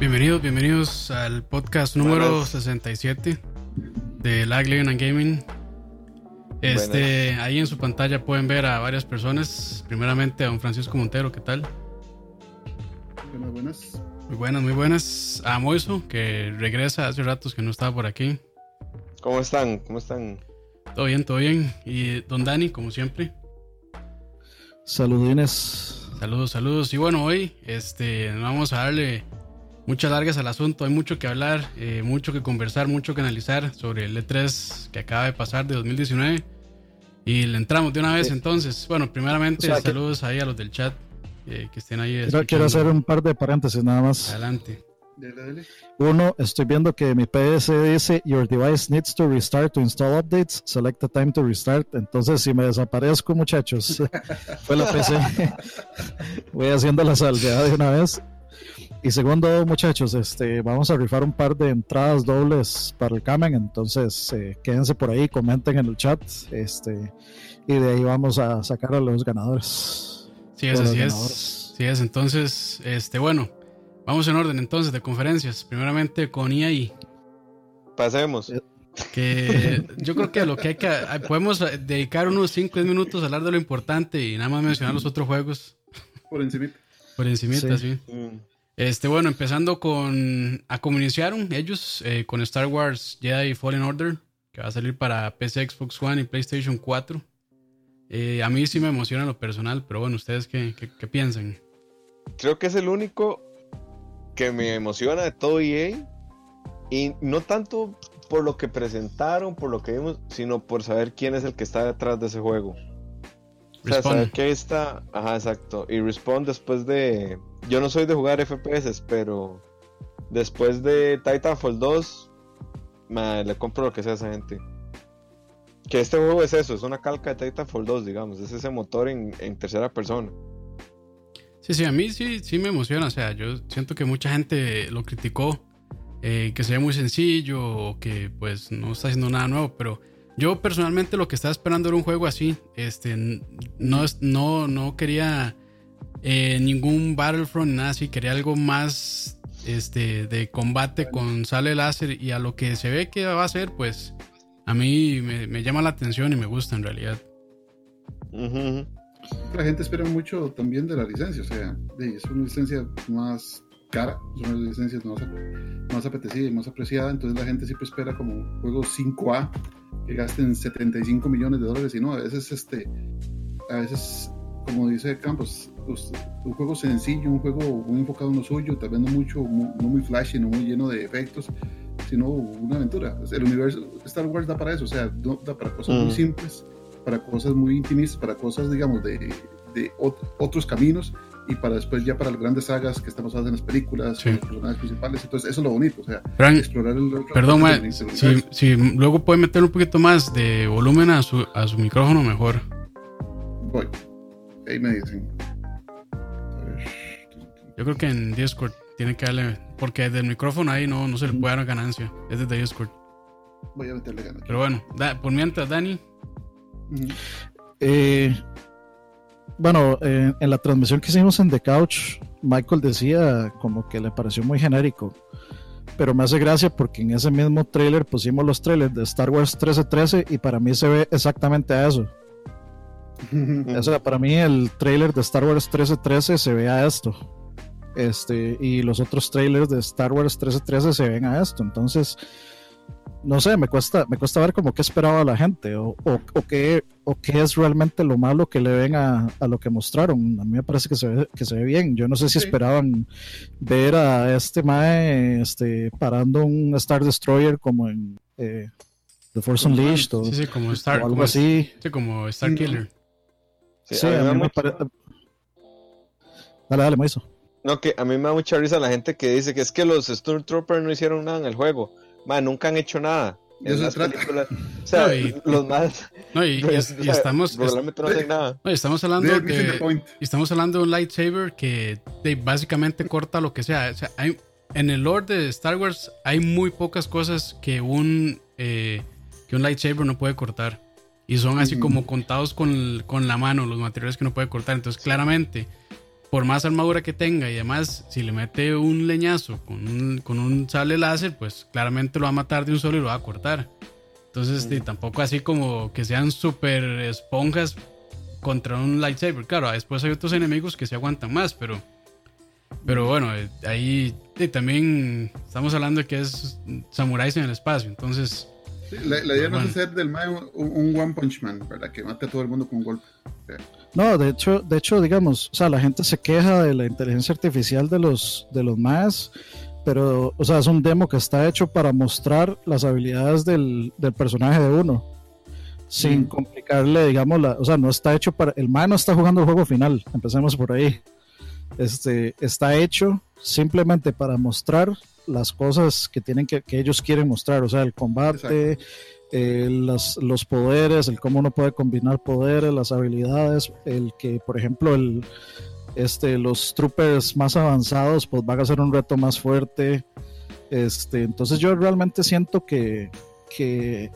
Bienvenidos, bienvenidos al podcast número 67 de Lag Living and Gaming. Este, ahí en su pantalla pueden ver a varias personas. Primeramente a don Francisco Montero, ¿qué tal? Buenas, buenas. Muy buenas, muy buenas. A Moiso, que regresa hace ratos que no estaba por aquí. ¿Cómo están? ¿Cómo están? Todo bien, todo bien. Y don Dani, como siempre. Saludines. Saludos, saludos. Y bueno, hoy este, vamos a darle muchas largas al asunto. Hay mucho que hablar, eh, mucho que conversar, mucho que analizar sobre el E3 que acaba de pasar de 2019. Y le entramos de una vez entonces. Bueno, primeramente, saludos ahí a los del chat eh, que estén ahí. Quiero, quiero, hacer un par de paréntesis nada más. Adelante. Uno, estoy viendo que mi PS dice Your device needs to restart to install updates. Select the time to restart. Entonces, si me desaparezco, muchachos, fue la PC. Voy haciendo la salvedad de una vez. Y segundo, muchachos, este, vamos a rifar un par de entradas dobles para el Kamen. Entonces, eh, quédense por ahí, comenten en el chat. Este, y de ahí vamos a sacar a los ganadores. Sí, es, así es. Sí, es. Entonces, este, bueno, vamos en orden entonces de conferencias. Primeramente con EA. Pasemos. Que yo creo que lo que hay que. Podemos dedicar unos 5 10 minutos a hablar de lo importante y nada más mencionar los otros juegos. Por encima. Por encima, sí. Mm. Este, bueno, empezando con. A comunicaron ellos eh, con Star Wars Jedi Fallen Order, que va a salir para PC, Xbox One y PlayStation 4. Eh, a mí sí me emociona lo personal, pero bueno, ¿ustedes qué, qué, piensan? Creo que es el único que me emociona de todo EA. Y no tanto por lo que presentaron, por lo que vimos, sino por saber quién es el que está detrás de ese juego. O sea, saber que está. Ajá, exacto. Y Respawn después de yo no soy de jugar FPS, pero después de Titanfall 2, me, le compro lo que sea a esa gente. Que este juego es eso, es una calca de Titanfall 2, digamos, es ese motor en, tercera persona. Sí, sí, a mí sí, sí me emociona, o sea, yo siento que mucha gente lo criticó, eh, que se ve muy sencillo o que pues no está haciendo nada nuevo, pero yo personalmente lo que estaba esperando era un juego así, este, no, no, no quería eh, ningún Battlefront, nada así. Quería algo más este, de combate con sale láser y a lo que se ve que va a ser, pues a mí me, llama la atención y me gusta en realidad. La gente espera mucho también de la licencia, o sea, es una licencia más cara, es una licencia más, más apetecida y más apreciada, entonces la gente siempre espera como un juego 5A que gasten 75 millones de dólares y no, a veces este, a veces como dice Campos, pues, un juego sencillo, un juego muy enfocado en lo suyo, tal vez no mucho, no muy flashy, no muy lleno de efectos, sino una aventura. El universo Star Wars da para eso, o sea, da para cosas muy mm. simples, para cosas muy intimistas, para cosas, digamos, de, de otros caminos y para después ya para las grandes sagas que estamos haciendo en las películas, los personajes principales. Entonces, eso es lo bonito, o sea, explorar el... Perdón, si, si, luego puede meter un poquito más de volumen a su, a su micrófono, mejor. Voy. Ahí me dicen. Yo creo que en Discord tiene que darle. Porque del micrófono ahí no, no se le puede dar ganancia. Es desde Discord. Voy a meterle ganancia. Pero bueno, por mientras, Dani. Eh, bueno, eh, en la transmisión que hicimos en The Couch, Michael decía como que le pareció muy genérico. Pero me hace gracia porque en ese mismo trailer pusimos los trailers de Star Wars 1313 y para mí se ve exactamente a eso. O sea, para mí el trailer de Star Wars 1313 se ve a esto. Este, y los otros trailers de Star Wars 1313 se ven a esto. Entonces, no sé, me cuesta, me cuesta ver como qué esperaba la gente o, o, qué, o qué es realmente lo malo que le ven a, a, lo que mostraron. A mí me parece que se ve, que se ve bien. Yo no sé si esperaban ver a este Mae este, parando un Star Destroyer como en eh, The Force Unleashed o, como Star, algo así. Sí, como Star Killer. Sí, a mí me parece. Dale, dale, Moiso. No, que a mí me da mucha risa la gente que dice que es que los Stormtroopers no hicieron nada en el juego. Man, nunca han hecho nada. En las películas. O sea, los más. No, y, estamos. No hacen nada. No, estamos hablando de. estamos hablando de un lightsaber que básicamente corta lo que sea. O sea, hay, en el lore de Star Wars hay muy pocas cosas que un. Eh, que un lightsaber no puede cortar. Y son así como contados con, con, la mano los materiales que no puede cortar. Entonces, claramente, por más armadura que tenga y además, si le mete un leñazo con un, con un sable láser, pues claramente lo va a matar de un solo y lo va a cortar. Entonces, tampoco así como que sean súper esponjas contra un lightsaber. Claro, después hay otros enemigos que se aguantan más, pero, pero bueno, eh, ahí también estamos hablando de que es samuráis en el espacio. Entonces, Sí, la, la idea no es hacer del Mae un, un One Punch Man, ¿verdad? Que mate a todo el mundo con un golpe. No, de hecho, de hecho, digamos, o sea, la gente se queja de la inteligencia artificial de los, de los más, pero, o sea, es un demo que está hecho para mostrar las habilidades del, del personaje de uno, sin Mm. complicarle, digamos, la, o sea, no está hecho para, el man no está jugando el juego final, empecemos por ahí. Este, está hecho simplemente para mostrar las cosas que tienen que, que ellos quieren mostrar, o sea, el combate, eh, las- los poderes, el cómo uno puede combinar poderes, las habilidades, el que, por ejemplo, el, este, los troopers más avanzados pues van a ser un reto más fuerte. Este, entonces yo realmente siento que, que,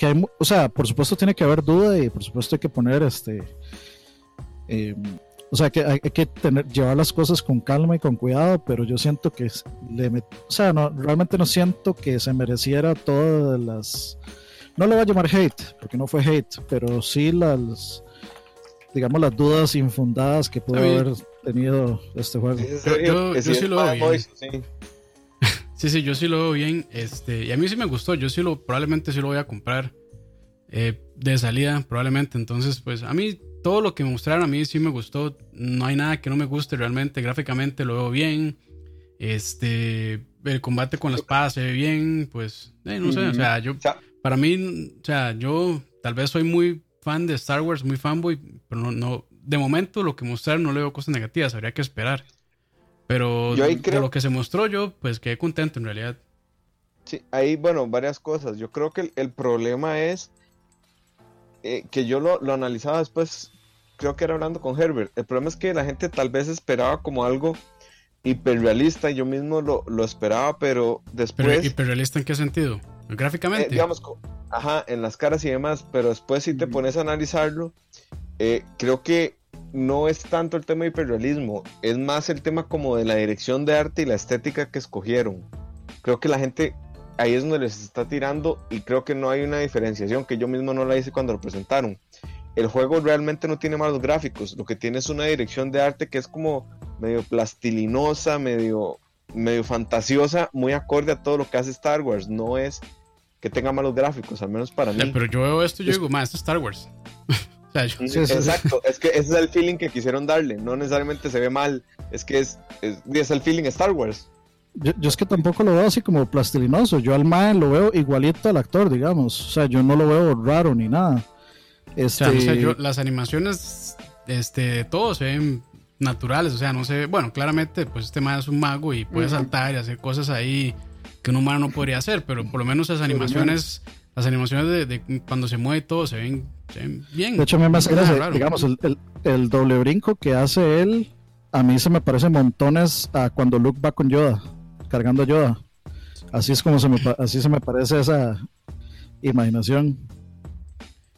que hay, o sea, por supuesto tiene que haber duda y por supuesto hay que poner este, eh, o sea, que hay, hay que tener, llevar las cosas con calma y con cuidado, pero yo siento que le met- o sea, no, realmente no siento que se mereciera todas las, no le voy a llamar hate, porque no fue hate, pero sí las, digamos, las dudas infundadas que pudo haber tenido este juego. Yo- sí lo veo bien. Sí, sí, yo sí lo veo bien. Este, y a mí sí me gustó. Yo sí lo, probablemente sí lo voy a comprar eh, de salida, probablemente. Entonces, pues a mí todo lo que me mostraron a mí sí me gustó. No hay nada que no me guste realmente. Gráficamente lo veo bien. Este, el combate con la espada se ve bien. Pues, eh, no sé. O sea, yo, para mí, o sea, yo tal vez soy muy fan de Star Wars, muy fanboy, pero no, no de momento lo que mostraron no le veo cosas negativas. Habría que esperar. Pero Yo de lo que se mostró yo, pues quedé contento en realidad. Sí, ahí, bueno, varias cosas. Yo creo que el, el problema es eh, que yo lo, lo analizaba después, creo que era hablando con Herbert. El problema es que la gente tal vez esperaba como algo hiperrealista. Yo mismo lo, lo esperaba, pero Pero después, hiperrealista en qué sentido? eh, Gráficamente. digamos, co- ajá, en las caras y demás, pero después si te pones a analizarlo, eh, creo que no es tanto el tema de hiperrealismo, es más el tema como de la dirección de arte y la estética que escogieron. Creo que la gente ahí es donde les está tirando y creo que no hay una diferenciación que yo mismo no la hice cuando lo presentaron. El juego realmente no tiene malos gráficos, lo que tiene es una dirección de arte que es como medio plastilinosa, medio, medio fantasiosa, muy acorde a todo lo que hace Star Wars. No es que tenga malos gráficos, al menos para mí. pero yo veo esto y yo digo, más, esto es Star Wars. o sea, yo-. Exacto, es que ese es el feeling que quisieron darle. No necesariamente se ve mal, es que es, es, es el feeling Star Wars. Yo, yo es que tampoco lo veo así como plastilinoso. Yo al mae lo veo igualito al actor, digamos. O sea, yo no lo veo raro ni nada. o Este, sea, no sé, yo- las animaciones, este, todos se ven naturales. O sea, no sé, bueno, claramente, pues este man es un mago y puede saltar y hacer cosas ahí que un humano no podría hacer, pero por lo menos las animaciones, las animaciones de, de cuando se mueve todo se ven, se ven bien. de hecho, a mí me hace gracia, digamos, el, el- el doble brinco que hace él, a mí se me parece montones a cuando Luke va con Yoda, cargando a Yoda. Así es como se me, así se me parece esa imaginación.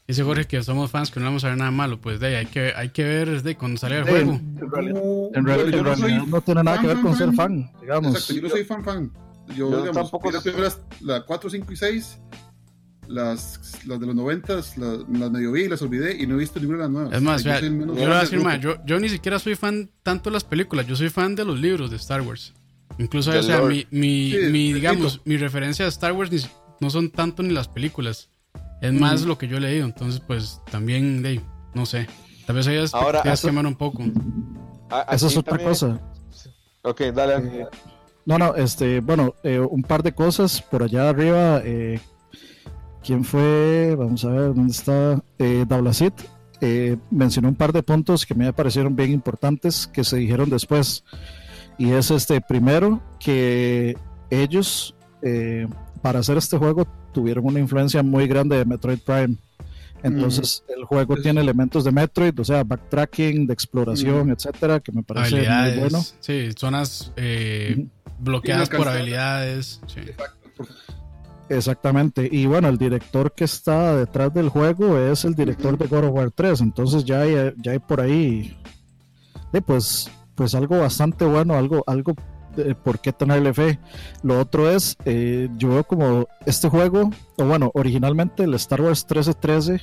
Dice Jorge que somos fans que no vamos a ver nada malo. Pues de ahí hay que, hay que ver de cuando salga el Sí, juego. En realidad- En, en realidad no tiene nada que ver con ser fan, digamos. Exacto, yo no soy fan fan. Yo, Yo digamos, tampoco las primeras, la 4, 5 y 6, las, las de los 90, las, las medio vi, las olvidé y no he visto ninguna de las nuevas. Es más, O sea, yo le voy a decir más, yo, yo ni siquiera soy fan tanto de las películas, yo soy fan de los libros de Star Wars. Incluso, o sea, mi, mi, Sí, mi, el digamos, mi referencia a Star Wars ni- no son tanto ni las películas, es más lo que yo he leído, entonces pues también, de, ahí, no sé, tal vez haya Ahora, eso- quemar un poco. A- Esa es aquí otra también- cosa. Ok, dale. No, no, este, bueno, eh, un par de cosas por allá arriba. eh, ¿Quién fue? Vamos a ver, ¿dónde está? Eh, Dablacit eh, mencionó un par de puntos que me parecieron bien importantes que se dijeron después. Y es este, primero, que ellos, eh, para hacer este juego, tuvieron una influencia muy grande de Metroid Prime. Entonces, el juego Es- tiene elementos de Metroid, o sea, backtracking, de exploración, etcétera, que me parece muy bueno. sí, zonas eh, bloqueadas por habilidades, sí. Exactamente. Y bueno, el director que está detrás del juego es el director de God of War 3. Entonces ya hay, ya hay por ahí. eh, pues pues algo bastante bueno, algo, algo de por qué tenerle fe. Lo otro es, eh, yo veo como este juego, o bueno, originalmente el Star Wars 1313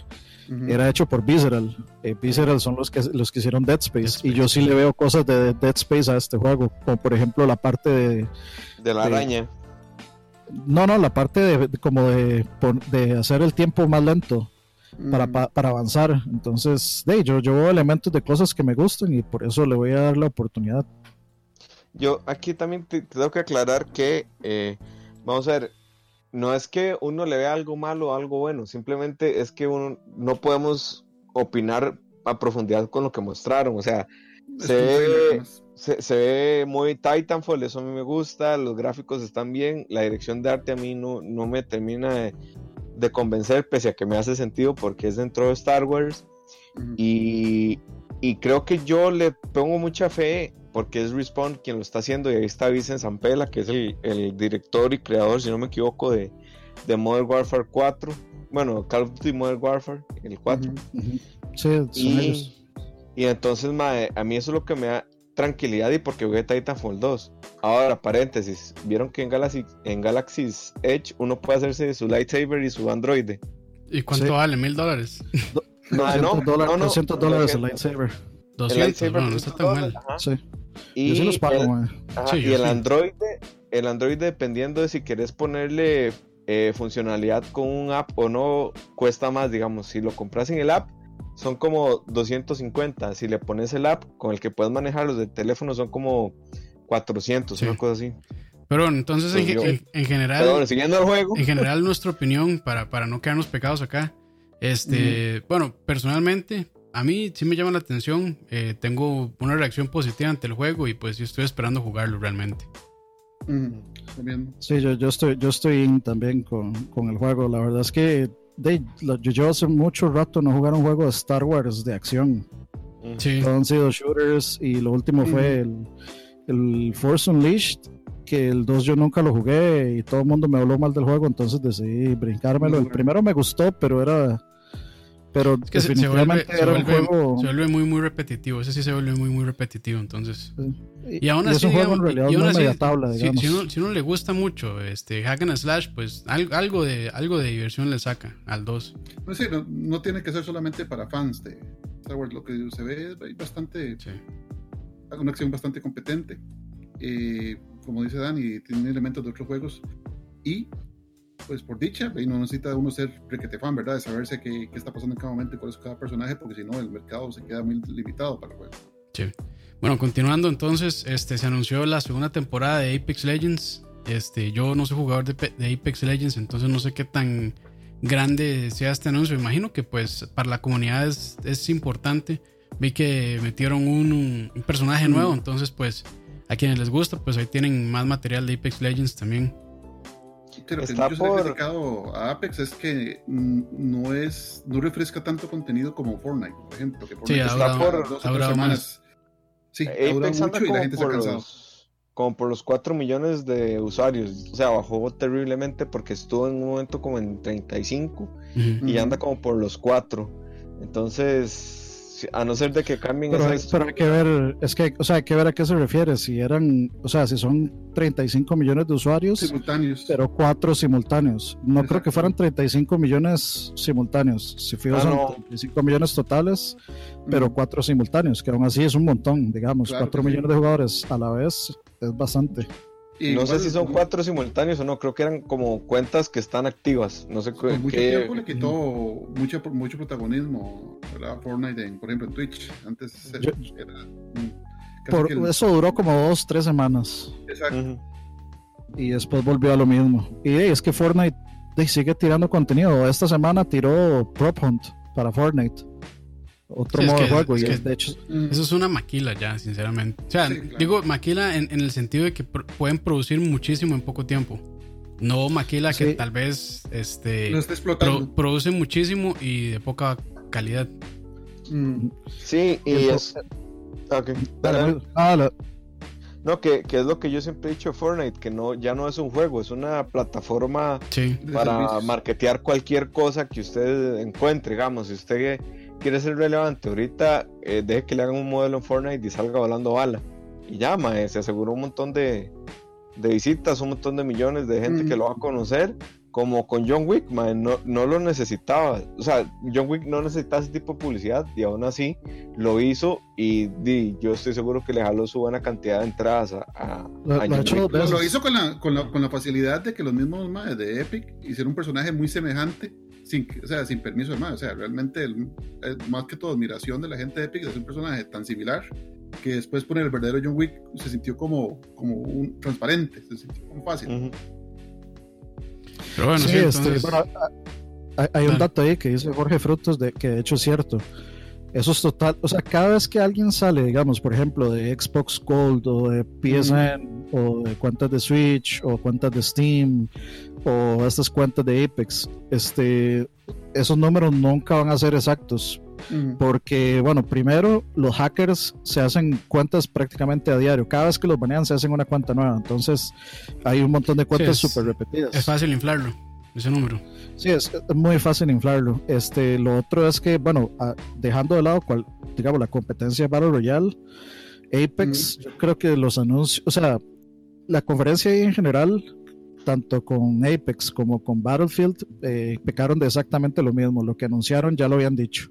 Ujú. era hecho por Visceral. Eh, Visceral son los que, los que hicieron Dead Space, Dead Space, y yo sí le veo cosas de Dead Space a este juego, como por ejemplo la parte de... De la araña. No, no, la parte de, de- como de, de hacer el tiempo más lento. Para, Mm. pa- para avanzar. Entonces, de, yo, yo veo elementos de cosas que me gustan y por eso le voy a dar la oportunidad. Yo aquí también te, te tengo que aclarar que, eh, vamos a ver, no es que uno le vea algo malo o algo bueno, simplemente es que uno no podemos opinar a profundidad con lo que mostraron. O sea, se ve, se, se ve muy Titanfall, eso a mí me gusta, los gráficos están bien, la dirección de arte a mí no, no me termina de, de convencer, pese a que me hace sentido porque es dentro de Star Wars. Y, y creo que yo le pongo mucha fe porque es Respawn quien lo está haciendo y ahí está Vincent Zampella, que es el, el director y creador, si no me equivoco, de, de Modern Warfare 4. Bueno, Call of Duty Modern Warfare, el 4. Ujú. Ujú. Sí, son ellos. Y, y entonces, a mí eso es lo que me da tranquilidad y porque jugué Titanfall 2. Ahora, paréntesis, vieron que en Galaxy, en Galaxy's Edge uno puede hacerse su lightsaber y su androide. ¿Y cuánto Sí. vale? ¿Mil dólares? Mae, 200 dólares, no, no, 200 dólares el 200. lightsaber. 200, lightsaber, bueno, no está tan 200 mal. Sí. Y Yo sí los pago, el- mae. Ajá, Sí, y el sí. Android, el Android dependiendo de si quieres ponerle eh, funcionalidad con un app o no, cuesta más, digamos. Si lo compras en el app, son como 250. Si le pones el app con el que puedes manejar los del teléfono, son como 400, Sí. una cosa así. Pero bueno, entonces en, Pues yo- en- en general, bueno, siguiendo el juego, en general nuestra opinión para, para no quedarnos pegados acá, este, bueno, personalmente a mí sí me llama la atención, eh, tengo una reacción positiva ante el juego y pues yo estoy esperando jugarlo realmente. Viendo. Sí, yo, yo estoy, yo estoy in también con, con el juego. La verdad es que de, lo- yo llevo hace mucho rato no jugar un juego de Star Wars de acción. Sí, Todos han sido shooters y lo último fue el, el Force Unleashed, que el 2 yo nunca lo jugué y todo el mundo me habló mal del juego, entonces decidí brincármelo. El primero me gustó, pero era... Pero es que se, se vuelve, definitivamente se era un vuelve- juego... se vuelve muy muy repetitivo, ese sí se vuelve muy muy repetitivo, entonces. Y aún es así, un juego digamos, en realidad y aún así, si, digamos. si uno, si uno le gusta mucho este hack and slash, pues al- algo de algo de diversión le saca al 2. No sé, no, no tiene que ser solamente para fans de Star Wars. Lo que se ve es bastante, Sí. una acción bastante competente. Eh, como dice Dani, tiene elementos de otros juegos. Y, pues por dicha, y no necesita uno ser requete fan, ¿verdad? De saberse qué, qué está pasando en cada momento y cuál es cada personaje, porque si no, el mercado se queda muy limitado para el juego. Sí. Bueno, continuando entonces, este se anunció la segunda temporada de Apex Legends. Este, yo no soy jugador de, de Apex Legends, entonces no sé qué tan grande sea este anuncio. Imagino que pues para la comunidad es, es importante. Vi que metieron un, un personaje Mm. nuevo, entonces pues a quienes les gusta, pues ahí tienen más material de Apex Legends también. Que lo que Está muchos han por- criticado a Apex es que no es no refresca tanto contenido como Fortnite, por ejemplo. Que Fortnite ha está durado- por dos o tres durado semanas. Sí, Apex anda mucho y la como gente se ha por, cansado. los, como por los 4 millones de usuarios. O sea, bajó terriblemente porque estuvo en un momento como en 35 Ujú. y Ujú. anda como por los 4. Entonces, a no ser de que cambien Pero, hay- esas... pero hay que ver, es que, o sea, hay que ver a qué se refiere. Si eran, o sea, si son 35 millones de usuarios, Simultáneos. pero cuatro simultáneos. No creo que fueran 35 millones simultáneos. Si fijo, Ah, son no. 35 millones totales, pero cuatro simultáneos, que aún así es un montón, digamos. Claro cuatro sí. millones de jugadores a la vez es bastante. Y No sé si son ¿no? cuatro simultáneos o no, creo que eran como cuentas que están activas. No sé qué. mucho tiempo le quitó mucho, mucho protagonismo ¿verdad? a Fortnite, en, por ejemplo, en Twitch. Antes Yo- era Por, el- eso duró como dos, tres semanas Exacto. Y después volvió a lo mismo. Y es que Fortnite sigue tirando contenido. Esta semana tiró Prop Hunt para Fortnite. Otro Sí, es modo de juego. es y es- de hecho, Mm. Eso es una maquila ya, sinceramente. O sea, Sí, claro. digo maquila en, en el sentido de que pr- pueden producir muchísimo en poco tiempo. No maquila que tal vez este, Lo está pro- explotando. producen muchísimo y de poca calidad. Mm. Sí, y es. Ok, Dale, dale. pues. Ah, No, que, que es lo que yo siempre he dicho de Fortnite, que no, ya no es un juego, es una plataforma Sí. Para marketear cualquier cosa que usted encuentre, digamos, si usted quiere ser relevante ahorita, eh, deje que le hagan un modelo en Fortnite y salga volando bala. y ya, mae, se aseguró un montón de, de visitas, un montón de millones de gente Mm. que lo va a conocer. Como con John Wick, mae, no, no lo necesitaba. O sea, John Wick no necesitaba ese tipo de publicidad y aún así lo hizo y, di, yo estoy seguro que le jaló su buena cantidad de entradas a, a- Lo- a John Wick. lo hizo con la, con, la, con la facilidad de que los mismos maes de Epic hicieron un personaje muy semejante, sin, o sea, sin permiso de más. O sea, realmente, el- es más que todo, admiración de la gente de Epic de hacer un personaje tan similar que después poner el verdadero John Wick se sintió como, como un transparente, se sintió como fácil. Ujú. Pero bueno, sí, sí, este, entonces, bueno, hay, hay un dato ahí que dice Jorge Frutos de que de hecho es cierto. Eso es total, o sea, cada vez que alguien sale, digamos, por ejemplo, de Xbox Gold o de PSN o de cuentas de Switch o cuentas de Steam o estas cuentas de Apex, este, esos números nunca van a ser exactos Ujú. porque, bueno, primero los hackers se hacen cuentas prácticamente a diario. Cada vez que los banean se hacen una cuenta nueva. Entonces hay un montón de cuentas Sí, súper repetidas. es fácil inflarlo, ese número. Sí, es, es muy fácil inflarlo. Este, lo otro es que, bueno, dejando de lado cual, digamos, la competencia de Battle Royale, Apex, yo creo que los anuncios, o sea, la conferencia ahí en general, tanto con Apex como con Battlefield, eh, pecaron de exactamente lo mismo. Lo que anunciaron ya lo habían dicho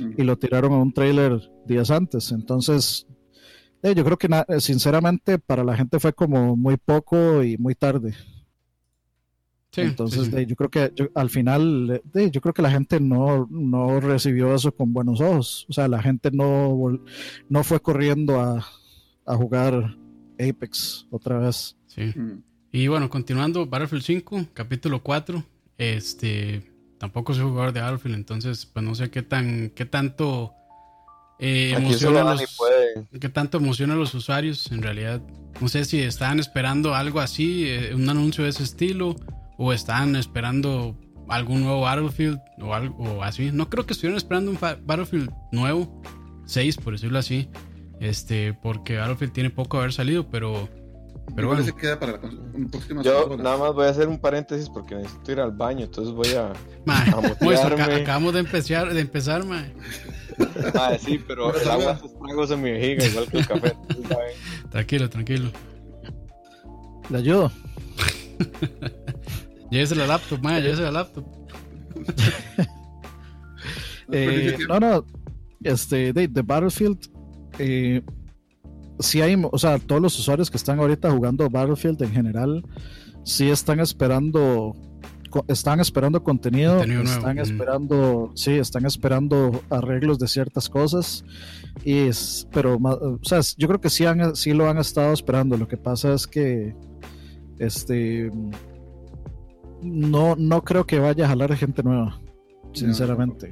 Ujú. y lo tiraron a un trailer días antes. Entonces, eh, yo creo que na- sinceramente para la gente fue como muy poco y muy tarde. Sí, Entonces, sí, sí. de- yo creo que yo- al final, yo creo que la gente no, no recibió eso con buenos ojos. O sea, la gente no, no fue corriendo a, a jugar Apex otra vez. Sí. Ujú. Y bueno, continuando, Battlefield 5, capítulo 4. Este, tampoco soy jugador de Battlefield, entonces pues no sé qué tan, qué tanto eh, emociona a los, qué tanto emociona a los usuarios. En realidad, no sé si estaban esperando algo así, eh, un anuncio de ese estilo, o estaban esperando algún nuevo Battlefield o algo o así. No creo que estuvieran esperando un Battlefield nuevo, 6 por decirlo así. Este, porque Battlefield tiene poco haber salido, pero pero bueno. ese queda para la próxima Yo nada más voy a hacer un paréntesis porque necesito ir al baño, entonces voy a. Mae, A Moiso, mutearme. aca- acabamos de empezar, de empezar, mae. Ah, sí, pero el agua hace estragos en mi vejiga, igual que el café. Tranquilo, tranquilo. ¿Le ayudo? Llévese la laptop, mae, llévese la laptop. No Eh, no, no. Este, de, de Battlefield, eh, sí hay, o sea, todos los usuarios que están ahorita jugando Battlefield en general, sí están esperando, están esperando contenido, Contenido nuevo, están mm. esperando, sí, están esperando arreglos de ciertas cosas, y es, pero, o sea, yo creo que sí, han, sí lo han estado esperando. Lo que pasa es que, este, no, no creo que vaya a jalar gente nueva, sinceramente.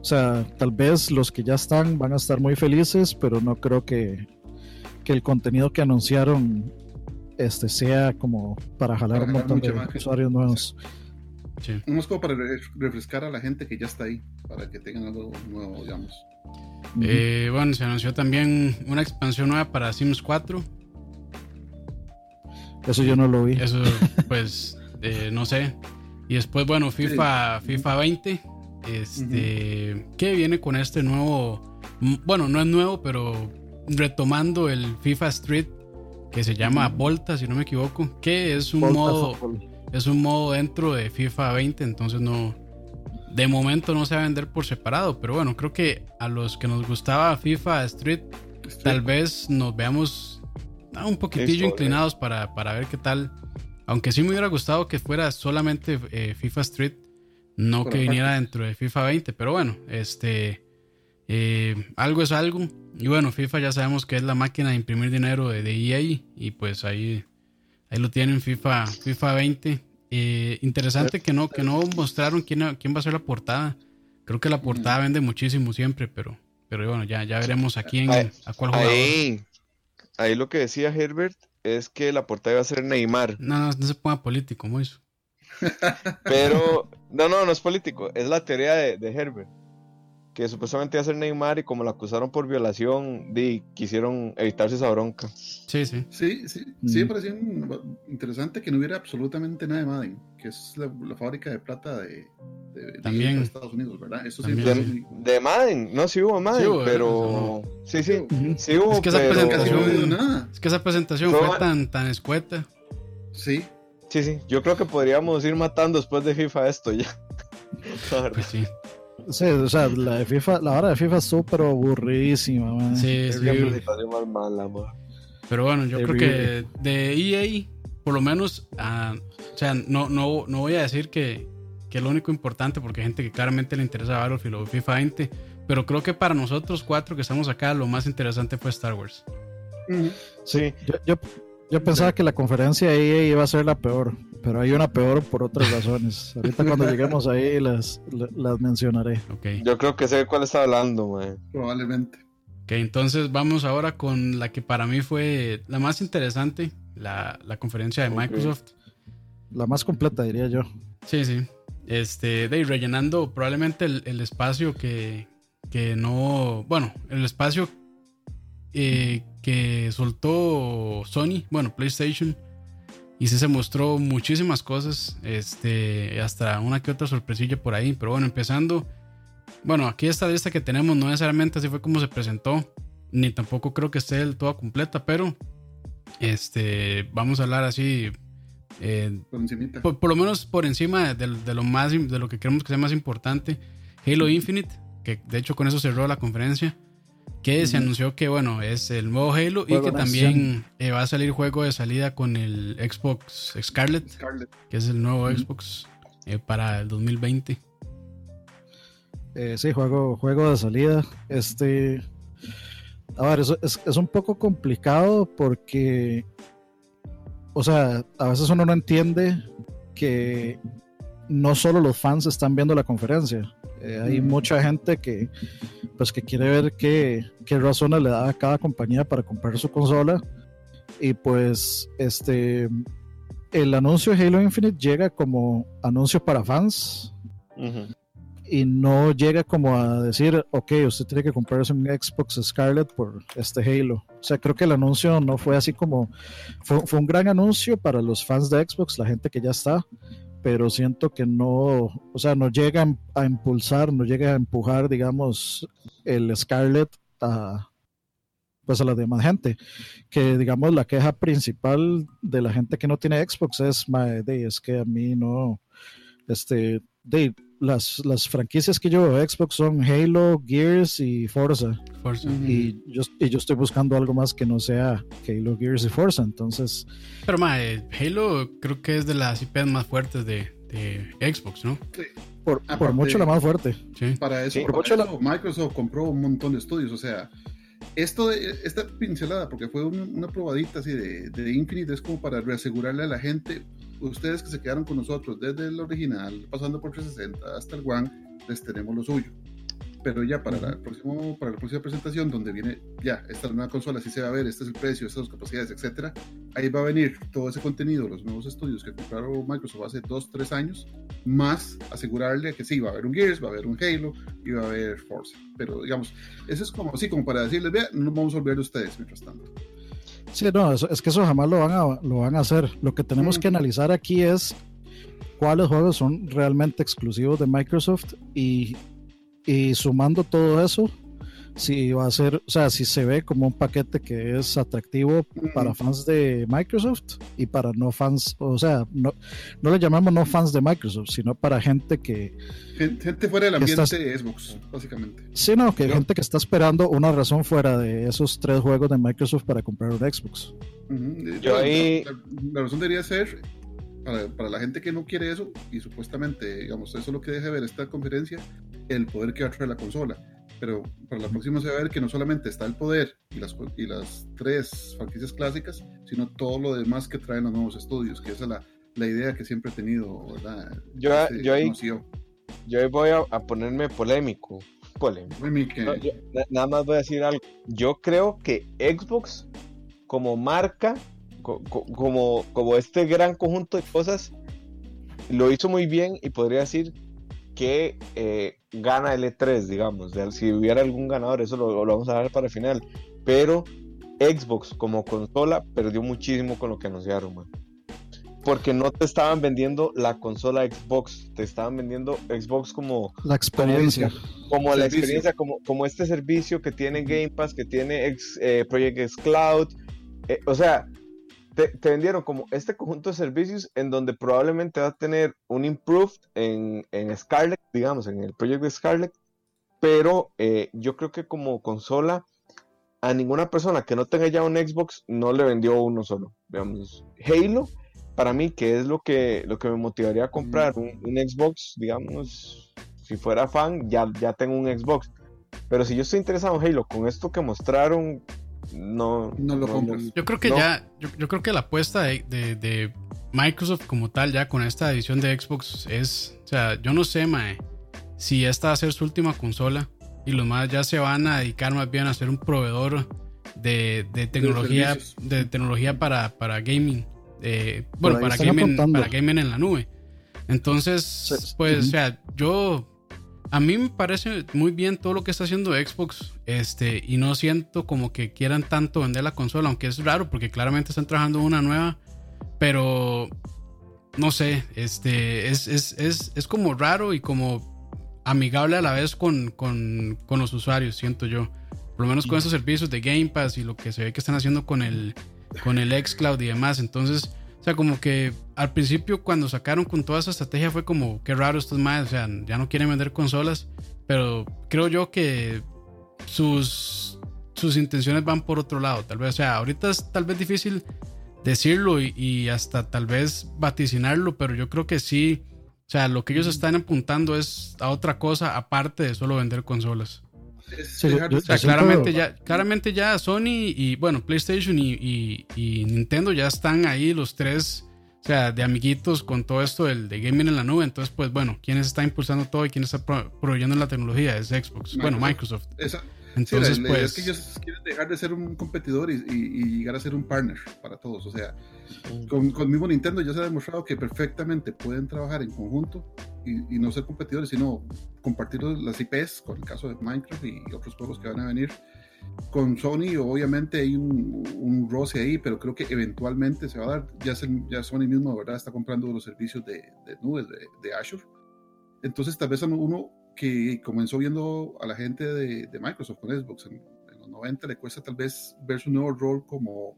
O sea, tal vez los que ya están van a estar muy felices, pero no creo que, que el contenido que anunciaron este sea como para jalar Para un montón de usuarios nuevos. Sí. Más como para re- refrescar a la gente que ya está ahí, para que tengan algo nuevo, digamos. Eh, bueno, se anunció también una expansión nueva para Sims 4. Eso yo no lo vi. Eso, pues, eh, no sé. Y después, bueno, FIFA, FIFA 20. Este, que viene con este nuevo. Bueno, no es nuevo, pero retomando el FIFA Street, que se llama Volta, si no me equivoco. Que es un Volta modo. Football. es un modo dentro de FIFA 20, entonces no. De momento no se va a vender por separado, pero bueno, creo que a los que nos gustaba FIFA Street, tal vez nos veamos ah, un poquitillo Eso, inclinados para, para ver qué tal. Aunque sí me hubiera gustado que fuera solamente eh, FIFA Street, no Por que viniera dentro de FIFA 20, pero bueno, este. Eh, algo es algo. Y bueno, FIFA ya sabemos que es la máquina de imprimir dinero de, de EA. Y pues ahí, ahí lo tienen, FIFA, FIFA 20. Eh, interesante que no, que no mostraron quién, quién va a ser la portada. Creo que la portada vende muchísimo siempre, pero, pero bueno, ya, ya veremos a quién, Ahí- a cuál jugador. Ahí, ahí lo que decía Herbert es que la portada iba a ser Neymar. No, no, no se ponga político, Moiso. Pero, no, no, no es político, es la teoría de, de Herbert. Que supuestamente iba a ser Neymar y como lo acusaron por violación, di, quisieron evitarse esa bronca. Sí, sí. Sí, sí, sí me pareció interesante que no hubiera absolutamente nada de Madden, que es la, la fábrica de plata de, de, de También. Estados Unidos, ¿verdad? Eso sí, También, De, sí. muy- de Madden, no, sí hubo Madden, Sí hubo, pero... Sí, sí, sí hubo, Es que esa pero- presentación- no ha habido nada. Es que esa presentación Fue- fue tan, tan escueta. Sí, Sí, sí, yo creo que podríamos ir matando después de FIFA esto ya. La. Pues sí. Sí, o sea, la de FIFA, la hora de FIFA es súper aburridísima, man. Sí, sí. Más mala, ma. Pero bueno, yo creo que de EA, por lo menos, ah, o sea, no, no, no voy a decir que, que es lo único importante, porque hay gente que claramente le interesa Battlefield o FIFA 20, pero creo que para nosotros cuatro que estamos acá, lo más interesante fue Star Wars. Sí, Yo, yo, yo pensaba que la conferencia de EA iba a ser la peor, pero hay una peor por otras razones. Ahorita cuando lleguemos ahí las, la- las mencionaré. Ok, yo creo que sé de cuál está hablando, man. probablemente. ok, entonces vamos ahora con la que para mí fue la más interesante, la, la conferencia de. Microsoft. La más completa, diría yo. Sí, sí. Este, de ahí, rellenando probablemente el, el espacio que, que no. Bueno, el espacio eh, que soltó Sony, bueno, PlayStation. Y sí se mostró muchísimas cosas. Este, hasta una que otra sorpresilla por ahí. Pero bueno, empezando. Bueno, aquí esta lista que tenemos no necesariamente así fue como se presentó. Ni tampoco creo que esté del todo completa. Pero este, vamos a hablar así. eh, Por encimita. por, por lo menos por encima de, de lo más de lo que creemos que sea más importante Halo Infinite que de hecho con eso cerró la conferencia que se anunció que bueno es el nuevo Halo y que también eh, va a salir juego de salida con el Xbox Scarlet Scarlett. que es el nuevo. Xbox eh, para el 2020 Eh, sí, juego, juego de salida. Este. A ver, eso es, es un poco complicado porque. O sea, a veces uno no entiende que no solo los fans están viendo la conferencia. Eh, hay mucha gente que, pues, que quiere ver qué, qué razones le da a cada compañía para comprar su consola. Y pues, este. El anuncio de Halo Infinite llega como anuncio para fans Ujú. y no llega como a decir, ok, usted tiene que comprarse un Xbox Scarlet por este Halo. O sea, creo que el anuncio no fue así como, fue, fue un gran anuncio para los fans de Xbox, la gente que ya está, pero siento que no, o sea, no llega a impulsar, no llega a empujar, digamos, el Scarlet a pues a la demás gente que digamos la queja principal de la gente que no tiene Xbox es "Mae, de, es que a mí no este de las, las franquicias que yo veo de Xbox son Halo, Gears y Forza. Forza. Y yo, y yo estoy buscando algo más que no sea Halo, Gears y Forza. Entonces, pero ma, eh, Halo creo que es de las IPs más fuertes de, de Xbox ¿no? por, por Aparte- mucho la más fuerte. sí Para eso, Sí, para mucho la- Microsoft compró un montón de estudios. O sea, esto de, esta pincelada, porque fue un- una probadita así de, de Infinite, es como para reasegurarle a la gente, ustedes que se quedaron con nosotros desde el original, pasando por 360 hasta el One, les tenemos lo suyo. Pero ya para, la, próximo, para la próxima presentación, donde viene ya esta nueva consola, así se va a ver, este es el precio, estas son las capacidades, etcétera. Ahí va a venir todo ese contenido, los nuevos estudios que compraron Microsoft hace 2, 3 años, más asegurarle que sí, va a haber un Gears, va a haber un Halo y va a haber Forza. Pero digamos, eso es como así, como para decirles, vea, no nos vamos a olvidar de ustedes mientras tanto. Sí, no, eso- es que eso jamás lo van a, lo van a hacer. Lo que tenemos Mm. que analizar aquí es cuáles juegos son realmente exclusivos de Microsoft y, y sumando todo eso, si va a ser, o sea, si se ve como un paquete que es atractivo para fans de Microsoft y para no fans, o sea, no, no le llamamos no fans de Microsoft, sino para gente que, Gente, gente fuera del ambiente de Xbox, básicamente. sí, no, que gente que está esperando una razón fuera de esos tres juegos de Microsoft para comprar un Xbox. Yo La- ahí- la, la razón debería ser, para, para la gente que no quiere eso, y supuestamente, digamos, eso es lo que deja de ver esta conferencia, el poder que va a traer la consola. Pero para la próxima se va a ver que no solamente está el poder y las, y las tres franquicias clásicas, sino todo lo demás que traen los nuevos estudios, que esa es la, la idea que siempre he tenido, ¿verdad? Yo, Este yo ahí, CEO. yo ahí voy a, a ponerme polémico. Polémico. No, yo- na- nada más voy a decir algo. Yo creo que Xbox, como marca, co- co- como, como este gran conjunto de cosas, lo hizo muy bien y podría decir que eh, gana el E3, digamos. Si hubiera algún ganador, eso lo, lo vamos a dar para el final. Pero Xbox como consola perdió muchísimo con lo que anunciaron, man. Porque no te estaban vendiendo la consola Xbox, te estaban vendiendo Xbox como la experiencia. Como, la experiencia, como, como este servicio que tiene Game Pass, que tiene X, eh, Project X Cloud. Eh, o sea, te, vendieron como este conjunto de servicios en donde probablemente va a tener un improved en, en Scarlet, digamos, en el Project de Scarlet. Pero eh, yo creo que como consola a ninguna persona que no tenga ya un Xbox no le vendió uno solo. Digamos, Halo, para mí, que es lo que, lo que me motivaría a comprar un, Xbox, digamos, si fuera fan, ya, ya tengo un Xbox. Pero si yo estoy interesado en Halo, con esto que mostraron, no, no lo compro. Yo creo que ya, yo, creo que la apuesta de, de, Microsoft como tal, ya con esta edición de Xbox, es, o sea, yo no sé, Mae, si esta va a ser su última consola y los más ya se van a dedicar más bien a ser un proveedor de, tecnología de, tecnología para, para gaming bueno para gaming, para gaming en la nube. Entonces pues o sea yo a mí me parece muy bien todo lo que está haciendo Xbox este y no siento como que quieran tanto vender la consola aunque es raro porque claramente están trabajando una nueva pero no sé este es, es, es, es como raro y como amigable a la vez con, con, con los usuarios, siento yo. Por lo menos con esos servicios de Game Pass y lo que se ve que están haciendo con el, con el xCloud y demás. Entonces, o sea, como que al principio cuando sacaron con toda esa estrategia fue como, qué raro estos más, o sea, ya no quieren vender consolas, pero creo yo que sus, sus intenciones van por otro lado, tal vez, o sea, ahorita es tal vez difícil decirlo y, y hasta tal vez vaticinarlo, pero yo creo que sí. O sea, lo que ellos están apuntando es a otra cosa aparte de solo vender consolas. O sea, claramente, ya, claramente ya Sony y, bueno, PlayStation y, Nintendo ya están ahí los tres, o sea, de amiguitos con todo esto del, de gaming en la nube. Entonces, pues bueno, ¿quién está impulsando todo y quién está proveyendo la tecnología? Es Xbox, bueno, Microsoft. Entonces, pues. es que ellos quieren dejar de ser un competidor y, llegar a ser un partner para todos. O sea, con, con mismo Nintendo ya se ha demostrado que perfectamente pueden trabajar en conjunto y, no ser competidores, sino compartir las IPs, con el caso de Minecraft y otros juegos que van a venir. Con Sony, obviamente hay un, un roce ahí, pero creo que eventualmente se va a dar. Ya, ya Sony mismo, ¿verdad? Está comprando los servicios de, de nubes de, de Azure. Entonces, tal vez uno que comenzó viendo a la gente de, de Microsoft con Xbox en, los 90, le cuesta tal vez ver su nuevo rol como,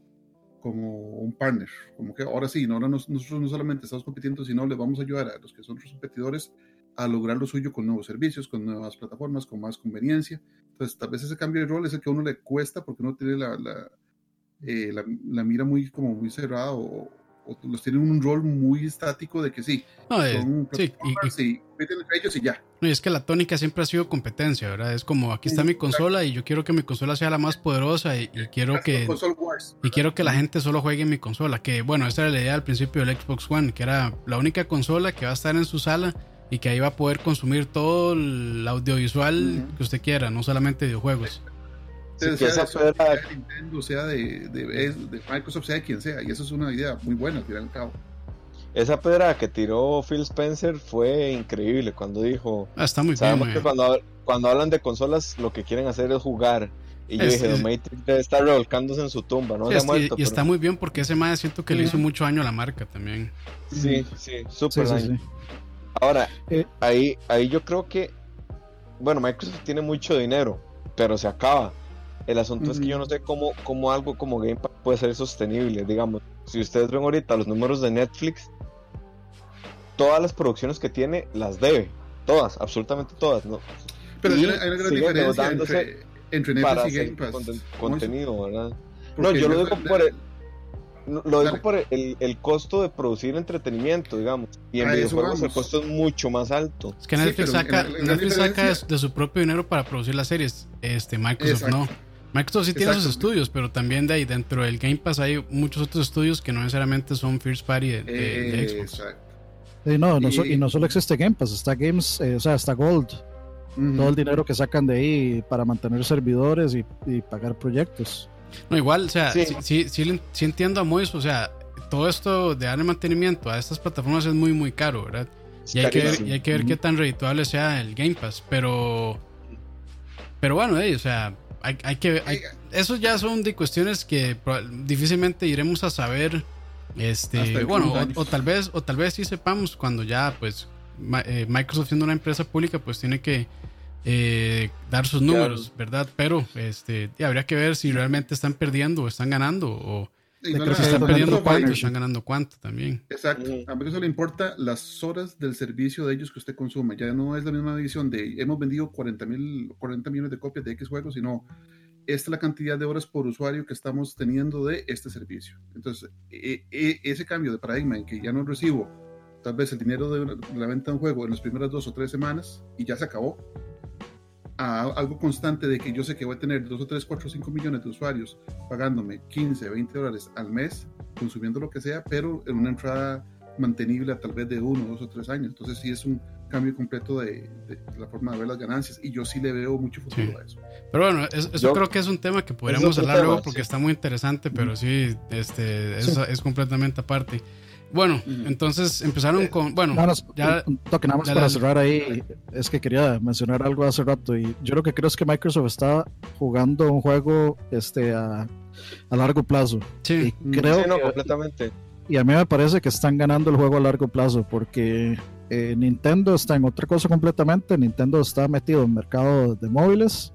como un partner, como que ahora sí, ahora nosotros no solamente estamos compitiendo, sino le vamos a ayudar a los que son nuestros competidores a lograr lo suyo con nuevos servicios, con nuevas plataformas, con más conveniencia. Entonces, tal vez ese cambio de rol es el que a uno le cuesta porque uno tiene la, la, eh, la, la mira muy, como muy cerrada o, los tienen un rol muy estático de que sí, no, sí y, y, ellos y ya. y es que la tónica siempre ha sido competencia, ¿verdad? Es como aquí está mi consola y yo quiero que mi consola sea la más poderosa y, quiero que y quiero que la gente solo juegue en mi consola, que bueno, esa era la idea al principio del Xbox One, que era la única consola que va a estar en su sala y que ahí va a poder consumir todo el audiovisual que usted quiera, no solamente videojuegos sea, de Nintendo, sea de, de, Microsoft, sea de quien sea. Y eso es una idea muy buena, al final cabo. Esa pedra que tiró Phil Spencer fue increíble cuando dijo. Ah, está muy sabemos que cuando, cuando hablan de consolas, lo que quieren hacer es jugar. Y yo dije, Matrix debe estar revolcándose en su tumba, ¿no? y, está muy bien porque ese más siento que le hizo mucho daño a la marca también. Sí, sí, súper Ahora, eh, ahí, ahí yo creo que, bueno, Microsoft tiene mucho dinero, pero se acaba. El asunto es que yo no sé cómo, cómo algo como Game Pass puede ser sostenible. Digamos, si ustedes ven ahorita los números de Netflix, todas las producciones que tiene las debe. Todas, absolutamente todas. ¿no? Pero hay una gran diferencia entre, entre, Netflix y Game Pass. contenido, ¿verdad? no, yo lo digo por el, lo digo por el, el, costo de producir entretenimiento, digamos. Y en videojuegos el costo es mucho más alto. Es que Netflix saca, Netflix saca de, su propio dinero para producir las series. Este, Microsoft no. Microsoft sí tiene sus estudios, pero también de ahí dentro del Game Pass hay muchos otros estudios que no necesariamente son first party de, Xbox. Y no, no y no solo existe Game Pass, está Games, eh, o sea, está Gold. Todo el dinero que sacan de ahí para mantener servidores y, pagar proyectos. No, igual, o sea, sí, sí, sí, entiendo a Mois, o sea, todo esto de darle mantenimiento a estas plataformas es muy, muy caro, ¿verdad? Y hay, que ver, y hay que ver qué tan redituable sea el Game Pass. Pero, pero bueno, o sea, hay, hay que hay, esos ya son de cuestiones que difícilmente iremos a saber. Este, bueno, o, o, tal vez, o tal vez sí sepamos cuando ya, pues, eh, Microsoft siendo una empresa pública, pues tiene que eh, dar sus números, ¿verdad? Pero este, habría que ver si realmente están perdiendo o están ganando o si están perdiendo cuánto, están ganando cuánto también. Exacto. A Microsoft le importa las horas del servicio de ellos que usted consume. Ya no es la misma visión de hemos vendido 40, mil, 40 millones de copias de X juegos, sino esta es la cantidad de horas por usuario que estamos teniendo de este servicio. Entonces, e, e, ese cambio de paradigma en que ya no recibo tal vez el dinero de la venta de un juego en las primeras dos o tres semanas y ya se acabó, a algo constante de que yo sé que voy a tener 2 o 3, 4 o 5 millones de usuarios pagándome 15, 20 dólares al mes, consumiendo lo que sea, pero en una entrada mantenible a tal vez de 1, 2 o 3 años. Entonces sí es un cambio completo de, de, la forma de ver las ganancias y yo sí le veo mucho futuro sí. a eso. Pero bueno, es, eso yo, creo que es un tema que podríamos hablar luego porque sí. está muy interesante, pero sí, este, es, es completamente aparte. Bueno, entonces empezaron con. Bueno, no, no, ya. Un toque nada más para cerrar ahí. Es que quería mencionar algo hace rato. Y yo lo que creo es que Microsoft está jugando un juego este, a, a largo plazo. Sí, y creo sí, no, que, completamente. Y a mí me parece que están ganando el juego a largo plazo. Porque eh, Nintendo está en otra cosa completamente. Nintendo está metido en mercado de móviles.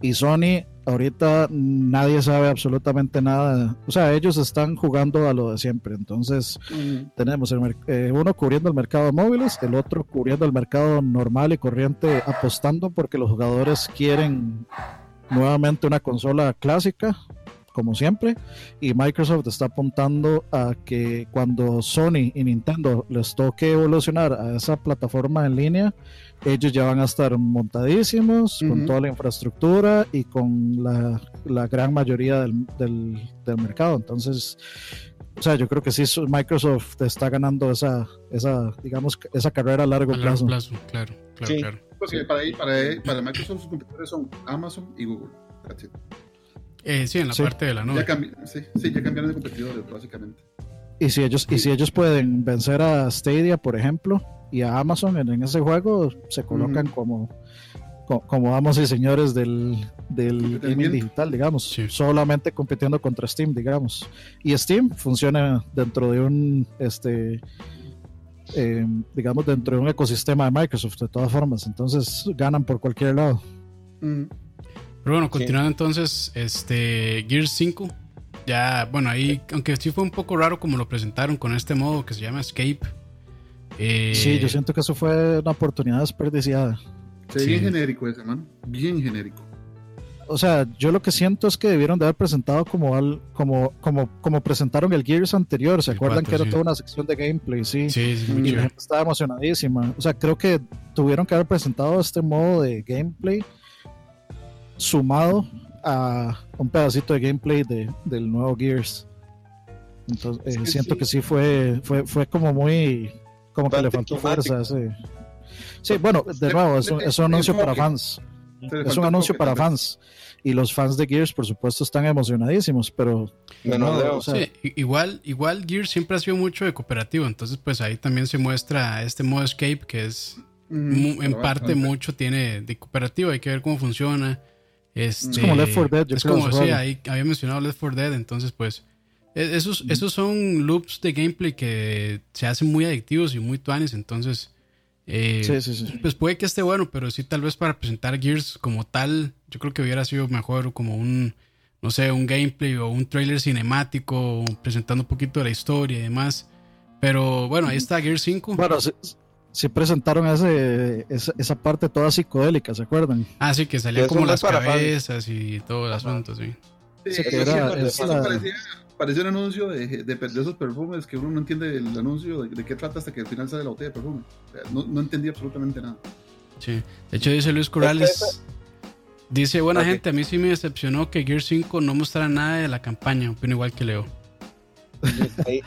Y Sony ahorita nadie sabe absolutamente nada. O sea, ellos están jugando a lo de siempre. Entonces, mm. tenemos el, eh, uno cubriendo el mercado de móviles, el otro cubriendo el mercado normal y corriente, apostando porque los jugadores quieren nuevamente una consola clásica, como siempre, y Microsoft está apuntando a que cuando Sony y Nintendo les toque evolucionar a esa plataforma en línea, ellos ya van a estar montadísimos uh -huh. con toda la infraestructura y con la, la gran mayoría del, del, del, mercado. Entonces, o sea, yo creo que sí, Microsoft está ganando esa, esa digamos, esa carrera a largo, a plazo. largo plazo. Claro, claro, sí. claro. Porque para, para, para Microsoft sus competidores son Amazon y Google. That's it. Eh, sí, en la sí. parte de la nube. Ya sí, sí, ya cambiaron de competidores, básicamente. Y si ellos, y si ellos pueden vencer a Stadia, por ejemplo, y a Amazon en, en ese juego, se colocan mm. como, como, como amos y señores del, del gaming digital, digamos, sí. solamente compitiendo contra Steam, digamos. Y Steam funciona dentro de un, este, eh, digamos, dentro de un ecosistema de Microsoft, de todas formas. Entonces ganan por cualquier lado. Mm. Pero bueno, continuando sí. entonces, este Gears 5, ya, bueno, ahí, aunque sí fue un poco raro como lo presentaron con este modo que se llama Escape. Eh, sí, yo siento que eso fue una oportunidad desperdiciada. Sí, sí. bien genérico ese, man. Bien genérico. O sea, yo lo que siento es que debieron de haber presentado como al, como, como, como presentaron el Gears anterior. ¿Se el acuerdan 4, que era sí. toda una sección de gameplay? Sí, sí, sí y la gente estaba emocionadísima. O sea, creo que tuvieron que haber presentado este modo de gameplay sumado a un pedacito de gameplay de, del nuevo Gears. Entonces, es eh, siento que sí fue, fue, fue como muy. Como que le faltó fuerza. Sí, sí bueno, de nuevo, es un, es un anuncio para fans. Es un anuncio para fans. Y los fans de Gears, por supuesto, están emocionadísimos, pero. No, o sea, sí, igual, igual Gears siempre ha sido mucho de cooperativo. Entonces, pues ahí también se muestra este modo escape que es. Mm, en parte, mucho tiene de cooperativo. Hay que ver cómo funciona este, es como Left 4 Dead. Yo es como, sí, ahí había mencionado Left 4 Dead, entonces pues esos, mm. esos son loops de gameplay que se hacen muy adictivos y muy tuanes, entonces eh, sí, sí, sí. pues puede que esté bueno, pero sí tal vez para presentar Gears como tal, yo creo que hubiera sido mejor como un, no sé, un gameplay o un trailer cinemático presentando un poquito de la historia y demás. Pero bueno, ahí está Gears 5. Bueno, sí, sí presentaron ese, esa, esa, parte toda psicodélica, ¿se acuerdan? Ah, sí, que salían como las cabezas y todo el asunto, sí. Sí, sí que era, eso la... parecía, parecía, un anuncio de, de, de, esos perfumes que uno no entiende el anuncio de, de, qué trata hasta que al final sale la botella de perfume. O sea, no, no, entendí absolutamente nada. Sí, de hecho dice Luis Corrales, dice, buena okay. gente, a mí sí me decepcionó que Gear 5 no mostrara nada de la campaña, opino igual que Leo. Ahí,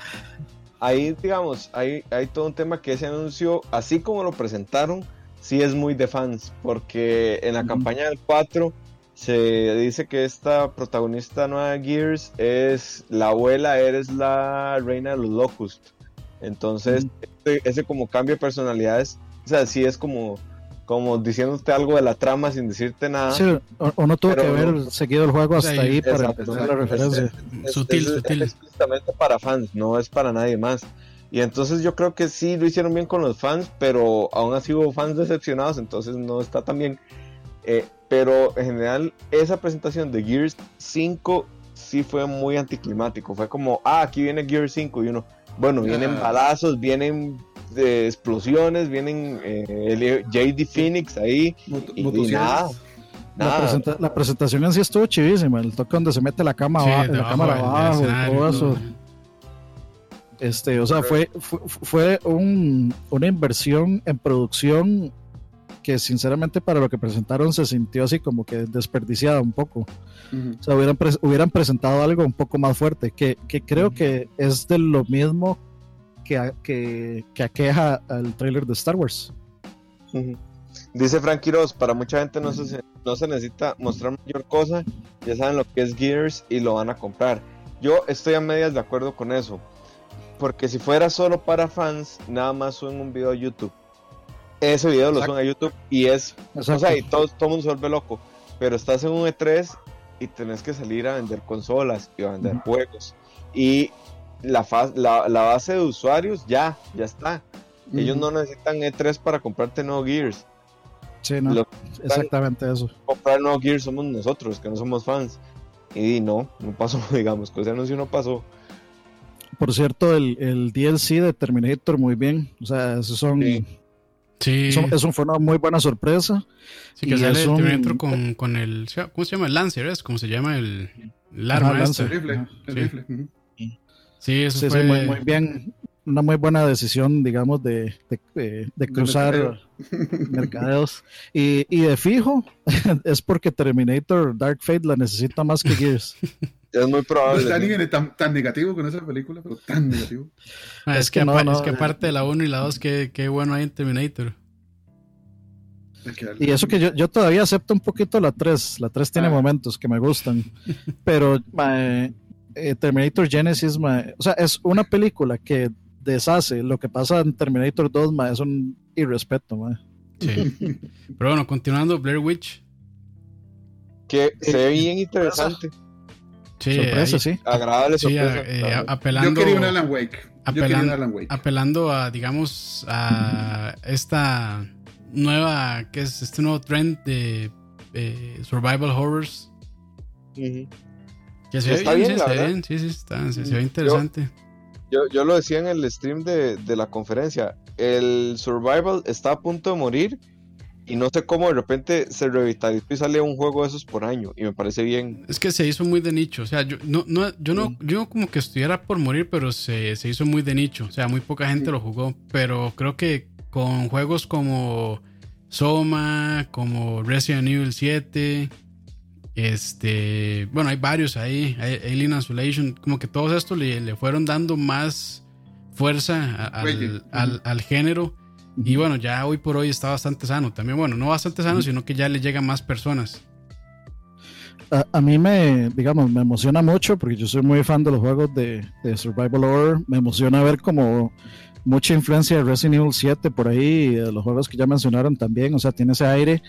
ahí digamos, hay, hay todo un tema que ese anuncio, así como lo presentaron, sí es muy de fans, porque en la mm. campaña del 4 se dice que esta protagonista nueva de Gears es la abuela, eres la reina de los Locust. Entonces, mm. ese, ese como cambio de personalidades, o sea, sí es como, como diciéndote algo de la trama sin decirte nada. Sí, o, o no tuvo que haber no. seguido el juego hasta ahí para exacto, la exacto. referencia. Es- Sutil, es- sutil. Es explícitamente para fans, no es para nadie más. Y entonces yo creo que sí lo hicieron bien con los fans, pero aún así hubo fans decepcionados, entonces no está tan bien. Eh, pero en general, esa presentación de Gears 5 sí fue muy anticlimático. Fue como, ah, aquí viene Gears 5 y uno, bueno, vienen Ah. balazos, vienen eh, explosiones, vienen eh, el JD Phoenix ahí, y- nada. La, nada. presenta- la presentación en sí estuvo chivísima, el toque donde se mete la, cama Sí, aba- la cámara abajo y todo eso. Este, o sea, fue, fue, fue un- una inversión en producción que sinceramente para lo que presentaron se sintió así como que desperdiciada un poco. O sea, hubieran, hubieran presentado algo un poco más fuerte, que, que creo que es de lo mismo que, a- que, que aqueja al trailer de Star Wars. Dice Frank Quiroz, para mucha gente no se, no se necesita mostrar mayor cosa, ya saben lo que es Gears y lo van a comprar. Yo estoy a medias de acuerdo con eso, porque si fuera solo para fans, nada más suben un video a YouTube. Ese video lo Exacto. suben a YouTube y es, o sea, y todo, todo mundo se vuelve loco, pero estás en un E3 y tenés que salir a vender consolas y a vender juegos. Y la, fa- la, la base de usuarios ya, ya está. Ellos no necesitan E3 para comprarte nuevo Gears Sí, no, Lo- exactamente eso. comprar nuevo Gear somos nosotros, que no somos fans. Y no, no pasó, digamos, que ese anuncio no pasó. Por cierto, el, el DLC de Terminator muy bien. O sea, esos son, Sí. Sí, eso, eso fue una muy buena sorpresa. sí que y sale el un- Terminator con, con el. ¿Cómo se llama? El Lancer, ¿es? ¿Cómo se llama el, el arma Lancer. esta? El rifle, el Sí. rifle. Sí, eso Sí, sí, fue. muy, muy bien. Una muy buena decisión, digamos, de, de, de- de cruzar mercadeos. Y, y de fijo, es porque Terminator Dark Fate la necesita más que Gears. Es muy No probable. está sí. ni tan, tan negativo con esa película, pero tan negativo. Ah, es, Es que, que no, no, es que eh. aparte de la 1 y la 2, qué, qué bueno hay en Terminator. Y eso que yo, yo todavía acepto un poquito la 3. La 3 tiene Ah. momentos que me gustan. Pero mae, eh, Terminator Genesis, mae, o sea, es una película que deshace lo que pasa en Terminator 2, mae, es un irrespeto. Sí. Pero bueno, continuando, Blair Witch. Que se ve bien interesante. Sí, Sorpresa, ahí- sí. Agradable sí, sorpresa. eh, claro. Yo apelando, quería un Alan Wake. Yo quería un apelan- Alan Wake. apelando a, digamos, a esta nueva, que es este nuevo trend de eh, survival horrors. Que se ve Está bien, bien, se bien, sí, sí, está, se, se ve interesante. Yo, yo lo decía en el stream de, de la conferencia. El Survival está a punto de morir. Y no sé cómo de repente se revitalizó y sale un juego de esos por año. Y me parece bien. Es que se hizo muy de nicho. O sea, yo no, no, yo no, yo no como que estuviera por morir, pero se, se hizo muy de nicho. O sea, muy poca gente Sí. lo jugó. Pero creo que con juegos como Soma, como Resident Evil 7, este, bueno, hay varios ahí, hay Alien Isolation, como que todos estos le, le fueron dando más fuerza a- al, al, al género. Y bueno, ya hoy por hoy está bastante sano. También, bueno, no bastante sano, sino que ya le llegan más personas. A, a mí me, digamos, me emociona mucho porque yo soy muy fan de los juegos de, de Survival Horror. Me emociona ver como mucha influencia de Resident Evil 7 por ahí, y de los juegos que ya mencionaron también. O sea, tiene ese aire.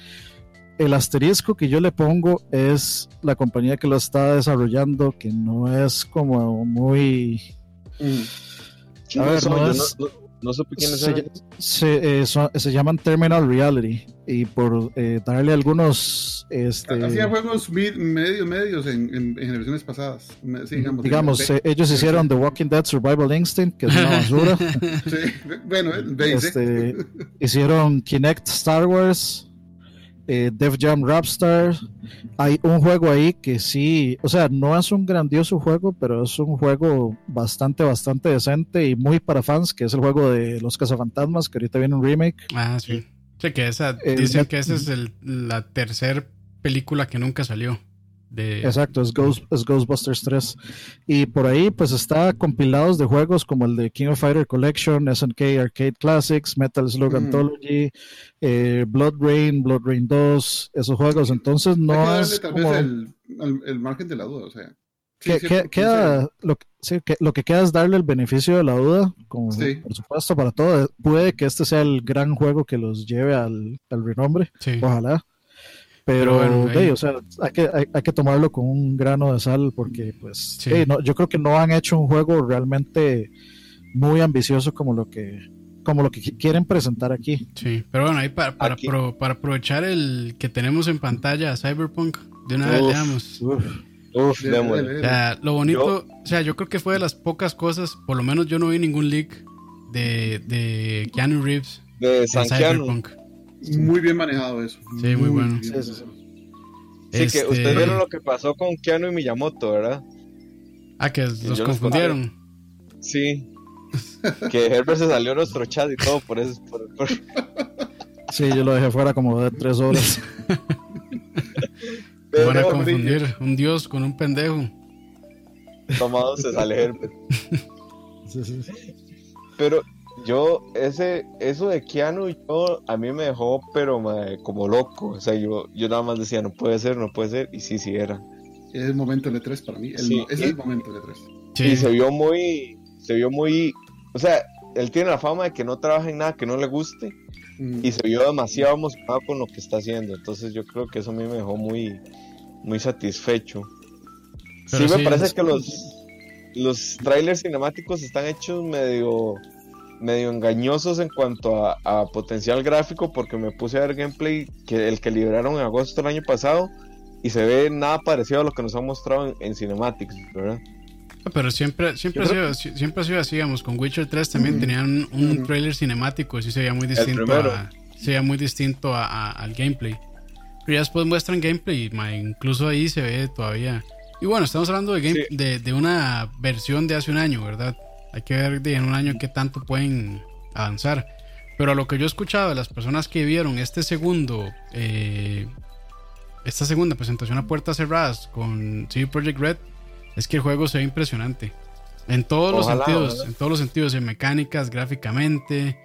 El asterisco que yo le pongo es la compañía que lo está desarrollando, que no es como muy... Ujú. A ver, no es- no, no- no supe quiénes se, eran. se, eh, son- se llaman Terminal Reality y por eh, darle algunos... Este, Hacía juegos mid- medios, medios en, en, en generaciones pasadas. Sí, digamos, digamos, de- eh, ellos hicieron The Walking Dead Survival Instinct, que es una basura. sí, bueno. Este, hicieron Kinect Star Wars, eh, Def Jam Rapstar. Hay un juego ahí que sí, o sea, no es un grandioso juego, pero es un juego bastante, bastante decente y muy para fans, que es el juego de los cazafantasmas, que ahorita viene un remake. Ah, sí. Sí, que esa, Eh, dicen que esa es el- la tercera película que nunca salió. De, Exacto, es, Ghost- es Ghostbusters 3. Y por ahí pues está compilados de juegos como el de King of Fighter Collection, SNK Arcade Classics, Metal Slug Mm. Anthology, eh, Blood Rain, Blood Rain 2, esos juegos. Entonces Hay que no darle es tal como... vez el, el, el margen de la duda, o sea. Sí, que, que- queda, lo, que- sí, que, lo que queda es darle el beneficio de la duda, como Sí. por supuesto para todo. Puede que este sea el gran juego que los lleve al, al renombre, Sí. ojalá. Pero bueno, o sea, hay que, hay, hay que tomarlo con un grano de sal porque, pues, Sí. no, yo creo que no han hecho un juego realmente muy ambicioso como lo que como lo que qui- quieren presentar aquí. Sí, pero bueno, ahí para, para, pro- para aprovechar el que tenemos en pantalla, Cyberpunk, de una vez Uf. leamos. Uf, O sea, lo bonito, o sea, yo creo que fue de las pocas cosas, por lo menos yo no vi ningún leak de, de Keanu Reeves De San. Cyberpunk. Muy bien manejado eso. Sí, muy bueno. Sí, sí. Sí, que Este- ustedes vieron lo que pasó con Keanu y Miyamoto, ¿verdad? Ah, que los confundieron. Sí. que Herbert se salió a nuestro chat y todo por eso. por- por- Sí, yo lo dejé fuera como de tres horas. ¿Cómo van a confundir un dios con un pendejo. tomado se sale Herbert. Sí, sí, sí. Pero yo, ese, eso de Keanu, yo, a mí me dejó, pero mae, como loco. O sea, yo, yo nada más decía, no puede ser, no puede ser. Y sí, sí era. Es el momento del E3 para mí. El- Sí. Ese es el momento del E3. Sí, Y se vio muy, se vio muy, o sea, él tiene la fama de que no trabaja en nada que no le guste. Mm. Y se vio demasiado emocionado con lo que está haciendo. Entonces yo creo que eso a mí me dejó muy, muy satisfecho. Pero sí, me sí, parece es- que los, los trailers cinemáticos están hechos medio, medio engañosos en cuanto a, a potencial gráfico porque me puse a ver gameplay que el que liberaron en agosto del año pasado y se ve nada parecido a lo que nos han mostrado en, en cinematics, ¿verdad? Pero siempre, siempre, ha sido, siempre ha sido así, digamos, con Witcher 3 también tenían un Ujú. trailer cinemático, y sí se veía muy distinto a, se veía muy distinto a- a- al gameplay. Pero ya después muestran gameplay, ma, incluso ahí se ve todavía. Y bueno, estamos hablando de, game, Sí. de, de una versión de hace un año, ¿verdad? Hay que ver en un año qué tanto pueden avanzar. Pero a lo que yo he escuchado de las personas que vieron este segundo, eh, esta segunda presentación a puertas cerradas con CD Projekt Red, es que el juego se ve impresionante. En todos los Ojalá, sentidos, ojalá. en todos los sentidos, en mecánicas, gráficamente,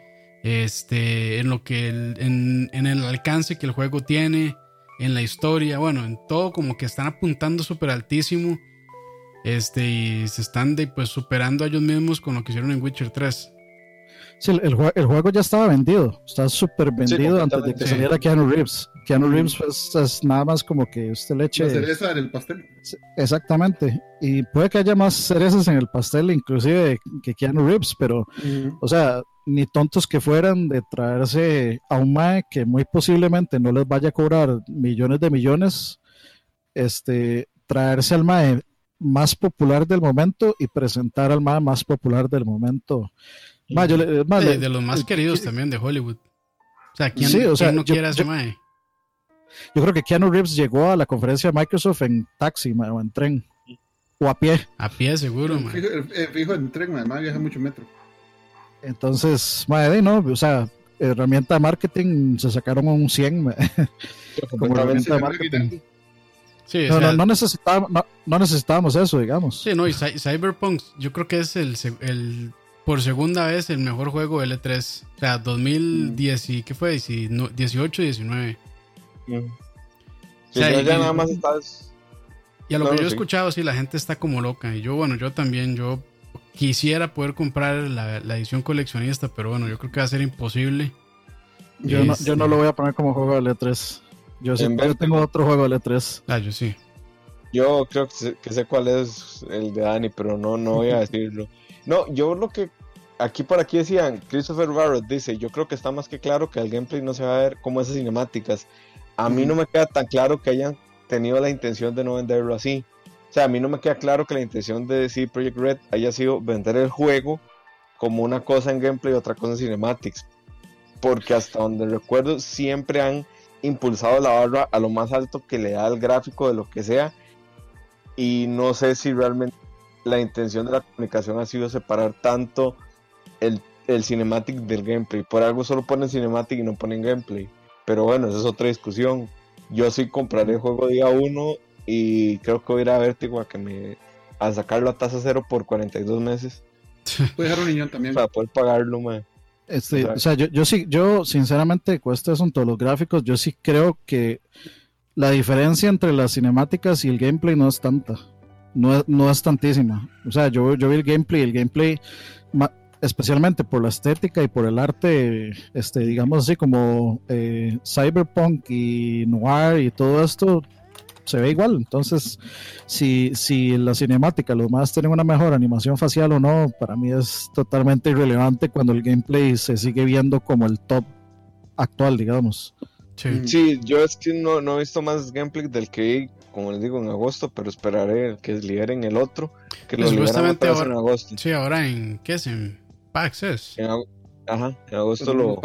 este, en lo que el- en, en el alcance que el juego tiene, en la historia, bueno, en todo como que están apuntando súper altísimo. Este, y se están de, pues superando a ellos mismos con lo que hicieron en Witcher 3. Sí, el, el el juego ya estaba vendido, está súper vendido antes de que saliera Keanu Reeves. Keanu Reeves pues, es nada más como que usted le La eche... cereza en el pastel. Exactamente, y puede que haya más cerezas en el pastel inclusive que Keanu Reeves, pero, o sea, ni tontos que fueran de traerse a un MAE que muy posiblemente no les vaya a cobrar millones de millones, este, traerse al MAE más popular del momento y presentar al MAE más popular del momento. Ma, yo le- ma, de, le- de los más el- queridos también de Hollywood. O sea, ¿quién, Sí, o sea, quién no yo- quiere a ese yo- mae? Yo creo que Keanu Reeves llegó a la conferencia de Microsoft en taxi ma, o en tren o a pie. A pie seguro, mae. Fijo, eh, fijo en tren, además viaja mucho metro. Entonces, madre, no, o sea, herramienta de marketing se sacaron un 100 ma. como herramienta de marketing. Sí, o No, sea, no, no necesitábamos, no, no necesitábamos eso, digamos. sí, no, y Cy- Cyberpunk yo creo que es el, por segunda vez el mejor juego de L3. O sea, 2010 y ¿qué fue? Dieci- no, 18 y 19. Mm. O Sí, sea, y- ya nada más estás. Y a lo que yo he sí. escuchado, sí, la gente está como loca. Y yo, bueno, yo también, yo quisiera poder comprar la, la edición coleccionista, pero bueno, yo creo que va a ser imposible. Yo, no, Este- yo no lo voy a poner como juego de L3. Yo, sí, yo tengo otro juego de L3. Ah, yo sí. Yo creo que sé, que sé cuál es el de Dani, pero no, no voy a decirlo. No, yo lo que aquí por aquí decían, Christopher Barrett dice, yo creo que está más que claro que el gameplay no se va a ver como esas cinemáticas. A mí no me queda tan claro que hayan tenido la intención de no venderlo así. O sea, a mí no me queda claro que la intención de CD Projekt Red haya sido vender el juego como una cosa en gameplay y otra cosa en cinematics. Porque hasta donde recuerdo siempre han impulsado la barra a lo más alto que le da el gráfico de lo que sea. Y no sé si realmente la intención de la comunicación ha sido separar tanto el, el cinematic del gameplay. Por algo solo ponen cinematic y no ponen gameplay. Pero bueno, esa es otra discusión. Yo sí compraré el juego día uno y creo que voy a ir a Vertigo a que me a sacarlo a tasa cero por 42 meses Puede dejar un niñón también. para poder pagarlo, man. Este, Exacto. o sea, yo, yo sí, yo sinceramente, cuesta eso en todos los gráficos, yo sí creo que la diferencia entre las cinemáticas y el gameplay no es tanta. no, es- no es tantísima. O sea, yo, yo vi el gameplay, el gameplay, especialmente por la estética y por el arte, este, digamos así como eh, cyberpunk y noir y todo esto, se ve igual. Entonces, si, si la cinemática, los más tienen una mejor animación facial o no, para mí es totalmente irrelevante cuando el gameplay se sigue viendo como el top actual, digamos. Sí. Mm. Sí, yo es que no, no he visto más gameplay del que como les digo, en agosto, pero esperaré que liberen el otro, que lo Pues liberan vez en ahora- agosto. Sí, ahora en. ¿Qué es? En PAX es. En ag- Ajá, en agosto Los lo...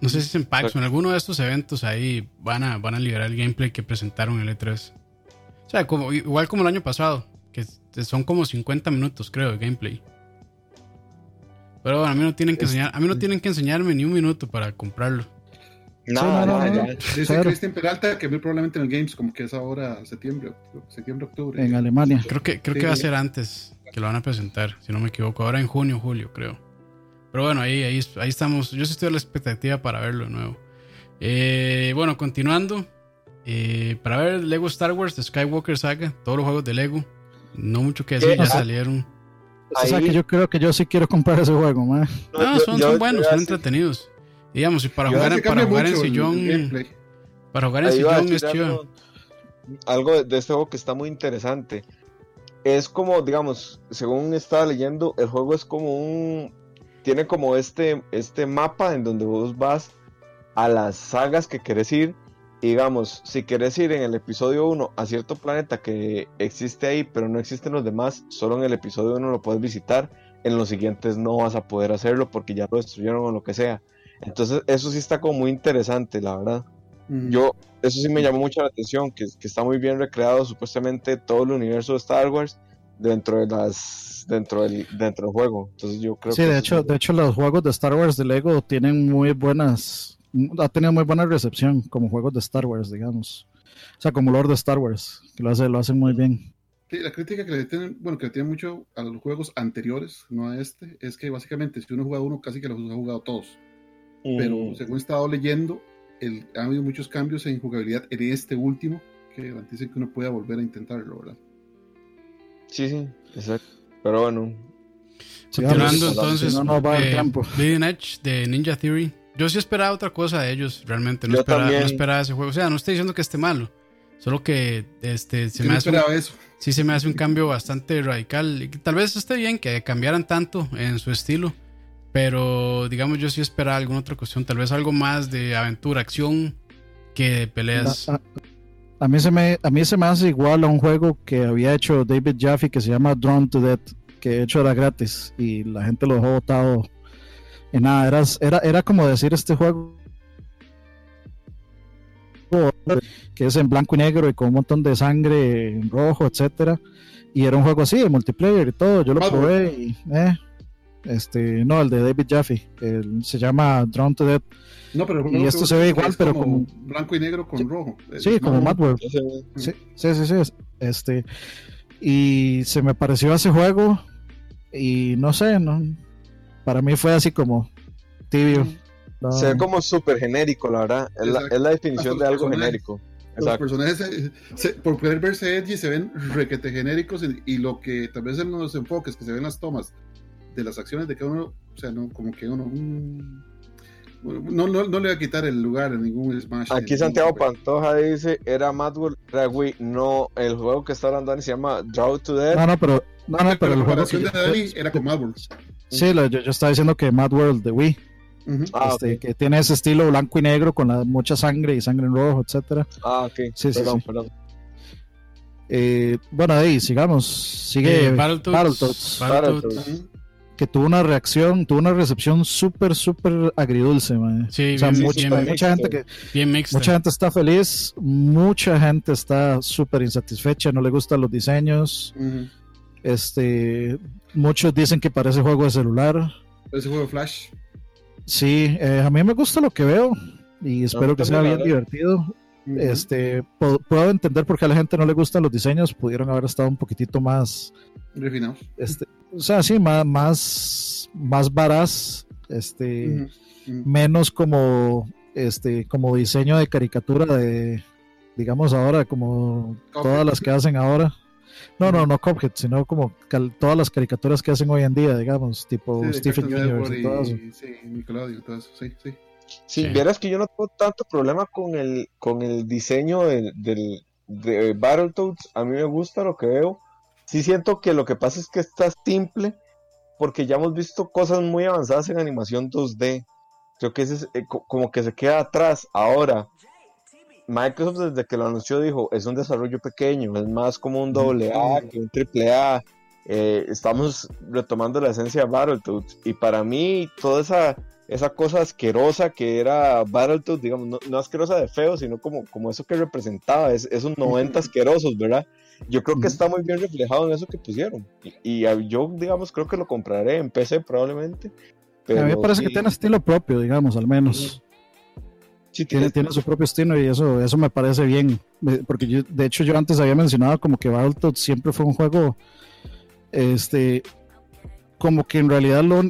No sé si es en PAX o en alguno de estos eventos ahí van a, van a liberar el gameplay que presentaron en el E3. O sea, como, igual como el año pasado, que son como 50 minutos, creo, de gameplay. Pero bueno, a mí no tienen que enseñar, a mí no tienen que enseñarme ni un minuto para comprarlo. No, no, nada, no. ya. Dice Claro. Cristian Peralta que muy probablemente en el Games, como que es ahora septiembre, octubre, septiembre, octubre. En Alemania. Creo que, creo Sí, que va a sí. ser antes que lo van a presentar, si no me equivoco. Ahora en junio, julio, creo. Pero bueno, ahí, ahí, ahí estamos. Yo sí estoy a la expectativa para verlo de nuevo. Eh, bueno, continuando. Eh, para ver Lego Star Wars de Skywalker Saga, todos los juegos de Lego. No mucho que decir, ¿Qué? ya salieron. O sea que yo creo que yo sí quiero comprar ese juego, man. No, yo- son, yo- son yo buenos, son entretenidos. Digamos, y para Yo- jugar, para jugar en el- sillón. Para jugar en Ahí sillón es chido. algo, algo de, de este juego que está muy interesante. Es como, digamos, según estaba leyendo, el juego es como un. Tiene como este, este mapa en donde vos vas a las sagas que querés ir. Digamos, si querés ir en el episodio 1 a cierto planeta que existe ahí, pero no existen los demás, solo en el episodio 1 lo puedes visitar. En los siguientes no vas a poder hacerlo porque ya lo destruyeron o lo que sea. Entonces, eso sí está como muy interesante, la verdad. Mm. Yo, eso sí me llamó mucho la atención, que, que está muy bien recreado supuestamente todo el universo de Star Wars dentro de las dentro del dentro del juego. Entonces yo creo Sí, que de hecho, es- de hecho los juegos de Star Wars de Lego tienen muy buenas, ha tenido muy buena recepción como juegos de Star Wars, digamos. O sea, como Lord de Star Wars, que lo hace, lo hacen muy bien. Sí, la crítica que le tienen, bueno, que le tienen mucho a los juegos anteriores, no a este, es que básicamente si uno juega uno, casi que los ha jugado todos. Pero Mm, según he estado leyendo, el, ha habido muchos cambios en jugabilidad en este último que garantizan que uno pueda volver a intentarlo, ¿verdad? sí, sí, exacto. Pero bueno. Continuando entonces, no, no va el eh, tiempo. Bleeding Edge de Ninja Theory. Yo sí esperaba otra cosa de ellos, realmente. No, Yo esperaba, no también. esperaba ese juego. O sea, no estoy diciendo que esté malo. Solo que este, se Yo me no hace un- eso. sí se me hace un cambio bastante radical. Tal vez esté bien que cambiaran tanto en su estilo. Pero digamos, yo sí esperaba alguna otra cuestión. Tal vez algo más de aventura, acción que de peleas. A, a- a mí se me, a mí se me hace igual a un juego que había hecho David Jaffe que se llama Drawn to Death, que de hecho era gratis y la gente lo dejó botado en nada. Era, era, era como decir este juego que es en blanco y negro y con un montón de sangre en rojo, etcétera. Y era un juego así, de multiplayer y todo. Yo lo probé y eh, este, no, el de David Jaffe, el- se llama Drawn to Death. No, pero el Y esto se ve es igual, pero como- blanco y negro con Sí. rojo. Sí, Es como más- Mad World. entonces, Sí, sí, sí, sí, es- Este, y se me pareció ese juego y no sé, no, para mí fue así como tibio. no. se ve como súper genérico, la verdad. Es la, Exacto. es la definición de los algo personajes. genérico. Los Exacto. personajes, se- se- por querer verse edgy, se ven requete genéricos y, y lo que tal vez en los enfoques que se ven las tomas de las acciones de cada uno, o sea, no, como que uno. mm, no, no, no le va a quitar el lugar a ningún Smash. Aquí ni Santiago Pantoja dice, era Mad World, era Wii. No, el juego que está hablando Dani se llama Draw to Death. No, no, pero, no, no, pero el la juego que de Dani era con Mad World. sí, lo- yo, yo estaba diciendo que Mad World de Wii. Ah, este, que tiene ese estilo blanco y negro con la, mucha sangre y sangre en rojo, etcétera. Ah, ok. Sí, sí, perdón, sí. perdón. Eh, bueno, ahí sigamos. Sigue Eh, Battletoads, Battletoads, Battletoads. Battletoads. Que tuvo una reacción, tuvo una recepción súper, súper agridulce, man. Sí, O sea, bien, mucha, bien, mucha gente que bien mixta. Mucha gente está feliz, mucha gente está súper insatisfecha, no le gustan los diseños. Este, muchos dicen que parece juego de celular. Ese juego de Flash. Sí, eh, a mí me gusta lo que veo y espero que sea bien divertido. Este, puedo entender por qué a la gente no le gustan los diseños, pudieron haber estado un poquitito más, Refinados. este, o sea, sí, más, más, más varaz, este, Ujú. Ujú. menos como este como diseño de caricatura de digamos ahora como Copy. todas las que hacen ahora No, no, no Cuphead, sino como cal- todas las caricaturas que hacen hoy en día, digamos, tipo Sí, Stephen Universe Network y todo eso. y- Sí, Nickelodeon, todo eso, sí, sí. Si Sí. vieras que yo no tengo tanto problema con el, con el diseño del, del- de Battletoads, a mí me gusta lo que veo. Sí siento que lo que pasa es que está simple, porque ya hemos visto cosas muy avanzadas en animación 2D. Creo que ese es, eh, co- como que se queda atrás. Ahora, Microsoft desde que lo anunció dijo, es un desarrollo pequeño, es más como un doble A que un triple A. Eh, estamos retomando la esencia de Battletoads. Y para mí, toda esa, esa cosa asquerosa que era Battletoads, digamos, no, no asquerosa de feo, sino como, como eso que representaba, es, esos 90 asquerosos, ¿verdad? Yo creo que está muy bien reflejado en eso que pusieron. Y, y, ah, yo, digamos, creo que lo compraré en PC probablemente. Pero a mí me parece sí, que tiene estilo propio, digamos, al menos. sí Tiene, tiene su propio estilo y eso, eso me parece bien. Porque yo, de hecho, yo antes había mencionado como que Battletoads siempre fue un juego, este, como que en realidad lo,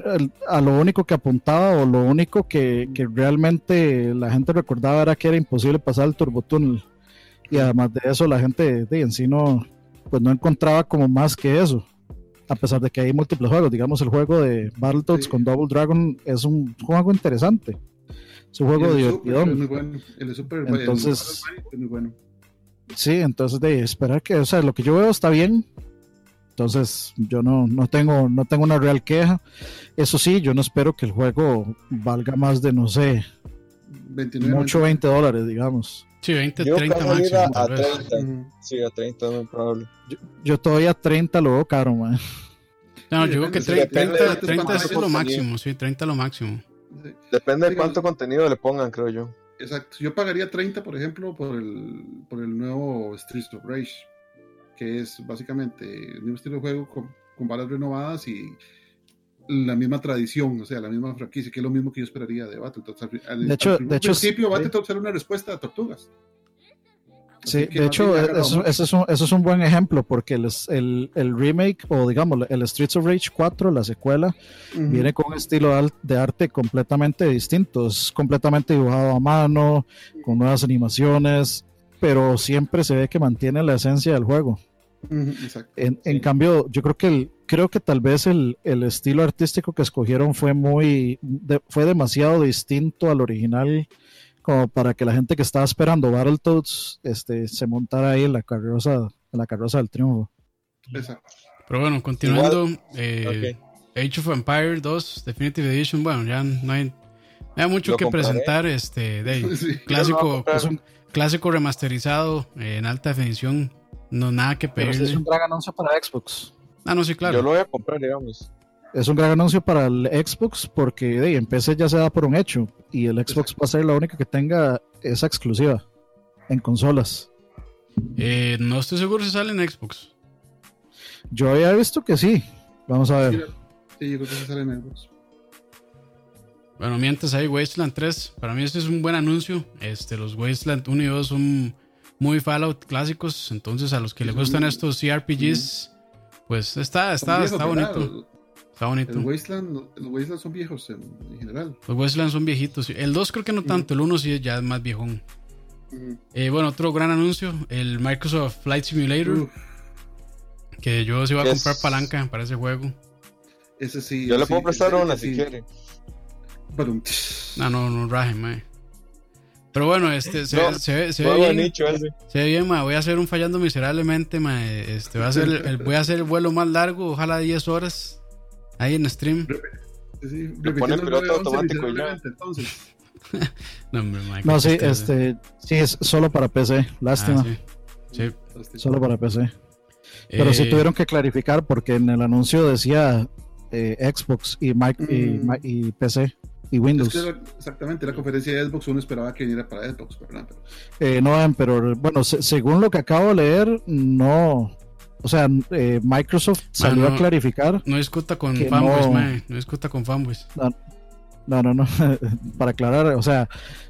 a lo único que apuntaba o lo único que, que realmente la gente recordaba era que era imposible pasar el turbotúnel. Y además de eso, la gente de, en sí no, pues no encontraba como más que eso. A pesar de que hay múltiples juegos, digamos el juego de Battletoads Sí. con Double Dragon es un juego interesante. Es un juego el divertido. bueno. El el Entonces- es muy bueno. Sí, entonces de esperar que, o sea, lo que yo veo está bien. Entonces, yo no, no tengo, no tengo una real queja. Eso sí, yo no espero que el juego valga más de, no sé, 29 mucho 20 dólares, digamos. Sí, 20, Yo 30 creo que máximo. a, a tal vez. 30. Ujú. Sí, a 30 es muy probable. Yo, yo todavía 30 lo veo caro, man. No, Sí, yo creo que depende- 30, depende 30, de 30 es lo contenido. máximo, sí, 30 lo máximo. Sí, Depende de cuánto contenido le pongan, creo yo. Exacto. Yo pagaría 30, por ejemplo, por el, por el nuevo Streets of Rage, que es básicamente el mismo estilo de juego con, con balas renovadas y la misma tradición, o sea, la misma franquicia, que es lo mismo que yo esperaría de Battletoads. Al, De hecho- al de hecho, principio, sí. Battletoads era una respuesta a Tortugas. Sí, Así de hecho, agarró eso, es un, eso es un buen ejemplo porque el, el, el remake o digamos el Streets of Rage 4, la secuela, viene con un estilo de arte completamente distinto. Es completamente dibujado a mano, con nuevas animaciones, pero siempre se ve que mantiene la esencia del juego. Exacto. En, en Sí. cambio, yo creo que el, creo que tal vez el, el estilo artístico que escogieron fue muy de- fue demasiado distinto al original como para que la gente que estaba esperando Battletoads este, se montara ahí en la carroza, en la carroza del triunfo. Exacto. Pero bueno, continuando, eh, Age of Empire 2 Definitive Edition, bueno, ya no hay, no hay mucho Lo que compraré. presentar. Este, de Sí. Clásico, comprar. es un clásico remasterizado eh, en alta definición, no nada que pedirle. es un gran anuncio para Xbox. Ah, no, sí, claro. Yo lo voy a comprar, digamos. Es un gran anuncio para el Xbox porque de, en PC ya se da por un hecho y el Xbox va a ser la única que tenga esa exclusiva en consolas. Eh, no estoy seguro si sale en Xbox. Yo había visto que sí. Vamos a ver. Sí, yo creo que se sale en Xbox. Bueno, mientras hay Wasteland 3, para mí este es un buen anuncio. Este, los Wasteland 1 y 2 son muy Fallout clásicos, entonces a los que les gustan estos CRPGs, pues está, está, está bonito. Está bonito. El Wasteland, los Wasteland son viejos en, en general. Los Wasteland son viejitos. sí. El 2 creo que no tanto, el 1 sí ya es más viejón. Ujú. Eh, bueno, otro gran anuncio, el Microsoft Flight Simulator, Uf, que yo sí voy a Es- comprar palanca para ese juego. ese sí. Yo le sí, puedo prestar una si quiere. Pero, No, no, no raje, mae. Pero bueno, este se, No, ve- se, ve- se ve bien. nicho ese. Se ve bien, ma. Voy a hacer un fallando miserablemente, ma. Este, voy a hacer el, voy a hacer el vuelo más largo, ojalá 10 horas. Ahí en stream. sí, pone el piloto 9-11 automático y ya. Entonces, No, hombre, ma, No, sí, tristeza. este, sí, es solo para PC. Lástima. Ah, sí. Sí. Solo para PC. Pero Eh, sí tuvieron que clarificar porque en el anuncio decía eh, Xbox y, Mac, y, Mm. Ma- y PC y es Windows. que era- exactamente, la conferencia de Xbox uno esperaba que viniera para Xbox, ¿verdad? Pero, Eh, no, pero bueno, se- según lo que acabo de leer, no. O sea, eh, Microsoft salió no. a clarificar. No discuta con fanboys, no-. No discuta con fanboys. No, no, no. Para aclarar, o sea,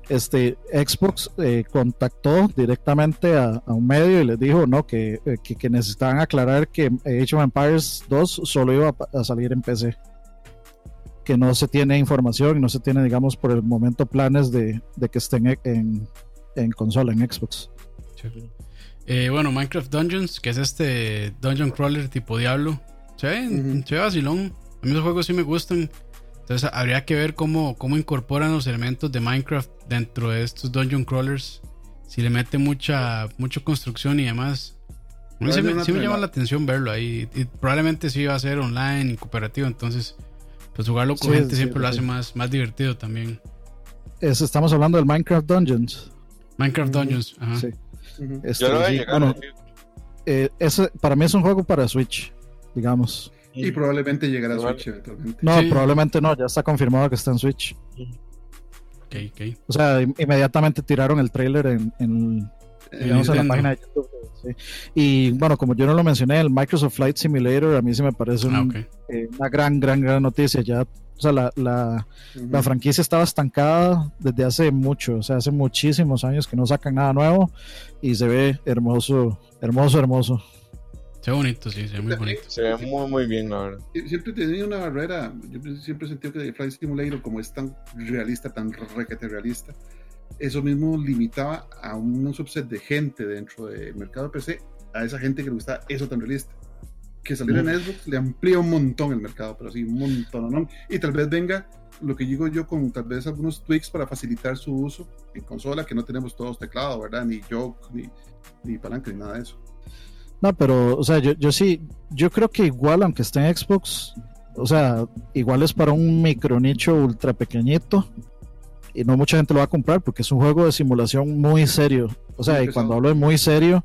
este Xbox eh, contactó directamente a, a un medio y les dijo no que, eh, que, que necesitaban aclarar que Age of Empires 2 solo iba a, a salir en PC. Que no se tiene información, no se tiene, digamos, por el momento planes de, de que estén en, en consola, en Xbox. Eh, bueno, Minecraft Dungeons, que es este dungeon crawler tipo Diablo. Se ve, se ve vacilón. A mí esos juegos sí me gustan. Entonces habría que ver cómo, cómo incorporan los elementos de Minecraft dentro de estos dungeon crawlers. Si le mete mucha, mucha construcción y demás. A mí sí me, una sí me llama la atención verlo ahí. Y probablemente sí va a ser online y cooperativo. Entonces, pues jugarlo con Sí, gente sí, siempre lo sí. hace más, más divertido también. Es- estamos hablando del Minecraft Dungeons. Minecraft. Dungeons. Ajá. Sí. Este, Yo lo voy a sí, llegar. bueno, eh, ese, para mí es un juego para Switch, digamos. Y probablemente llegará a. Switch eventualmente. No, Sí. probablemente no, ya está confirmado que está en Switch. Ok, ok. O sea, inmediatamente tiraron el trailer en, en, digamos, en la página de YouTube. sí. Y bueno, como yo no lo mencioné, el Microsoft Flight Simulator a mí sí me parece un- Ah, ok. eh, una gran, gran, gran noticia. Ya, o sea, la, la, ujú. la franquicia estaba estancada desde hace mucho, o sea, hace muchísimos años que no sacan nada nuevo y se ve hermoso, hermoso, hermoso. Se ve bonito, sí, se ve muy bonito. Se ve muy, muy bien, la verdad. Sie- Siempre he tenido una barrera. Yo siempre he sentido que Flight Simulator, como es tan realista, tan requete realista, eso mismo limitaba a un subset de gente dentro del mercado de PC, a esa gente que le gusta eso tan realista. Que salir en Xbox le amplía un montón el mercado, pero sí, un montón, ¿no? Y tal vez venga lo que digo yo con tal vez algunos tweaks para facilitar su uso en consola, que no tenemos todos teclado, ¿verdad? Ni joke, ni, ni palanca, ni nada de eso. No, pero, o sea, yo, yo sí, yo creo que igual, aunque esté en Xbox, o sea, igual es para un micro nicho ultra pequeñito y no mucha gente lo va a comprar porque es un juego de simulación muy serio. O sea, y cuando hablo de muy serio,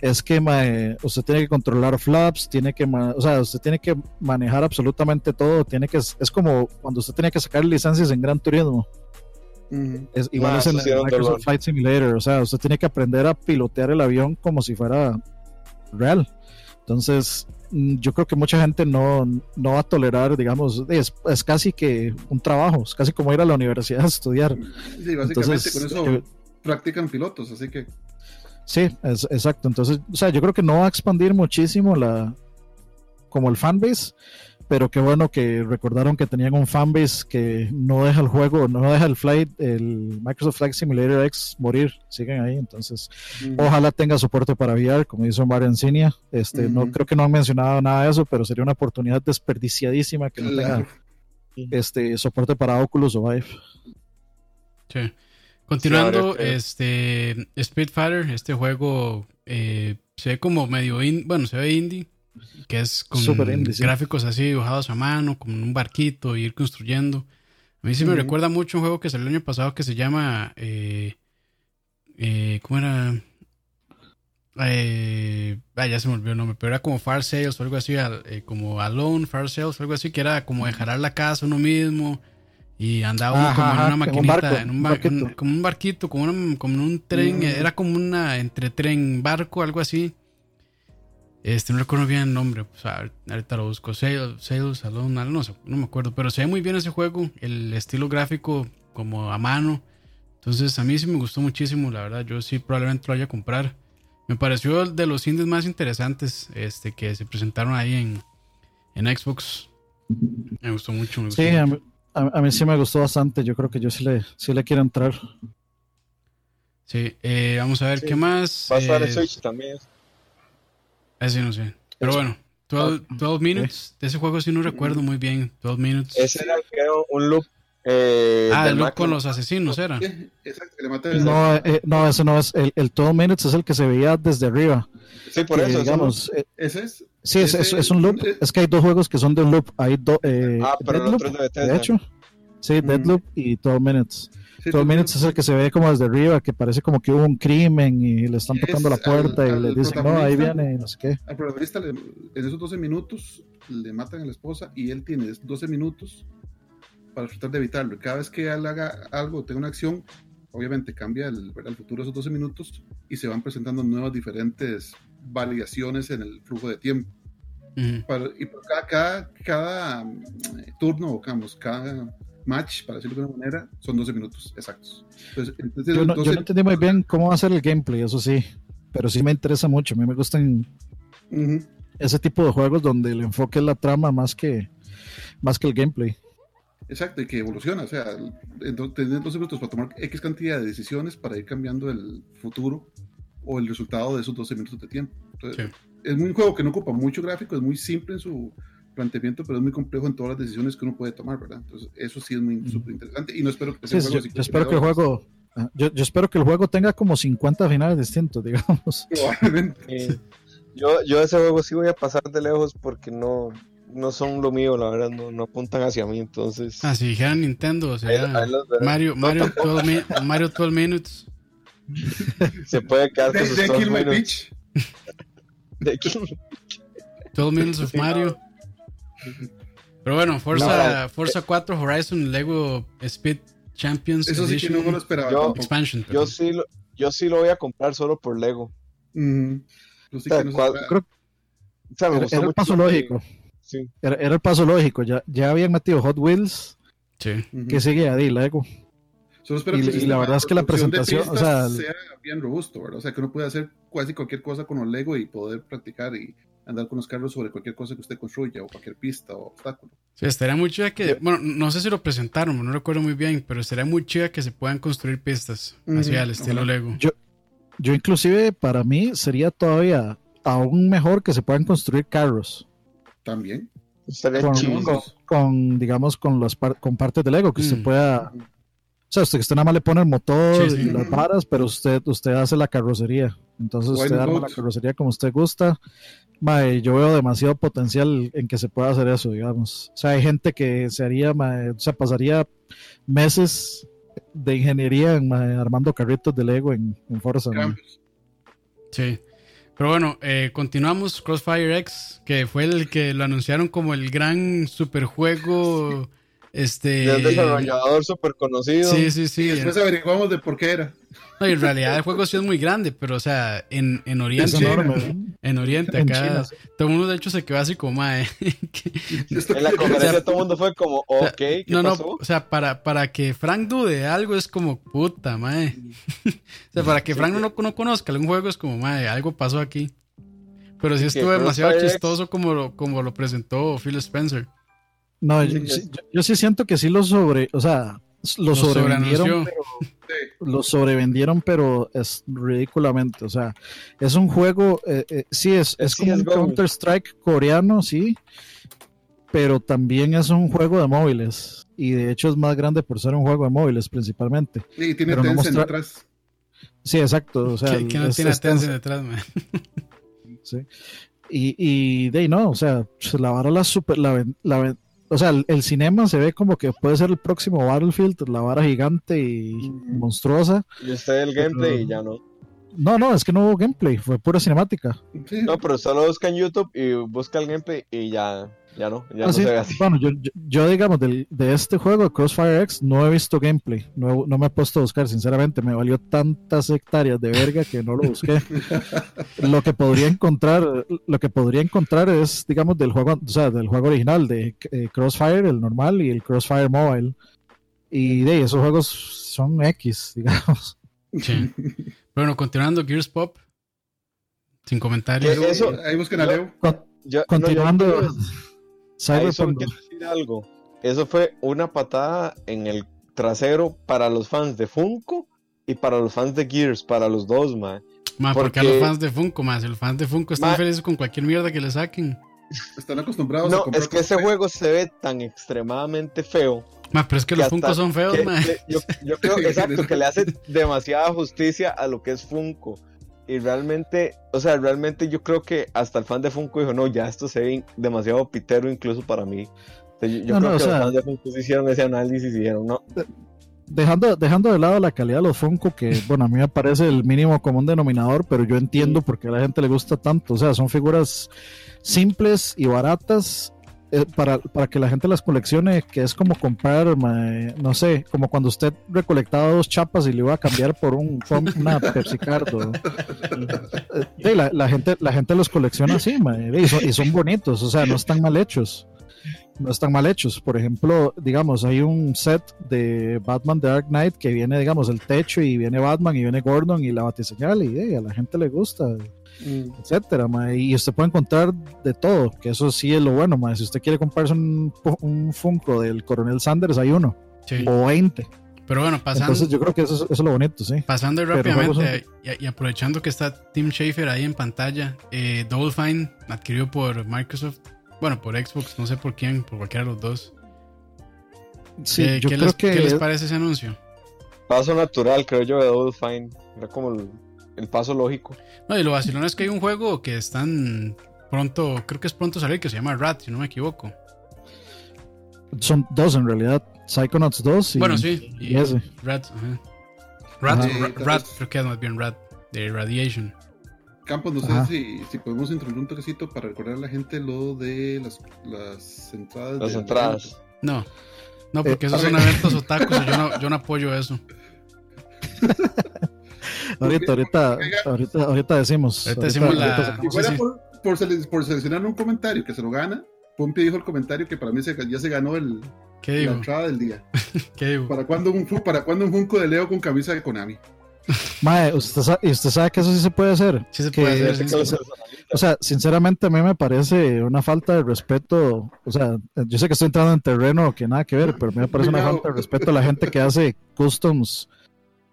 es que mae, usted tiene que controlar flaps, tiene que, o sea, usted tiene que manejar absolutamente todo, tiene que, es como cuando usted tiene que sacar licencias en Gran Turismo. Es, igual Ah, es en Microsoft dolor. Flight Simulator. O sea, usted tiene que aprender a pilotear el avión como si fuera real. Entonces, yo creo que mucha gente no, no va a tolerar, digamos, es, es casi que un trabajo, es casi como ir a la universidad a estudiar. Sí, básicamente Entonces, con eso yo- practican pilotos, así que sí, es, exacto. Entonces, o sea, yo creo que no va a expandir muchísimo la como el fanbase, pero qué bueno que recordaron que tenían un fanbase que no deja el juego, no deja el flight, el Microsoft Flight Simulator X morir, siguen ahí, entonces. Ojalá tenga soporte para VR, como hizo Mario Encinia. Este, no creo que no han mencionado nada de eso, pero sería una oportunidad desperdiciadísima que no Claro. tenga este soporte para Oculus o Vive. Sí. Continuando, que- este Spitfire, este juego eh, se ve como medio in- bueno, se ve indie, que es con sí. gráficos así dibujados a mano, como en un barquito, y ir construyendo. A mí sí me recuerda mucho un juego que salió el año pasado que se llama eh, eh, ¿cómo era? Eh, ah, ya se me olvidó el nombre, pero era como Far Sales o algo así, como Alone, Far Sales, algo así, que era como de jalar la casa uno mismo y andaba uno Ajá, como en una maquinita, barco, en un, un ba- barquito. un- como un barquito, como, una- como un tren, era como una entre tren, barco, algo así. Este, no recuerdo bien el nombre, pues, a- ahorita lo busco. Sales, Sales Alone, no, sé, no me acuerdo, pero se ve muy bien ese juego, el estilo gráfico como a mano. Entonces a mí sí me gustó muchísimo, la verdad, yo sí probablemente lo vaya a comprar. Me pareció el de los indies más interesantes este, que se presentaron ahí en, en Xbox. Me gustó mucho. Me gustó Sí, mucho. a mí, a- a mí sí me gustó bastante. Yo creo que yo sí le, sí le quiero entrar. Sí, eh, vamos a ver Sí. qué más. Va a estar Eh, Switch también. Ese no sé. Pero bueno, 12, 12 Minutes. De ese juego sí no recuerdo muy bien. 12 Minutes. Ese era creo, un loop. Eh, ah, el loop Mac- con los asesinos era. Exacto, le No, eh, no, ese no es. El, el 12 Minutes es el que se veía desde arriba. Sí, por que, eso. digamos, eh, Ese es. sí, es, es, es un loop. Es que hay dos juegos que son de un loop. Hay do, eh, Ah, pero el Deadloop, otro es de Bethesda. de hecho. Sí, Mm. Deadloop y 12 Minutes. Sí, 12 Minutes es el que se ve como desde arriba, que parece como que hubo un crimen y le están Es tocando la puerta al- y al le dicen, no, ahí viene y no sé qué. Al protagonista le- en esos 12 minutos le matan a la esposa y él tiene 12 minutos para tratar de evitarlo. Y cada vez que él haga algo, tenga una acción, obviamente cambia el, el futuro de esos 12 minutos y se van presentando nuevas diferentes variaciones en el flujo de tiempo. Ujú. Para- y por cada, cada, cada, mm, turno, o digamos, cada match, para decirlo de alguna manera, son 12 minutos exactos. Entonces, entonces Yo no, yo 12 no entendí muy bien cómo va a ser el gameplay, eso sí, pero sí me interesa mucho. A mí me gustan Ujú. ese tipo de juegos donde el enfoque es la trama más que, más que el gameplay. Exacto, y que evoluciona, o sea, entonces, tener 12 minutos para tomar X cantidad de decisiones para ir cambiando el futuro o el resultado de esos 12 minutos de tiempo. Entonces, Sí. Es un juego que no ocupa mucho gráfico, es muy simple en su planteamiento, pero es muy complejo en todas las decisiones que uno puede tomar, ¿verdad? Entonces, eso sí es muy Ujú. súper interesante y no espero que Sí, yo, yo espero que el 50 juego. ah, Yo, yo espero que el juego tenga como 50 finales distintos, digamos. Probablemente. Eh, yo, yo ese juego sí voy a pasar de lejos porque no, no son lo mío, la verdad, no, no apuntan hacia mí, entonces... Ah, si dijera Nintendo, o sea, ahí. Mario, Mario, 12 mi- Mario 12 Minutes. Se puede quedar con They, sus they dos kill my minutos. bitch. De kill- 12 Minutes of Sí, Mario. Pero bueno, Forza, No, Forza 4 Horizon Lego Speed Champions Eso sí que no me lo esperaba. Yo-. Expansion. Yo perdón. sí, lo, yo sí lo voy a comprar solo por Lego. Ujú. Yo sí O sea, que no se ¿cuál- esperaba. Creo O sea, me Era, el paso que- lógico. Sí. Era, era el paso lógico. Ya, ya habían metido Hot Wheels. Sí. Que sigue ahí, Lego? Solo espero Y- que y la verdad de es que la de presentación, o sea, sea bien robusto, ¿verdad? O sea, que uno puede hacer casi cualquier cosa con los Lego y poder practicar y andar con los carros sobre cualquier cosa que usted construya o cualquier pista o obstáculo. Sí, estaría muy chida que, bueno, no sé si lo presentaron, no recuerdo muy bien, pero estaría muy chida que se puedan construir pistas, así al estilo ojalá. Lego. Yo inclusive para mí sería todavía aún mejor que se puedan construir carros También. Estaría con, chido. con- con, digamos con las par- con partes de Lego que usted Mm. pueda o sea usted, usted nada más le pone el motor Sí, sí. y las varas pero usted usted hace la carrocería entonces Why usted arma la carrocería como usted gusta Mae, yo veo demasiado potencial en que se pueda hacer eso digamos o sea hay gente que se haría mae, o sea pasaría meses de ingeniería mae, armando carritos de Lego en, en Forza. Sí. Pero bueno, eh, continuamos. Crossfire X, que fue el que lo anunciaron como el gran superjuego. Este. Desarrollador súper conocido. Sí, sí, sí. Y después averiguamos de por qué era. No, y en realidad el juego sí es muy grande, pero o sea, en, en Oriente. es enorme ¿no? En Oriente, En acá. China, sí. Todo el mundo de hecho se quedó así como, mae. En la conferencia todo el mundo fue como, ok, ¿qué no, no, o sea, para, para que Frank dude de algo es como puta, mae. o sea, para que Frank no, no conozca algún juego es como, mae, algo pasó aquí. Pero sí estuvo demasiado chistoso como lo, como lo presentó Phil Spencer. No, yo, sí- es- yo- yo sí siento que sí lo sobre, o sea, lo, Lo sobrevendieron, pero, Sí. lo sobrevendieron, pero es ridículamente, o sea, es un juego, eh, eh, sí, es, es Sí, como es un Go. Counter Strike coreano, sí, pero también es un juego de móviles, y de hecho es más grande por ser un juego de móviles principalmente. Y tiene Pero no Tencent mostra- detrás. Sí, exacto, o sea, que, no es- tiene es- atención detrás, mae. Sí. Y, y de ahí no, o sea, pues, la vara la super, la, la o sea, el, el cinema se ve como que puede ser el próximo Battlefield, la vara gigante y monstruosa. Y usted el gameplay y ya no. No, no, es que no hubo gameplay, fue pura cinemática. No, pero solo busca en YouTube y busca el gameplay y ya, ya no, ya no Así- se ve así. Bueno, yo, yo, yo, digamos, del- de este juego, Crossfire X, no he visto gameplay, no, no me he puesto a buscar, sinceramente, me valió tantas hectáreas de verga que no lo busqué. lo que podría encontrar, lo que podría encontrar es, digamos, del juego, o sea, del juego original, de eh, Crossfire, el normal, y el Crossfire Mobile. Y de ahí, esos juegos son X, digamos. Sí. Bueno, continuando, Gears Pop. Sin comentarios. ¿Qué? Eso- Ahí busquen a Leo. Con- Yo- no, continuando, yo- Ahí solo Cyberpunk. quiero decir algo. Eso fue una patada en el trasero para los fans de Funko y para los fans de Gears, para los dos, man. Ma, porque a los fans de Funko, más los fans de Funko están Ma- felices con cualquier mierda que le saquen. Están acostumbrados a No, comprar es que ese cosas. juego se ve tan extremadamente feo. Ma, pero es que Que los Funko son feos, que- ma. que yo, yo creo, exacto, que le hace demasiada justicia a lo que es Funko. Y realmente, o sea, realmente yo creo que hasta el fan de Funko dijo, no, ya esto se ve demasiado pitero incluso para mí. Yo No, creo no, que sea- los fans de Funko hicieron ese análisis y dijeron, no, dejando, dejando de lado la calidad de los Funko, que bueno, a mí me parece el mínimo común denominador, pero yo entiendo por qué a la gente le gusta tanto. O sea, son figuras simples y baratas para, para que la gente las coleccione, que es como comprar, mae, no sé, como cuando usted recolectaba dos chapas y le iba a cambiar por un, una Pepsi Card. o- Eh, de, la, la gente, la gente los colecciona así, mae, y son, y son bonitos, o sea, no están mal hechos no están mal hechos. Por ejemplo, digamos, hay un set de Batman The Dark Knight que viene, digamos, el techo y viene Batman y viene Gordon y la batiseñal y eh, a la gente le gusta, Mm. etcétera, ma, y usted puede encontrar de todo, que eso sí es lo bueno, ma. si usted quiere comprarse un, un Funko del Coronel Sanders hay uno Sí. o 20. Pero bueno, pasando, Entonces yo creo que eso, es- eso es lo bonito, sí. pasando Pero rápidamente y, y aprovechando que está Tim Schafer ahí en pantalla, eh, Double Fine adquirido por Microsoft, bueno, por Xbox, no sé por quién, por cualquiera de los dos. Sí, Eh, yo ¿qué, creo les, que ¿Qué les parece ese anuncio? Paso natural, creo yo, de Double Fine. Era como el, el paso lógico. No, y lo vacilón es que hay un juego que están pronto, creo que es pronto salir, que se llama Rat, si no me equivoco. son dos en realidad. Psychonauts 2 y, bueno, sí, y y ese. Rat, ajá. Rat, Ajá. Creo que es más bien Rat, de Radiation. Campos, no sé si, si podemos introducir un toquecito para recordar a la gente lo de las, las entradas. Las del entradas. No, no, porque Eh, esos son eventos otakus y yo no, yo no apoyo eso. Ahorita, ahorita, ahorita, ahorita decimos. Ahorita decimos la- Si sacamos- fuera sí, sí. Por, por, sele- por seleccionar un comentario que se lo gana, Pompi dijo el comentario que para mí se- ya se ganó el, ¿Qué la entrada del día. ¿Qué digo? ¿Para cuándo un, para cuándo un Funko de Leo con camisa de Konami? Mae, usted, sa- usted sabe que eso sí se puede hacer. Sí se que- puede hacer, sí. o sea, O sea, sinceramente a mí me parece una falta de respeto. O sea, yo sé que estoy entrando en terreno que nada que ver, pero a mí me parece una falta de respeto a la gente que hace customs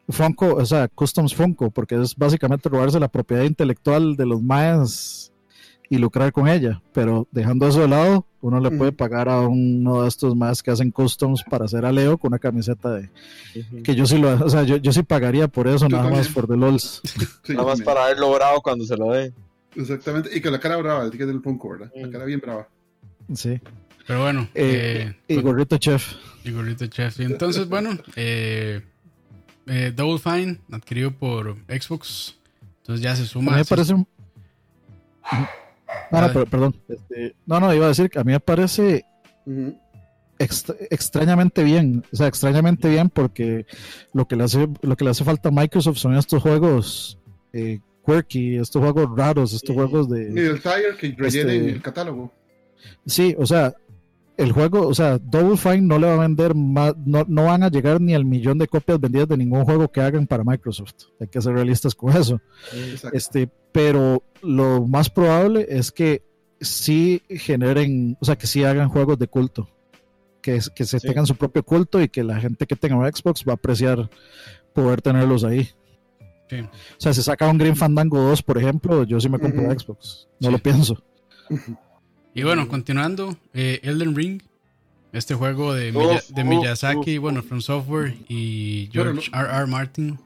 Funko, o sea, customs Funko, porque es básicamente robarse la propiedad intelectual de los mayas y lucrar con ella. Pero dejando eso de lado, uno le puede pagar a uno de estos más que hacen customs para hacer a Leo con una camiseta de que yo sí lo, o sea, yo, yo sí pagaría por eso, nada más por the lols. Sí, Nada más también. para verlo bravo cuando se lo dé. Exactamente. Y con la cara brava, el ticket del Funko, ¿verdad? La Mm. cara bien brava. Sí. Pero bueno, Eh, eh, y gorrito chef. y gorrito chef. Y entonces, bueno, eh, eh, Double Fine adquirido por Xbox. Entonces ya se A suma. mí me parece un. No, no, per- perdón. Este, no, no, iba a decir que a mí me parece extra- extrañamente bien. O sea, extrañamente bien porque lo que le hace, lo que le hace falta a Microsoft son estos juegos eh, quirky, estos juegos raros, estos juegos Y de. el Tire que Este- el catálogo. Sí, o sea, el juego, o sea, Double Fine no le va a vender más, no, no van a llegar ni al millón de copias vendidas de ningún juego que hagan para Microsoft. Hay que ser realistas con eso. Exacto. Este, pero lo más probable es que sí generen, o sea, que sí hagan juegos de culto, que, que se Sí. tengan su propio culto y que la gente que tenga un Xbox va a apreciar poder tenerlos ahí. Sí. O sea, si saca un Green Fandango 2, por ejemplo, yo sí me compro Ujú. Xbox, no Sí. lo pienso. Y bueno, continuando, eh, Elden Ring, este juego de, de Miyazaki, bueno, From Software y George R. R. Martin.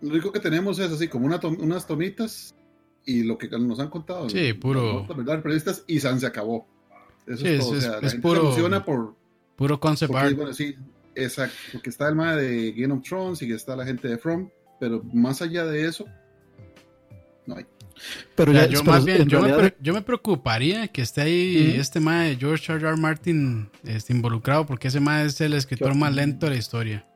Lo único que tenemos es así como una tom- unas tomitas y lo que nos han contado. Sí, puro- Las ¿verdad? periodistas y San se acabó. Eso Sí, es todo. o sea, es- la es gente puro- se emociona por. Puro concept Porque, art. bueno, sí, exacto. Porque está el mae de Game of Thrones y que está la gente de From. Pero más allá de eso, no hay. Pero ya, yo pero más bien, en yo me, realidad- yo me preocuparía que esté ahí este mae de George R. R. Martin este, involucrado, porque ese mae es el escritor más lento de la historia.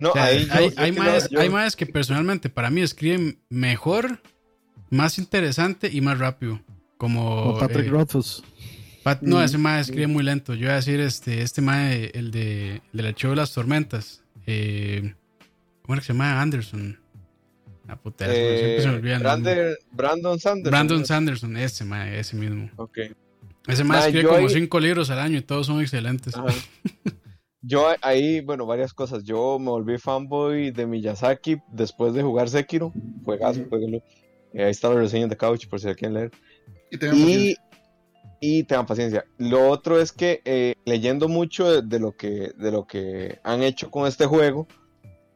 No, O sea, ahí yo- hay, hay, maes, yo- hay maes que personalmente para mí escriben mejor, más interesante y más rápido. Como, como Patrick eh, Rothfuss. Pat- no, Mm. ese mae escribe muy lento. Yo iba a decir este, este mae, el de el del archivo de las tormentas. Eh, ¿Cómo era que se llama? Anderson. Puta, eh, siempre se me olvida el nombre. Brander- Brandon Sanders. Brandon Sanderson, ese mae, ese mismo. Ok. Ese Mae, escribe yo como ahí- cinco libros al año y todos son excelentes. Yo ahí, bueno, varias cosas. Yo me volví fanboy de Miyazaki después de jugar Sekiro. Juegazo, jueguenlo. Eh, ahí está la reseña de Couch por si la quieren leer. Y tengan Y, paciencia. y tengan paciencia. Lo otro es que eh, leyendo mucho de, de lo que, de lo que han hecho con este juego,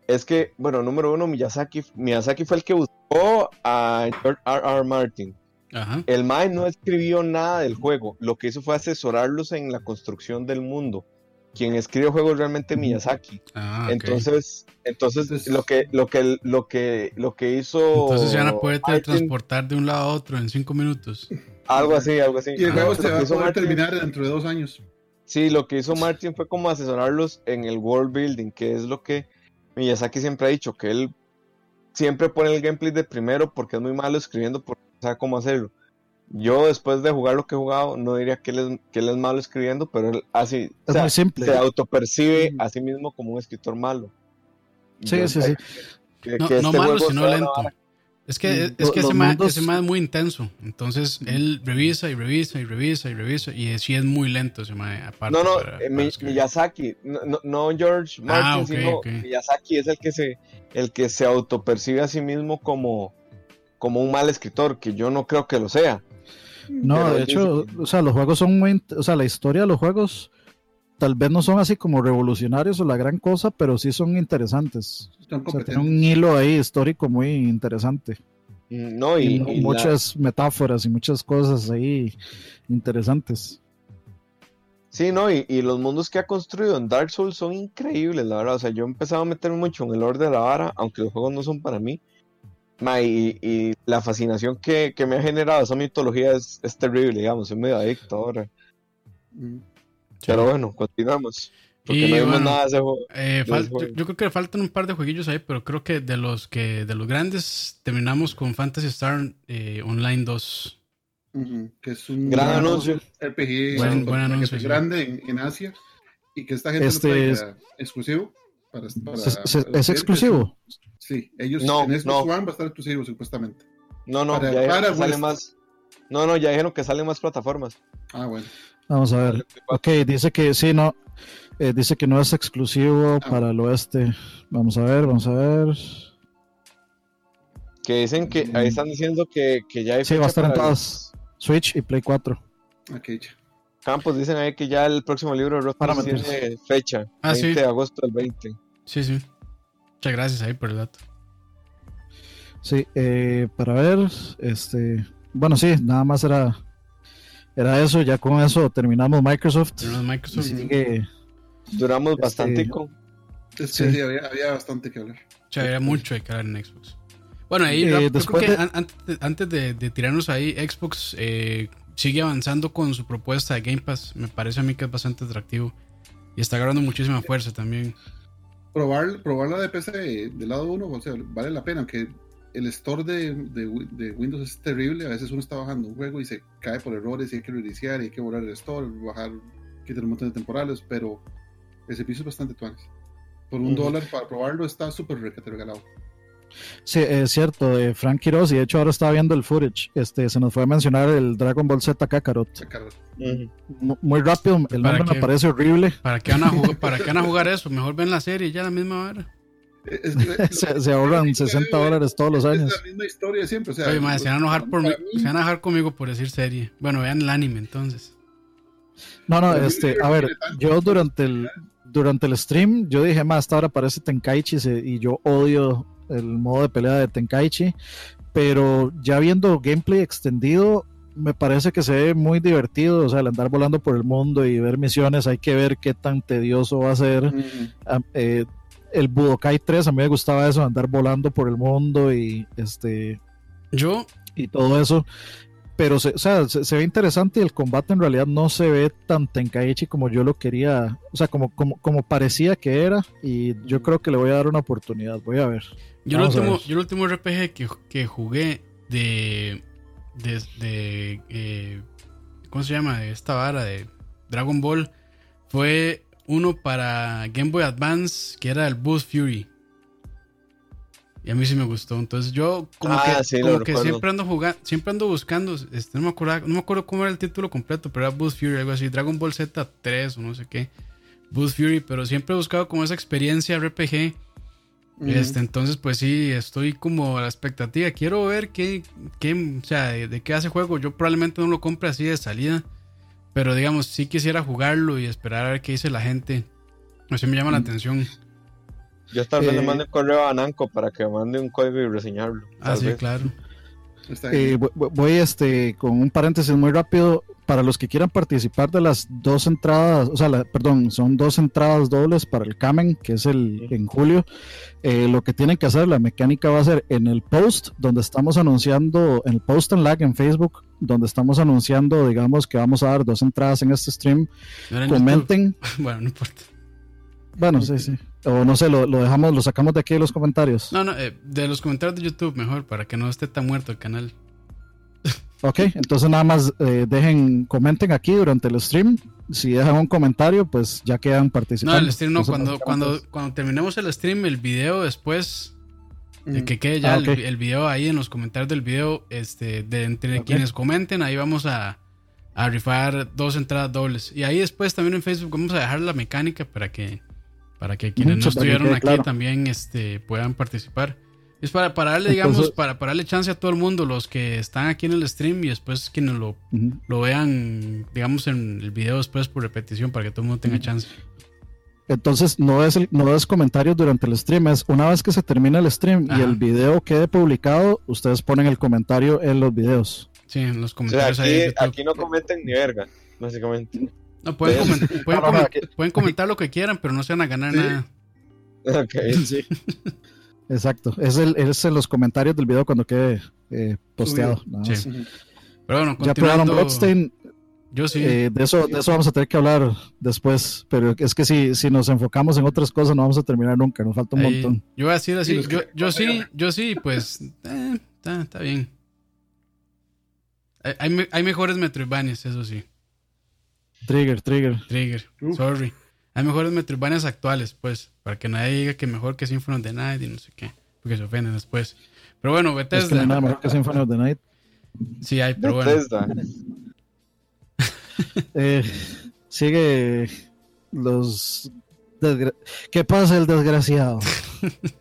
es que, bueno, número uno, Miyazaki, Miyazaki fue el que buscó a George R. R. Martin. Ajá. El Mae no escribió nada del juego, lo que hizo fue asesorarlos en la construcción del mundo. Quien escribe el juego es realmente Miyazaki. Ah. Entonces, entonces Entonces- lo que lo que lo que lo que hizo Entonces ya no puede Martin- transportar de un lado a otro en cinco minutos. algo así, algo así. Y el juego se va a poder Martin- terminar dentro de dos años. Sí, lo que hizo Martin fue como asesorarlos en el world building, que es lo que Miyazaki siempre ha dicho, que él siempre pone el gameplay de primero porque es muy malo escribiendo porque no sabe cómo hacerlo. Yo después de jugar lo que he jugado, no diría que él es, que él es malo escribiendo, pero él así o Es sea, muy simple. se autopercibe Mm. a sí mismo como un escritor malo. Sí, Yo sí, sí. que- No, que no este malo, sino lento. vara- Es que, es, que ese ma, mundos- ese ma es muy intenso. Entonces él revisa y revisa y revisa y revisa. Y sí es muy lento ese ma, aparte. No, no, para- eh, para. Miyazaki, no, George Martin, Ah, ok, sino. Miyazaki es el que se, el que se autopercibe a sí mismo como, como un mal escritor, que yo no creo que lo sea. No, Pero de hecho, dice o sea, los juegos son muy, o sea, la historia de los juegos tal vez no son así como revolucionarios o la gran cosa, pero sí son interesantes. O sea, competentes. tiene un hilo ahí histórico muy interesante. Mm, No, Y, y, y la- muchas metáforas y muchas cosas ahí interesantes. Sí, no, y, y los mundos que ha construido en Dark Souls son increíbles, la verdad. O sea, yo he empezado a meterme mucho en el orden de la vara, aunque los juegos no son para mí. Ma, y, y la fascinación que, que me ha generado esa mitología es, es terrible, digamos, soy medio adicto ahora. Pero bueno, continuamos. Porque Y no vimos bueno, nada de ese juego. Eh, yo, creo que faltan un par de jueguillos ahí, pero creo que de los que de los grandes terminamos con Fantasy Star eh, Online 2. Ujú, Que es un Gran anuncio. RPG Buen- buen anuncio, sí. grande en, en Asia y que esta gente Este traiga es- exclusivo. Para, para- ¿Es, para exclusivo? Sí, ellos No, en Xbox no. One va a estar exclusivo supuestamente. No, no, Para- ya dijeron para que sale West. más. No, no, ya dijeron que salen más plataformas. Ah, bueno. Vamos a ver. Ok, dice que sí, no. eh, dice que no es exclusivo Ah. para el oeste. Vamos a ver, vamos a ver. Que dicen que, ahí están diciendo que, que ya hay Sí, va a fecha estar en para todas. Switch y Play 4. Aquí ya. Campos, dicen ahí que ya el próximo libro de Parámetros. tiene fecha, Ah, 20 sí. de agosto del 20. Sí, sí. Muchas gracias ahí por el dato. Sí, eh, para ver, este, bueno, sí, nada más era, era eso. Ya con eso terminamos Microsoft. Microsoft. Sigue, Duramos Este, bastante. Es que Sí. sí, había, había bastante que hablar. O sea, había mucho de que hablar en Xbox. Bueno, ahí Eh, Rap, yo después creo que de- an- antes, de, antes de- de tirarnos ahí, Xbox eh, sigue avanzando con su propuesta de Game Pass. Me parece a mí que es bastante atractivo. Y está agarrando muchísima fuerza también. Probar, probar la de PC del lado uno, o sea, vale la pena, aunque el store de, de de Windows es terrible. A veces uno está bajando un juego y se cae por errores y hay que reiniciar y hay que borrar el store, bajar, quitar un montón de temporales, pero el servicio es bastante tuanes. Por un Ujú. dólar para probarlo está súper regalado. sí, es cierto, eh, Frank Quiroz, y de hecho ahora estaba viendo el footage. Este, se nos fue a mencionar el Dragon Ball Z Kakarot. Sacar- Mu- Muy rápido, el ¿Para nombre me qué? parece horrible. ¿Para qué van a jugar, ¿para qué van a jugar eso? Mejor ven la serie ya la misma hora. Es- es- Se, se ahorran 60 dólares todos los Es años. la misma historia siempre. O sea, Oye, madre, se van a enojar por se van a enojar conmigo por decir serie. Bueno, vean el anime entonces. No, no, este, a ver, yo durante el durante el stream yo dije, más esta hora parece Tenkaichi se- y yo odio el modo de pelea de Tenkaichi, pero ya viendo gameplay extendido me parece que se ve muy divertido, o sea, el andar volando por el mundo y ver misiones, hay que ver qué tan tedioso va a ser. Eh, el Budokai 3 a mí me gustaba eso, andar volando por el mundo y este Yo, y todo eso. Pero se, o sea, se, se ve interesante y el combate en realidad no se ve tan Tenkaichi como yo lo quería, o sea, como, como, como parecía que era. Y yo creo que le voy a dar una oportunidad. Voy a ver. yo, el último, yo el último RPG que, que jugué de. de, de, eh, ¿Cómo se llama? De esta vara de Dragon Ball fue uno para Game Boy Advance que era el Boost Fury. Y a mí sí me gustó. Entonces yo como Ah, que, sí, como que siempre ando jugando, siempre ando buscando, este, no me acuerdo, no me acuerdo cómo era el título completo, pero era Boost Fury, algo así, Dragon Ball Z3 o no sé qué. Boost Fury, pero siempre he buscado como esa experiencia RPG. Este, entonces, pues sí, estoy como a la expectativa. Quiero ver qué, qué o sea, de, de qué hace juego. Yo probablemente no lo compre así de salida. Pero digamos, sí quisiera jugarlo y esperar a ver qué dice la gente. Eso me llama la Mm. atención. Yo tal vez le mande un correo a Nanco para que mande un código y reseñarlo. Ah, sí, vez. claro. Eh, voy este, con un paréntesis muy rápido. Para los que quieran participar de las dos entradas, o sea, la- perdón, son dos entradas dobles para el Kamen, que es el en julio. Eh, lo que tienen que hacer, la mecánica va a ser en el post, donde estamos anunciando, en el post en lag en Facebook, donde estamos anunciando, digamos, que vamos a dar dos entradas en este stream. No. Comenten, Bueno, no importa. bueno, sí, sí. O no sé, lo, lo dejamos, lo sacamos de aquí de los comentarios. No, no, eh, de los comentarios de YouTube mejor, para que no esté tan muerto el canal. Ok, entonces nada más eh, dejen, comenten aquí durante el stream. Si dejan un comentario, pues ya quedan No, participando. el stream no, cuando, cuando, cuando terminemos el stream, el video después De que quede ya el, el, video ahí en los comentarios del video. Este, de entre quienes comenten, ahí vamos a, a rifar dos entradas dobles. Y ahí después también en Facebook vamos a dejar la mecánica para que, para que quienes no estuvieron aquí también este, puedan participar. Es para, para darle, digamos, para, para, darle chance a todo el mundo, los que están aquí en el stream y después quienes lo, lo vean, digamos, en el video después por repetición, para que todo el mundo tenga chance. Entonces, no es, no es comentarios durante el stream, es una vez que se termina el stream y el video quede publicado, ustedes ponen el comentario en los videos. Sí, en los comentarios. aquí, no comenten ni verga, básicamente. No, pueden, pueden, comentar lo que quieran, pero no se van a ganar nada. Ok. Sí. Exacto. Es, el, es en los comentarios del video cuando quede eh, posteado. Sí. Pero bueno, ya probaron Bloodstained. Yo sí. Eh, de, eso, de eso vamos a tener que hablar después. Pero es que si, si nos enfocamos en otras cosas, no vamos a terminar nunca. Nos falta un montón. Yo voy a decir así. Yo, yo sí, yo sí, pues. Eh, está, está bien. Hay, hay mejores Metroidvanias, eso sí. Trigger, Trigger. Trigger, sorry. Hay mejores Metroidvanias actuales, pues, para que nadie diga que mejor que Symphony of the Night y no sé qué, porque se ofenden después. Pero bueno, Bethesda. Es que no hay nada mejor que Symphony of the Night. Sí, hay, pero Bethesda. bueno. eh, sigue los. ¿Qué pasa el desgraciado?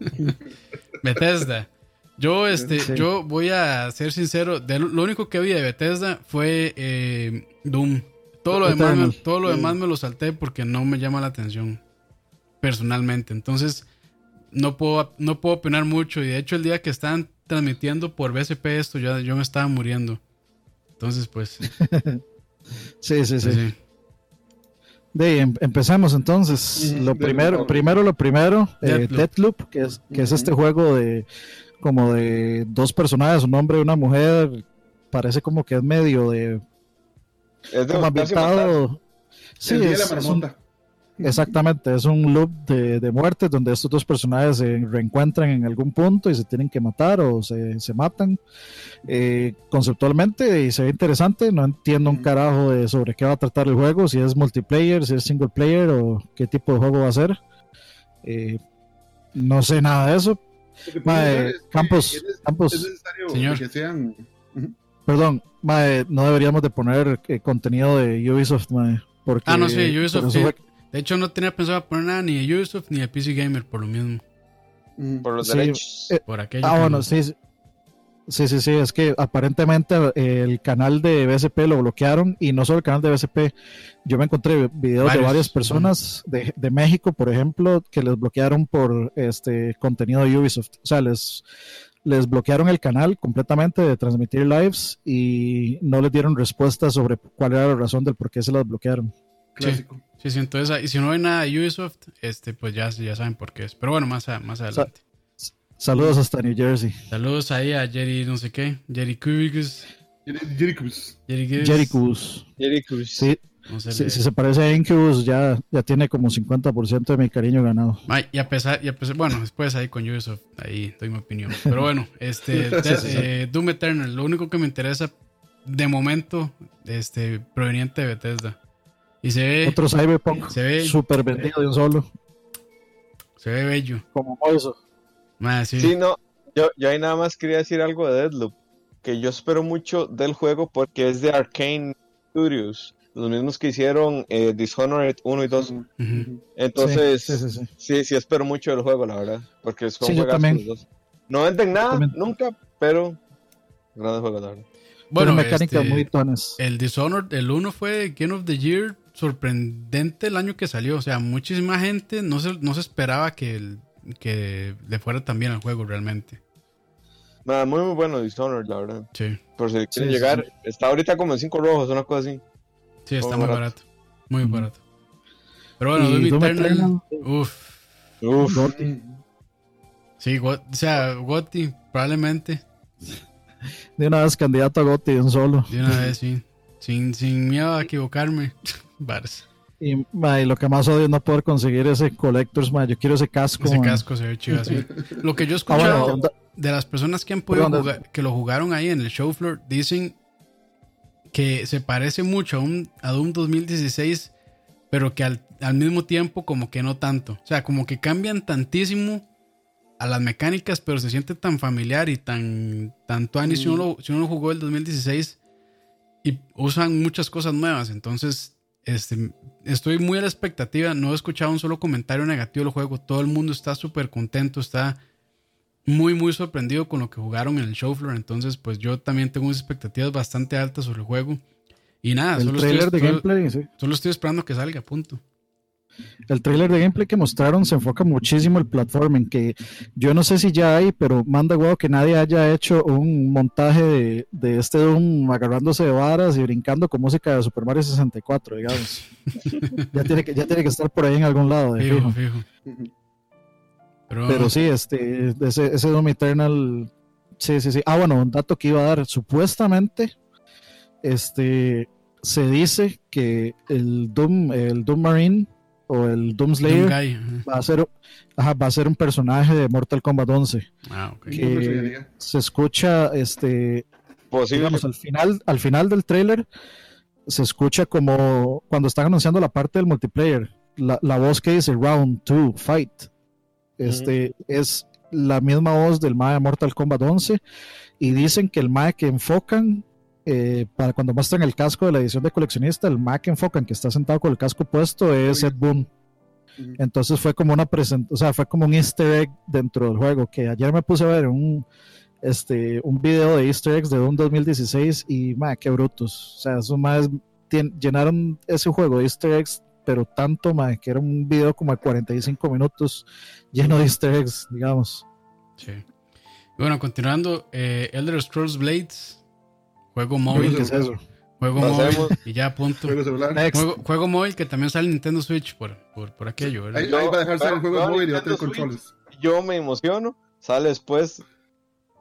Bethesda. Yo, este, yo voy a ser sincero, lo único que vi de Bethesda fue eh, Doom. Todo lo, demás me, todo lo demás me lo salté porque no me llama la atención personalmente. Entonces, no puedo, no puedo opinar mucho. Y de hecho, el día que estaban transmitiendo por BSP esto, yo, yo me estaba muriendo. Entonces, pues. sí, sí, sí. Pues de, em, empezamos entonces. lo primero, primero lo primero, eh, Deathloop, que es, que es este juego de como de dos personajes, un hombre y una mujer. Parece como que es medio de. Es de como ambientado. Sí, es, exactamente, es un loop de, de muertes donde estos dos personajes se reencuentran en algún punto y se tienen que matar o se, se matan. Eh, conceptualmente y se ve interesante, no entiendo un carajo de sobre qué va a tratar el juego, si es multiplayer, si es single player o qué tipo de juego va a ser. Eh, no sé nada de eso, Campos, Campos, señor. Perdón, no deberíamos de poner eh, contenido de Ubisoft, porque ah, no, sí, Ubisoft. De hecho, no tenía pensado poner nada ni de Ubisoft ni de PC Gamer por lo mismo. Por los derechos. Eh, por aquello. Ah, bueno, sí, Sí, sí, sí, es que aparentemente el canal de BSP lo bloquearon y no solo el canal de BSP, yo me encontré videos de varias personas de, de, México, por ejemplo, que les bloquearon por este contenido de Ubisoft. O sea, les, les bloquearon el canal completamente de transmitir lives y no les dieron respuesta sobre cuál era la razón del por qué se las bloquearon. Clásico. Sí, sí, entonces, y si no hay nada de Ubisoft, este, pues ya, ya saben por qué es. Pero bueno, más, más adelante. Saludos hasta New Jersey. Saludos ahí a Jerry, no sé qué. Jerry Cubicus. Jerry Cubicus. Jerry Cubicus. Jerry Cubicus. Sí. Si, se parece a Incubus, ya, ya tiene como 50% de mi cariño ganado. y a pesar, y a pesar, bueno, después ahí con Ubisoft, ahí doy mi opinión. Pero bueno, este, eh, Doom Eternal, lo único que me interesa de momento, este, proveniente de Bethesda. Y se ve. Otro Cyberpunk. Se ve. Súper vendido de un solo. Se ve bello. Como eso sí. no, yo, yo ahí nada más quería decir algo de Deadloop, que yo espero mucho del juego porque es de Arcane Studios, los mismos que hicieron eh, Dishonored 1 y 2. Entonces, sí sí, espero mucho del juego, la verdad, porque son juegos los dos. No venden nada, nunca, pero grandes juegos, la verdad. Bueno, mecánicas este, muy tonas. El Dishonored, el 1 fue Game of the Year sorprendente el año que salió. O sea, muchísima gente no se, no se esperaba que el que le fuera también al juego realmente. Nada, muy, muy bueno Dishonored, la verdad. Sí. Por si quieren llegar, está ahorita como en 5 rojos, una cosa así. Sí, está muy barato. Muy barato. Pero bueno, Doom Eternal, uff. Uf. Sí, o sea, Gotti, probablemente. De una vez candidato a Gotti, de un solo. De una vez, sí. Sin, sin miedo a equivocarme. Barça. Y, lo que más odio es no poder conseguir ese Collectors, yo quiero ese casco. Ese casco se ve chido así. Lo que yo he ah, escuchado de las personas que han podido jugar, que lo jugaron ahí en el show floor, dicen que se parece mucho a un a Doom 2016, pero que al, mismo tiempo como que no tanto. O sea, como que cambian tantísimo a las mecánicas, pero se siente tan familiar y tan tanto mm. si, uno, si uno jugó el 2016 y usan muchas cosas nuevas. Entonces, este, estoy muy a la expectativa. No he escuchado un solo comentario negativo del juego. Todo el mundo está súper contento, está muy, muy sorprendido con lo que jugaron en el show floor. Entonces, pues yo también tengo unas expectativas bastante altas sobre el juego. Y nada, solo, estoy, de gameplay, solo estoy esperando que salga, punto. El trailer de gameplay que mostraron se enfoca muchísimo el platforming, que yo no sé si ya hay, pero manda huevo que nadie haya hecho un montaje de, de este Doom agarrándose de varas y brincando con música de Super Mario 64, digamos. ya, tiene que, ya tiene que estar por ahí en algún lado. fijo, fijo. Pero, sí, este, ese, ese Doom Eternal, sí, sí, sí. Ah, bueno, un dato que iba a dar, supuestamente, este, se dice que el Doom, el Doom Marine o el Doom Slayer va a ser va a ser un personaje de Mortal Kombat 11 ah, que se escucha este digamos al final al final del trailer se escucha como cuando están anunciando la parte del multiplayer la, la voz que dice round 2 fight este es la misma voz del MAE de Mortal Kombat 11 y dicen que el MAE que enfocan eh, para cuando muestran el casco de la edición de coleccionista, el Mac enfocan que está sentado con el casco puesto es Ed Boon. Entonces fue como una presentación, o sea, fue como un easter egg dentro del juego, que ayer me puse a ver un, este, un video de easter eggs de Doom 2016 y, ma, qué brutos. O sea, esos más llenaron ese juego de easter eggs, pero tanto, ma, que era un video como de 45 minutos lleno de easter eggs, digamos. Sí. Bueno, continuando, eh, Elder Scrolls Blades Juego móvil. ¿Qué es eso? Juego móvil y ya, punto. Juego, juego, móvil que también sale en Nintendo Switch por, por, por aquello. ¿verdad? Ahí, va a dejarse el juego móvil y tener controles. Yo me emociono, sale después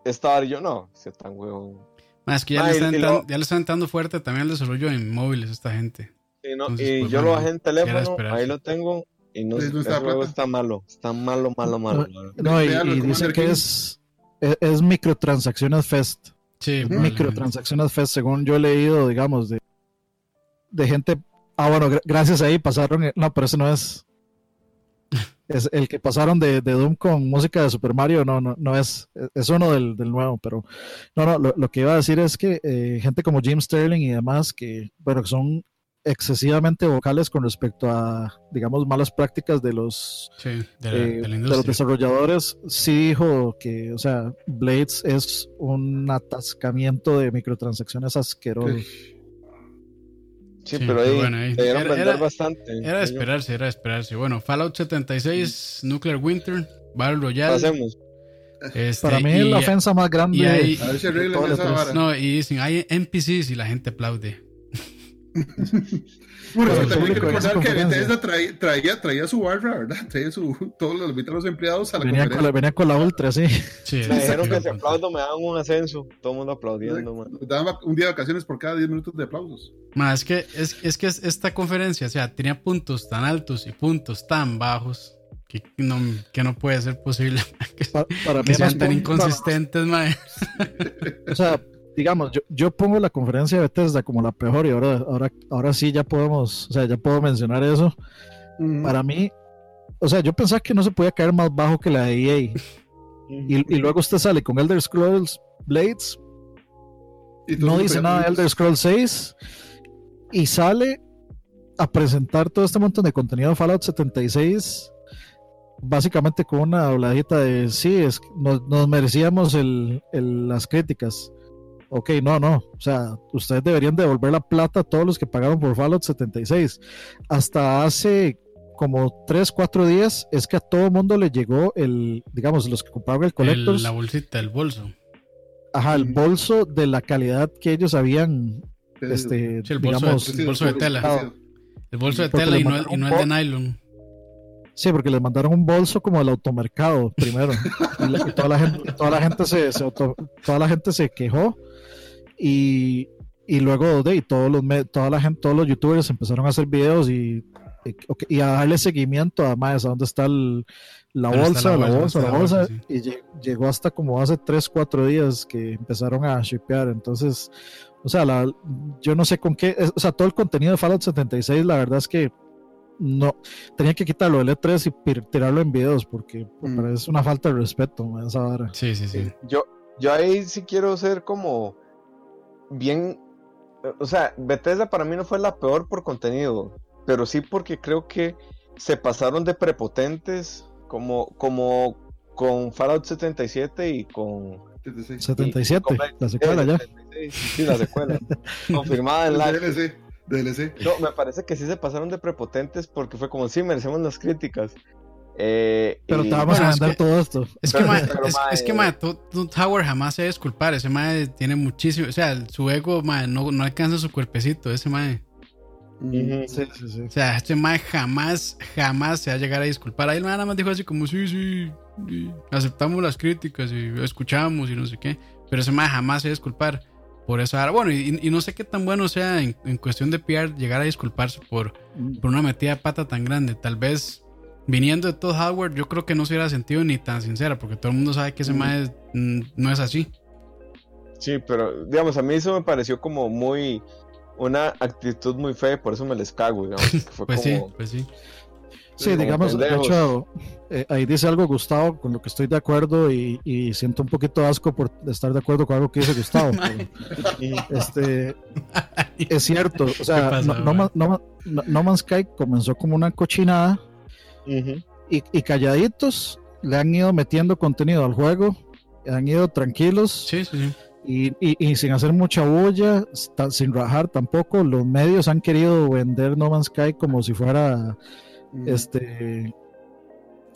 estar yo, no, se tan juego. es que ya, le están entrando, ya le están entrando fuerte también el desarrollo en móviles esta gente. No, y pues, yo lo bajé en teléfono, ahí lo tengo y no, el juego está malo, está malo, malo, malo. No, y, y dicen que es, es, es microtransacciones fest. Sí, microtransacciones FES, según yo he leído, digamos, de, de gente. Ah, bueno, gracias ahí pasaron. No, pero ese no es. Es el que pasaron de, de, Doom con música de Super Mario, no, no, no es. Es uno del, del nuevo, pero. No, no, lo, lo, que iba a decir es que eh, gente como Jim Sterling y demás, que, bueno, que son excesivamente vocales con respecto a, digamos, malas prácticas de los, de, eh, los desarrolladores, sí dijo que, o sea, Blades es un atascamiento de microtransacciones asqueroso. Sí, pero ahí, era, bastante. Era de esperarse, era de esperarse. Bueno, Fallout 76, Nuclear Winter, Battle Royale. Pasemos. Este, Para mí es la ofensa más grande. Y a ver si No, y dicen, hay NPCs y la gente aplaude. bueno, también hay que recordar que Bethesda traía, traía, traía, su barra, ¿verdad? Traía su, todos los, los empleados a la venía con la, venía con la Ultra, sí. sí me dijeron que si aplaudo me daban un ascenso. Todo el mundo aplaudiendo, man. Daban un día de vacaciones por cada 10 minutos de aplausos. Más es que, es, es que esta conferencia, o sea, tenía puntos tan altos y puntos tan bajos que no, que no puede ser posible. para, para que sean tan inconsistentes, mae. O sea, digamos, yo, yo pongo la conferencia de Bethesda como la peor y ahora, ahora, ahora sí ya podemos, o sea, ya puedo mencionar eso. Para mí, o sea, yo pensaba que no se podía caer más bajo que la de EA. y, y, luego usted sale con Elder Scrolls Blades. ¿Y no dice nada de Elder Scrolls 6. Y sale a presentar todo este montón de contenido de Fallout 76 básicamente con una habladita de sí, es, nos, nos merecíamos el, el, las críticas ok, no, no, o sea, ustedes deberían devolver la plata a todos los que pagaron por Fallout 76. Hasta hace como 3, 4 días es que a todo el mundo le llegó el, digamos, los que compraron el Collectors. la bolsita, el bolso. Ajá, el bolso de la calidad que ellos habían, este, el bolso, de, bolso de tela. El bolso de tela y no, y no el de nylon. Sí, porque les mandaron un bolso como el automercado primero. y, toda la gente, toda la gente se, toda la gente se quejó y, y luego de todos los toda la gente, todos los youtubers empezaron a hacer videos y, y, a darle seguimiento a más a dónde está la, bolsa, la, bolsa, la bolsa, y llegó hasta como hace 3, 4 días que empezaron a shipear. Entonces, o sea, la, yo no sé con qué, o sea, todo el contenido de Fallout 76, la verdad es que no, tenía que quitarlo del E3 y tirarlo en videos porque Mm. parece una falta de respeto esa vara. Sí, sí, sí. Yo, yo ahí sí quiero ser como bien. O sea, Bethesda para mí no fue la peor por contenido, pero sí porque creo que se pasaron de prepotentes como, como con Fallout 77 y con. 76. 77, con- la secuela ya. 76, Sí, la secuela. confirmada en la. DLC, DLC. No, me parece que sí se pasaron de prepotentes porque fue como, sí, merecemos las críticas. Eh, Pero y- te vamos Bueno, a es vender que- todo esto. Es que, Pero- ma, pero, es, ma, es que, eh, ma, Todd Todd Howard jamás se debe disculpar. Ese mae tiene muchísimo. O sea, su ego, no, no alcanza su cuerpecito. Ese mae. Sí, sí, sí. O sea, este mae jamás, jamás se va a llegar a disculpar. Ahí el mae nada más dijo así como, sí, sí, sí, aceptamos las críticas y escuchamos y no sé qué. Pero ese mae jamás se va a disculpar por eso. Ahora, bueno, y, y no sé qué tan bueno sea en, en cuestión de PR llegar a disculparse por, por una metida de pata tan grande. Tal vez viniendo de Todd Howard, yo creo que no se hubiera sentido ni tan sincera, porque todo el mundo sabe que ese Mm. mae mm, no es así. Sí, pero digamos, a mí eso me pareció como muy una actitud muy fea, y por eso me les cago, digamos. Fue Pues sí, como, pues sí. Sí, como digamos, de pendejos. hecho, eh, ahí dice algo Gustavo con lo que estoy de acuerdo y, y siento un poquito asco por estar de acuerdo con algo que dice Gustavo. pero, este, es cierto, o sea, ¿Qué pasa, no, no, no- No Man's Sky comenzó como una cochinada Y, y calladitos le han ido metiendo contenido al juego, han ido tranquilos Sí, sí, sí. y, y- y sin hacer mucha bulla, sin rajar tampoco. Los medios han querido vender No Man's Sky como si fuera Mm. este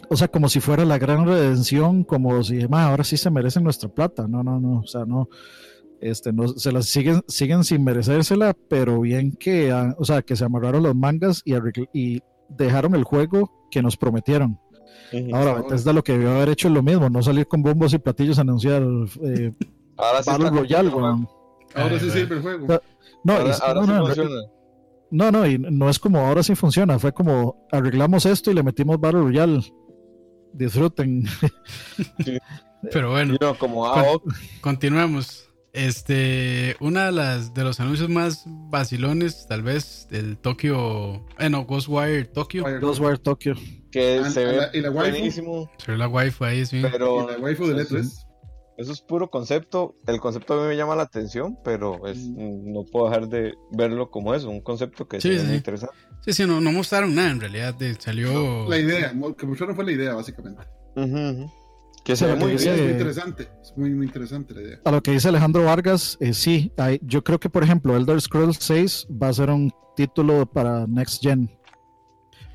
o sea como si fuera la gran redención como si "Ma, ahora sí se merecen nuestra plata no no no o sea no este no se las siguen siguen sin merecérsela pero bien que ah, o sea que se amarraron los mangas y, arregl- y dejaron el juego que nos prometieron ahora favor. Bethesda lo que debió haber hecho es lo mismo no salir con bombos y platillos a anunciar eh, Ahora sí Battle Royale weón. Ahora sí sirve el juego. No, no, Ahora, y- ahora no, sí no, funciona. No, no, y no es como ahora sí funciona, fue como arreglamos esto y le metimos Battle Royale. Disfruten. Pero bueno. No, como ah, Continuemos. Este, una de las de los anuncios más vacilones, tal vez, del Tokio, eh, no, Ghostwire Tokyo. Fire- Ghostwire Tokyo. que Ah, se ve la- y la waifu. buenísimo, Se ve la waifu ahí, sí. pero y la waifu del eso, E3. eso es puro concepto. El concepto a mí me llama la atención, pero es, no puedo dejar de verlo como eso, un concepto que Sí, se ve sí. muy interesante. Sí, sí, no, no mostraron nada en realidad. de- salió. La idea, que mostraron fue la idea, básicamente. Ujú, ujú. Que se ve lo que muy dice- Es bien. muy interesante. Es muy, muy interesante la idea. A lo que dice Alejandro Vargas, eh, sí, hay- yo creo que por ejemplo Elder Scrolls 6 va a ser un título para Next Gen.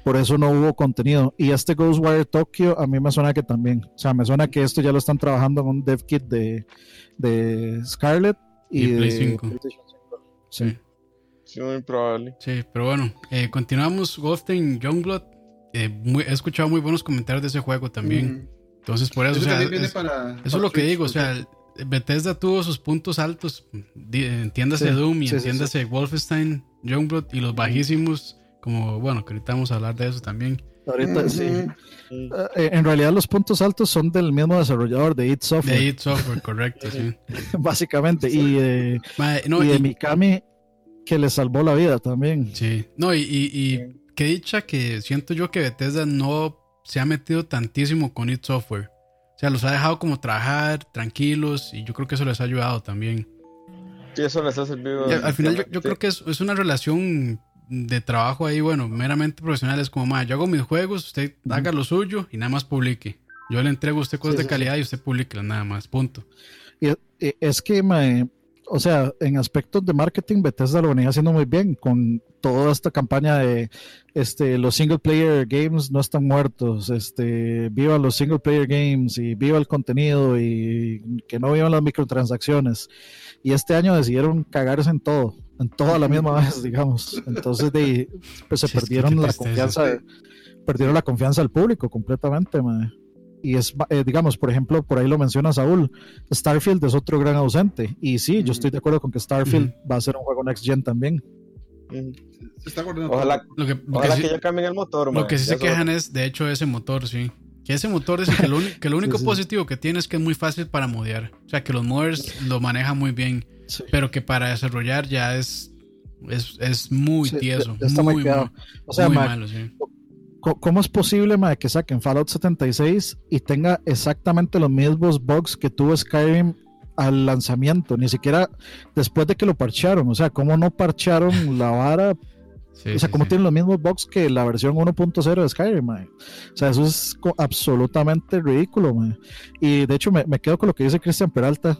Por eso no hubo contenido. Y este Ghostwire Tokyo a mí me suena que también. O sea, me suena que esto ya lo están trabajando en un dev kit de, de Scarlet y, Y Play de 5. PlayStation 5. Sí. Sí, Sí, muy probable. sí, pero bueno, eh, continuamos. Golden Youngblood. Eh, muy- he escuchado muy buenos comentarios de ese juego también. Mm. Entonces, por eso, Eso o sea, es- para. Eso para es lo que digo, o sea, Bethesda tuvo sus puntos altos, entiéndase Sí, Doom y sí, sí, entiéndase Wolfenstein, Youngblood y los bajísimos, como, bueno, que ahorita vamos a hablar de eso también. Ahorita Ujú. sí. Sí. Eh, en realidad los puntos altos son del mismo desarrollador de id De Software, id Software, correcto, sí. básicamente, y, eh, Ma, no, y de Mikami que le salvó la vida también. sí. No, y, y, y qué dicha que siento yo que Bethesda no se ha metido tantísimo con id Software. O sea, los ha dejado como trabajar tranquilos y yo creo que eso les ha ayudado también. Sí, eso les ha servido. Y al, al final yo, yo Sí. creo que es, es una relación de trabajo ahí, bueno, meramente profesional. Es como, ma, yo hago mis juegos, usted haga lo suyo y nada más publique. Yo le entrego a usted cosas Sí, de sí, calidad y usted publique nada más, punto. Y, y es que, mae, o sea, en aspectos de marketing, Bethesda lo venía haciendo muy bien con toda esta campaña de este, los single player games no están muertos, este, viva los single player games y viva el contenido y que no vivan las microtransacciones. Y este año decidieron cagarse en todo, en toda la misma vez, digamos. Entonces, de, pues se Sí, perdieron la confianza, de- perdieron la confianza del público completamente, mae. Y es, eh, digamos, por ejemplo, por ahí lo menciona Saúl, Starfield es otro gran ausente. Y sí, yo estoy de acuerdo con que Starfield va a ser un juego next gen también. Se está Ojalá, Lo que, lo que ojalá sí, que ya cambien el motor, lo man. que sí se es quejan es, de hecho, ese motor, sí. Que ese motor dice que lo, que lo único Sí, sí. positivo que tiene es que es muy fácil para modear. O sea, que los modders lo manejan muy bien, Sí. pero que para desarrollar ya es Es, es muy Sí, tieso. está muy muy, muy- O sea, muy ma, malo, sí. ¿Cómo es posible ma, que saquen Fallout 76 y tenga exactamente los mismos bugs que tuvo Skyrim al lanzamiento? Ni siquiera después de que lo parcharon. O sea, ¿cómo no parcharon la vara? Sí, o sea, sí, ¿cómo sí. tienen los mismos bugs que la versión 1.0 de Skyrim? ma? O sea, eso es absolutamente ridículo. ma. Y de hecho, me, me quedo con lo que dice Cristian Peralta.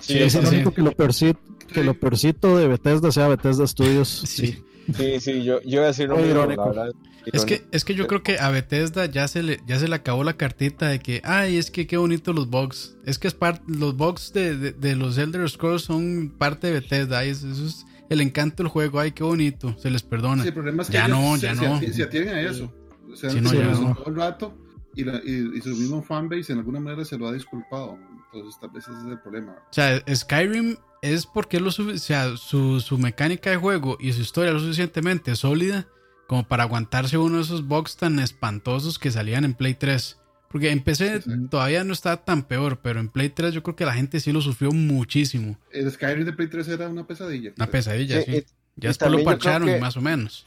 Sí, Sí, es el sí. único que lo peorcito, que lo peorcito de Bethesda sea Bethesda Studios. Sí. Sí, sí, yo, yo iba a decir lo mismo, irónico. la verdad. Es que, es que yo creo que a Bethesda ya se le, ya se le acabó la cartita de que, ay, es que qué bonito los bugs. Es que es parte, los bugs de, de- de los Elder Scrolls son parte de Bethesda. Ay, eso, eso es el encanto del juego. Ay, qué bonito. Se les perdona. Sí, el problema es que Ya no, se, ya se no. ati- se atienen a eso. O sea, Sí, no, se ya no. todo el rato y, la- y- y su mismo fanbase en alguna manera se lo ha disculpado. Entonces, tal vez ese es el problema. O sea, Skyrim es porque lo sufi- o sea, su, su mecánica de juego y su historia es lo suficientemente sólida como para aguantarse uno de esos bugs tan espantosos que salían en Play 3. Porque en PC Sí, sí. todavía no está tan peor, pero en Play 3 yo creo que la gente sí lo sufrió muchísimo. El Skyrim de Play 3 era una pesadilla. Una pesadilla, Sí, sí. y- Ya después lo parcharon que- más o menos.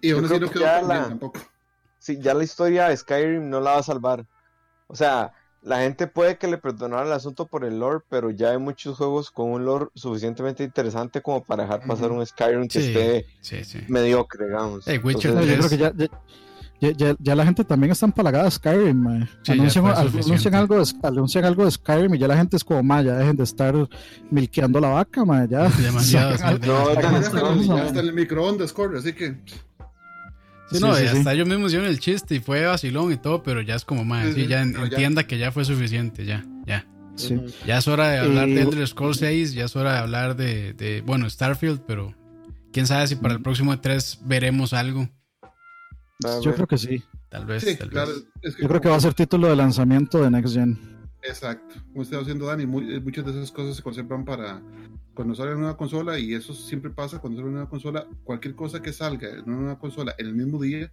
Y aún yo así creo no que quedó la- tampoco. sí, ya la historia de Skyrim no la va a salvar. O sea, la gente puede que le perdonara el asunto por el lore, pero ya hay muchos juegos con un lore suficientemente interesante como para dejar pasar un Skyrim que Sí. esté Sí, sí. mediocre, digamos. Hey, Witcher No, Entonces, yo creo que ya, ya, ya- ya- ya la gente también está empalagada de Skyrim. anuncian, algo de, anuncian algo de Skyrim y ya la gente es como, ma, ya dejen de estar milqueando la vaca, ma, ya. Demasiado, No, hasta, no, ma. ya Sí, Sí, no, sí, sí. hasta ellos mismos hicieron el chiste y fue vacilón y todo, pero ya es como más, Sí, sí, sí, ya ya- entienda que ya fue suficiente, ya, ya. Ya es hora de hablar Y- de Elder Scrolls 6, ya es hora de hablar de, de, bueno, Starfield, pero quién sabe si para el próximo E3 veremos algo. Yo creo que sí. Tal vez, sí, tal claro. vez. es Yo creo que va a ser título de lanzamiento de Next Gen. Exacto. Como está haciendo Dani, muy- eh, muchas de esas cosas se conservan para cuando sale una nueva consola y eso siempre pasa cuando sale una nueva consola. Cualquier cosa que salga en una nueva consola en el mismo día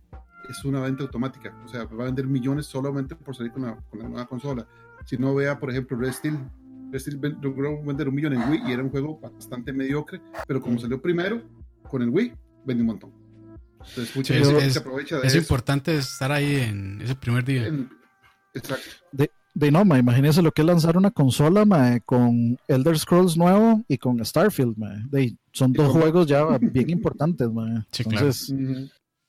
es una venta automática. O sea, va a vender millones solamente por salir con la, con la nueva consola. Si no vea, por ejemplo, Red Steel. Red Steel ven- logró vender un millón en Wii y era un juego bastante mediocre, pero como salió primero con el Wii, vendió un montón. Entonces, mucha Sí, gente es- se aprovecha de Es eso. importante estar ahí en ese primer día. En- Exacto. De, de no, ma, imagínense lo que es lanzar una consola ma, con Elder Scrolls nuevo y con Starfield. ma. De- son dos juegos ya bien importantes. ma. Sí, claro. Entonces,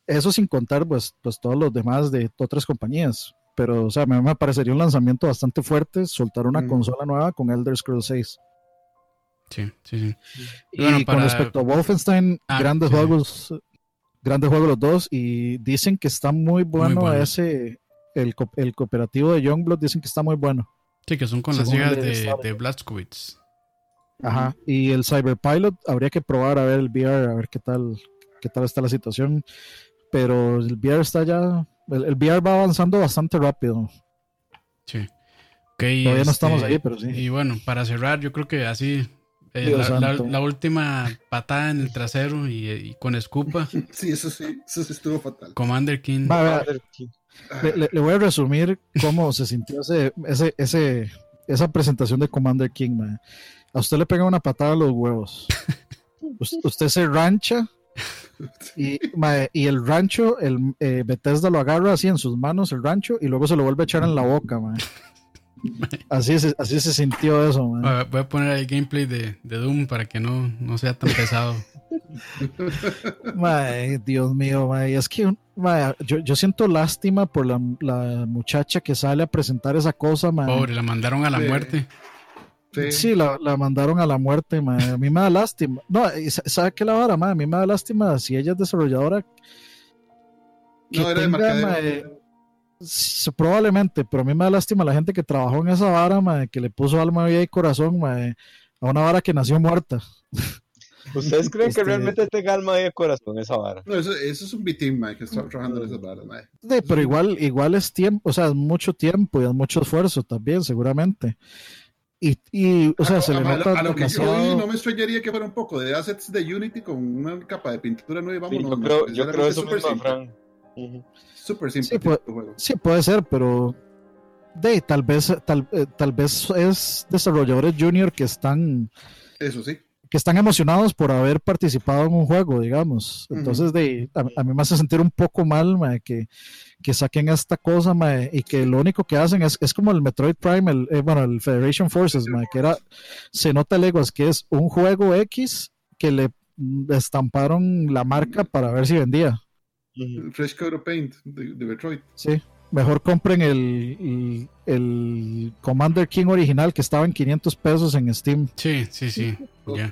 eso sin contar pues, pues todos los demás de otras compañías. Pero, o sea, me, me parecería un lanzamiento bastante fuerte soltar una Mm. consola nueva con Elder Scrolls 6. Sí, sí, sí. Y Bueno, con respecto a Wolfenstein, Ah, grandes sí, juegos, grandes juegos los dos. Y dicen que está muy bueno, bueno. ese, el, el cooperativo de Youngblood, dicen que está muy bueno. Sí, que son con las Según el de, de Blazkowicz. Ajá. Y el Cyberpilot habría que probar a ver el VR, a ver qué tal, qué tal está la situación. Pero el VR está ya, el, el VR va avanzando bastante rápido. Sí. Ok, Todavía no este, estamos ahí, pero sí. Y bueno, para cerrar, yo creo que así. eh, la, la- santo. la última patada en el trasero y, y con escupa, Sí, eso sí, eso sí estuvo fatal. Commander King. Va, vea, Father King. Le, voy a resumir cómo se sintió ese, ese, esa presentación de Commander King. man. A usted le pega una patada a los huevos. Us- usted se rancha y, y el rancho, el eh, Bethesda lo agarra así en sus manos, el rancho, y luego se lo vuelve a echar en la boca. mae. Así, se, así se sintió eso. Ah, Voy a poner el gameplay de, de Doom para que no, no sea tan pesado. Mae, Dios mío, mae, es que mae, yo, yo siento lástima por la, la muchacha que sale a presentar esa cosa. mae. Pobre, la mandaron a la Sí. muerte. Sí. Sí, la, la mandaron a la muerte, mae. A mí me da lástima. No, ¿sabe qué la vara, mae? A mí me da lástima si ella es desarrolladora. Que No, era de tenga, mae, s- probablemente, pero a mí me da lástima la gente que trabajó en esa vara, mae, que le puso alma, vida y corazón, mae, a una vara que nació muerta. ¿Ustedes creen Este- que realmente tenga alma y de corazón esa vara? No, eso, eso es un B-Team, mae, que está trabajando en esas varas, mae. Sí, pero igual, igual es tiempo, o sea, es mucho tiempo y es mucho esfuerzo también, seguramente. Y, y o sea, a, se le a- nota a lo que yo vi, no me extrañaría que fuera un poco de assets de Unity con una capa de pintura nueva. Sí, vámonos, yo creo, yo creo eso súper mismo, simple, Fran. Ujú. Súper simple. Sí, juego. Sí, puede ser, pero de tal vez tal, eh, tal vez es desarrolladores junior que están Eso sí. Que están emocionados por haber participado en un juego, digamos. Entonces, de, a, mí me hace sentir un poco mal que, que, saquen esta cosa y que lo único que hacen es, es como el Metroid Prime, el, eh, bueno, el Federation Forces, que era, se nota leguas que es un juego X que le estamparon la marca para ver si vendía. Fresh Coat of Paint de, de Metroid. Sí mejor compren el, el, Commander King original que estaba en 500 pesos en Steam. Sí, sí, sí.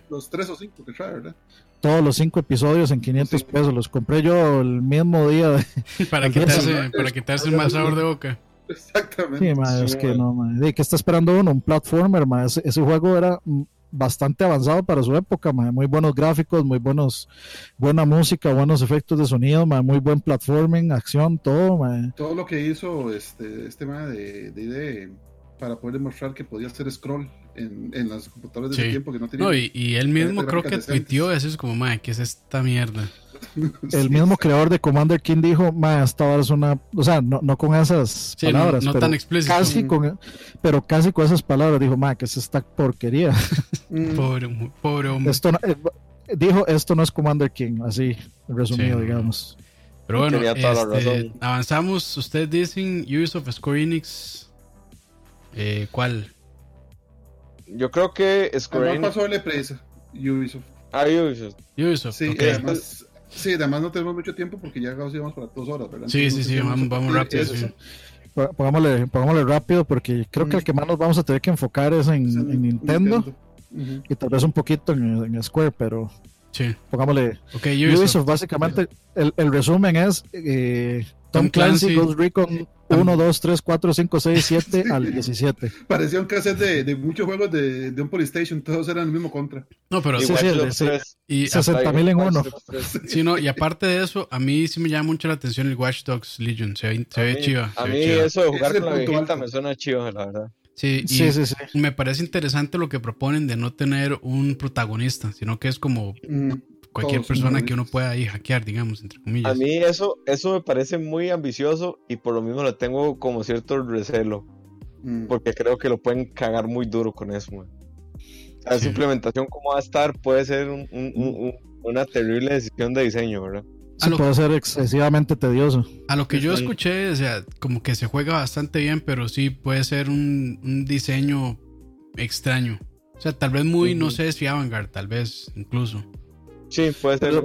Los, tres o cinco que trae, ¿verdad? Todos los cinco episodios en 500 pesos. Los compré yo el mismo día. para, quitarse, para quitarse más sabor de boca. Exactamente. Sí, es que no, ¿Qué está esperando uno? Un platformer, ese juego era bastante avanzado para su época, muy buenos gráficos, muy buenos, buena música, buenos efectos de sonido, muy buen platforming, acción, todo. Todo lo que hizo este, este de, de, para poder demostrar que podía hacer scroll en, en las computadoras de ese tiempo que no tenía. No, y, él mismo creo que admitió eso, es como, madre, ¿qué es esta mierda? El mismo creador de Commander King dijo, ma, esta es una, o sea, no, no con esas palabras, no, tan explícito. Casi con, pero casi con esas palabras dijo, ma, que es esta porquería. Mm. pobre, pobre hombre. Esto eh, dijo, esto no es Commander King, así resumido, digamos. Pero bueno, este, avanzamos. Ustedes dicen Ubisoft, Square Enix. Eh, ¿Cuál? Yo creo que Square Enix. pasó el presa Ubisoft. Ah, Ubisoft. Ubisoft. Sí, además Sí, además no tenemos mucho tiempo porque ya casi vamos para dos horas, ¿verdad? Sí, sí, sí, vamos, vamos rápido. Pongámosle, rápido porque creo que el que más nos vamos a tener que enfocar es en, Nintendo, y tal vez un poquito en, Square, pero sí. pongámosle. Ubisoft. básicamente, el, el, resumen es eh, Tom, Clancy, Ghost Recon 1, 2, 3, 4, 5, 6, 7 al 17. Parecía un cassette de, de muchos juegos de, de, un Polystation, todos eran el mismo contra. No, pero sí, sí, y 60 mil en uno. Sí, no, y aparte de eso, a mí sí me llama mucho la atención el Watch Dogs Legion, se ve, se ve chiva. A mí eso de jugar con la viejita me suena chiva, la verdad. Sí, y sí, sí, sí. me parece interesante lo que proponen de no tener un protagonista, sino que es como mm cualquier persona que uno pueda ahí hackear, digamos, entre comillas. A mí eso, eso me parece muy ambicioso y por lo mismo le tengo como cierto recelo. Mm. Porque creo que lo pueden cagar muy duro con eso, man. Su implementación, como va a estar, puede ser una terrible decisión de diseño, ¿verdad? Sí, puede ser excesivamente tedioso. A lo que yo escuché, o sea, como que se juega bastante bien, pero sí puede ser un, diseño extraño. O sea, tal vez muy, no sé si Vanguard, tal vez incluso. Sí, puede ser.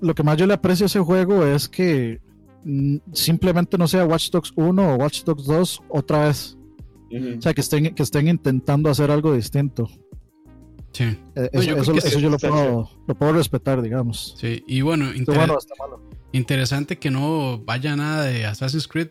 lo que más yo le aprecio a ese juego es que mm, simplemente no sea Watch Dogs 1 o Watch Dogs 2 otra vez. O sea, que estén, que estén intentando hacer algo distinto. Sí. Eh, eso, yo, lo, puedo, lo, puedo, respetar, digamos. Sí, y bueno, interesante que no vaya nada de Assassin's Creed.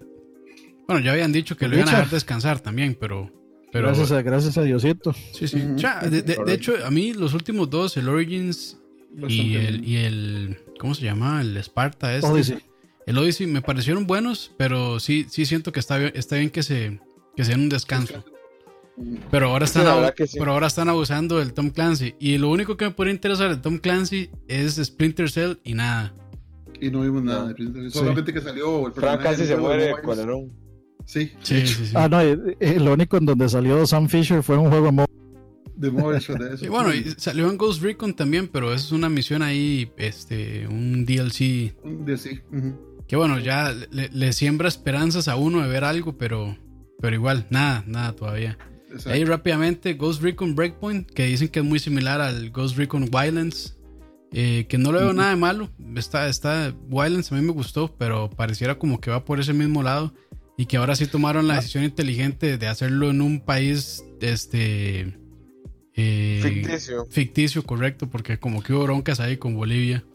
Bueno, ya habían dicho que lo iban a dejar descansar también, pero gracias, a, gracias a Diosito. Sí, sí. de, hecho, a mí los últimos dos, el Origins y el, y el. ¿Cómo se llama? El Sparta. Este, Odyssey. El Odyssey me parecieron buenos, pero sí, sí siento que está bien, está bien que se, que se den un descanso. Pero ahora, están pero ahora están abusando del Tom Clancy. Y lo único que me puede interesar de Tom Clancy es Splinter Cell y nada. Y no vimos nada de Splinter Cell. Solamente que salió el Frank casi se muere Sí. Sí, sí, sí. Ah, no, lo único en donde salió Sam Fisher fue un juego de de eso. Y bueno, y salió en Ghost Recon también, pero es una misión ahí, este, un DLC. Un DLC. Que bueno, ya le, siembra esperanzas a uno de ver algo, pero, pero igual, nada, nada todavía. Ahí rápidamente, Ghost Recon Breakpoint, que dicen que es muy similar al Ghost Recon Wildlands. Eh, que no le veo nada de malo. Está, está, Wildlands a mí me gustó, pero pareciera como que va por ese mismo lado. Y que ahora sí tomaron la ah. decisión inteligente de hacerlo en un país este eh, ficticio. Ficticio, correcto, porque como que hubo broncas ahí con Bolivia.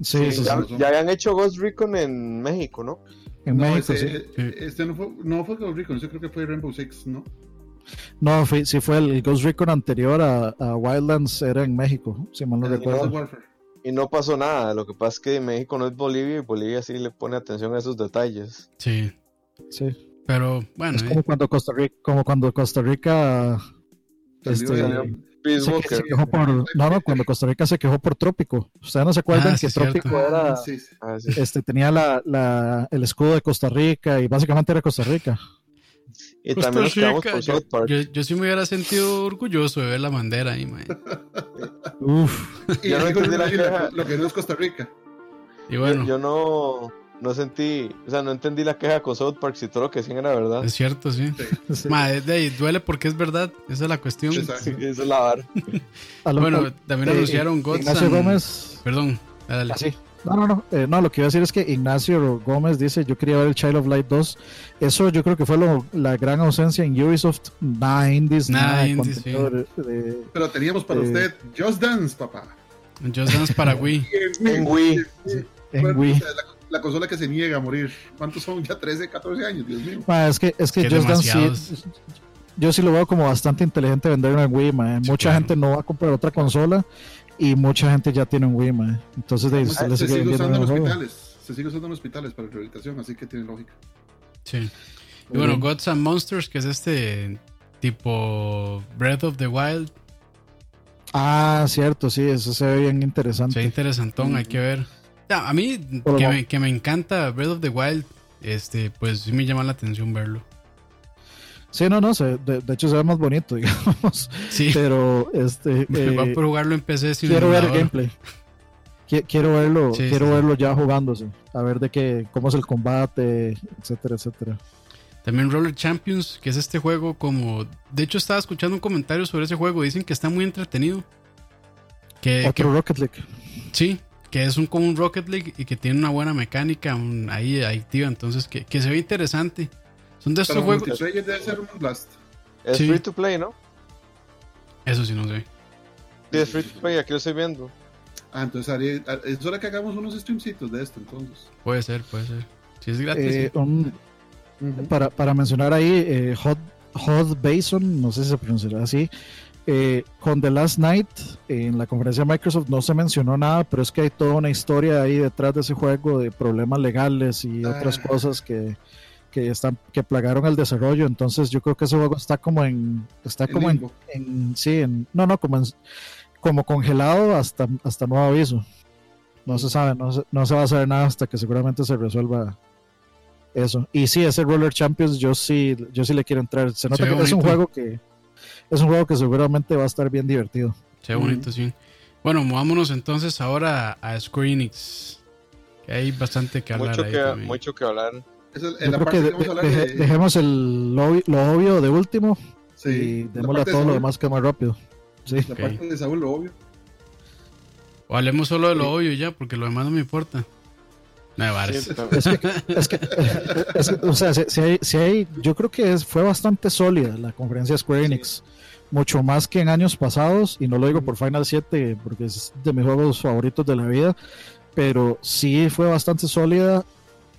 Sí, sí, ya, ya, habían hecho Ghost Recon en México, ¿no? En México, sí. Este no fue, no fue Ghost Recon, yo creo que fue Rainbow Six, ¿no? No, fue, sí fue el Ghost Recon anterior a, Wildlands, era en México, si mal no recuerdo. Y no pasó nada, lo que pasa es que México no es Bolivia y Bolivia sí le pone atención a esos detalles. Sí. Sí. Pero bueno. Es como eh. cuando Costa Rica, como cuando Costa Rica este, se, quejó por, no, no, cuando Costa Rica se quejó por Trópico. Ustedes no se acuerdan ah, que Trópico era, ah, este, tenía la, la, el escudo de Costa Rica y básicamente era Costa Rica. Y Costa también nos quedamos yo, South Park. yo- yo sí me hubiera sentido orgulloso de ver la bandera ahí, mae. Uf, Y Ya no entendí la lo que no es Costa Rica. Y bueno, yo, yo no, no sentí, o sea, no entendí la queja con South Park si todo lo que decían era verdad. es cierto, sí. sí. Mae, de ahí, duele porque es verdad. Esa es la cuestión. Sí, Esa es la vara. Bueno, también eh, anunciaron Gods Ignacio and- Gómez. Perdón, dale. Así. No, no, no. eh, no, lo que iba a decir es que Ignacio Gómez dice: Yo quería ver el Child of Light 2. Eso yo creo que fue lo- la gran ausencia en Ubisoft. Nada indies, Nada indies, de- de- Pero teníamos para Eh. usted Just Dance, papá. Just Dance para Wii. En Wii. en Bueno, Wii. o sea, la, la consola que se niega a morir. ¿Cuántos son? Ya 13, 14 años, Dios mío. Ma, es que, es que Just Dance yo sí lo veo como bastante inteligente venderlo en Wii. ma. Sí, mucha claro. gente no va a comprar otra consola y mucha gente ya tiene un Wii. ma. Entonces, de, se le se sigue usando en hospitales. Se sigue usando en hospitales para rehabilitación, así que tiene lógica. Sí. Y bueno, Gods and Monsters, que es este tipo Breath of the Wild. Ah, cierto, sí, eso se ve bien Se ve interesante. interesantón, hay que ver. A mí, que me, que me encanta Breath of the Wild, este, pues sí me llama la atención verlo. Sí, no, no, se- de, de hecho se ve más bonito, digamos. Sí, Pero, este. me eh, va por jugarlo en PC sin quiero ver el gameplay. Qui- Quiero verlo, Sí, quiero sí. verlo ya jugándose, a ver de qué, cómo es el combate, etcétera, etcétera. También Roller Champions, que es este juego como... De hecho, estaba escuchando un comentario sobre ese juego. Dicen que está muy entretenido. Que, Otro que- Rocket League. sí, que es un, como un Rocket League y que tiene una buena mecánica un- ahí activa. Entonces, que, que se ve interesante. Son de estos Pero juegos... multiplayer debe ser un blast. Es Sí. free to play, ¿no? Eso sí, no sé. Sí, es free to play, aquí lo estoy viendo. Ah, entonces haré- es hora que hagamos unos streamcitos de esto, entonces. Puede ser, puede ser. Si es gratis. Eh, sí. un- para, para mencionar ahí, eh, Hot, Hot Bason, no sé si se pronunciará así, eh, con The Last Night, en la conferencia de Microsoft no se mencionó nada, pero es que hay toda una historia ahí detrás de ese juego de problemas legales y otras Ah. cosas que, que están que plagaron el desarrollo. Entonces yo creo que ese juego está como en está como en, sí, en, no, no, como en- como congelado hasta hasta nuevo aviso. No se sabe, no se, no se va a saber nada hasta que seguramente se resuelva eso. Y sí, ese Roller Champions yo sí, yo sí le quiero entrar. Se nota que es un bonito. juego que es un juego que seguramente va a estar bien divertido. Ve bonito, sí. Bueno, movámonos entonces ahora a Square Enix. Que hay bastante que hablar Mucho ahí que, también. mucho que hablar. Esa es- Yo en la creo parte que que de- vamos a hablar deje- de- dejemos el, lo, lo obvio de último sí, y démosle a parte de todo lo demás que es más rápido. Sí. La Ok. parte de Saúl, lo obvio. O hablemos solo de lo obvio ya, porque lo demás no me importa. No. Es que, es que, es que, o sea, si, si hay, si hay- yo creo que es, fue bastante sólida la conferencia de Square Enix, mucho más que en años pasados, y no lo digo por Final 7, porque es de mis juegos favoritos de la vida, pero sí fue bastante sólida.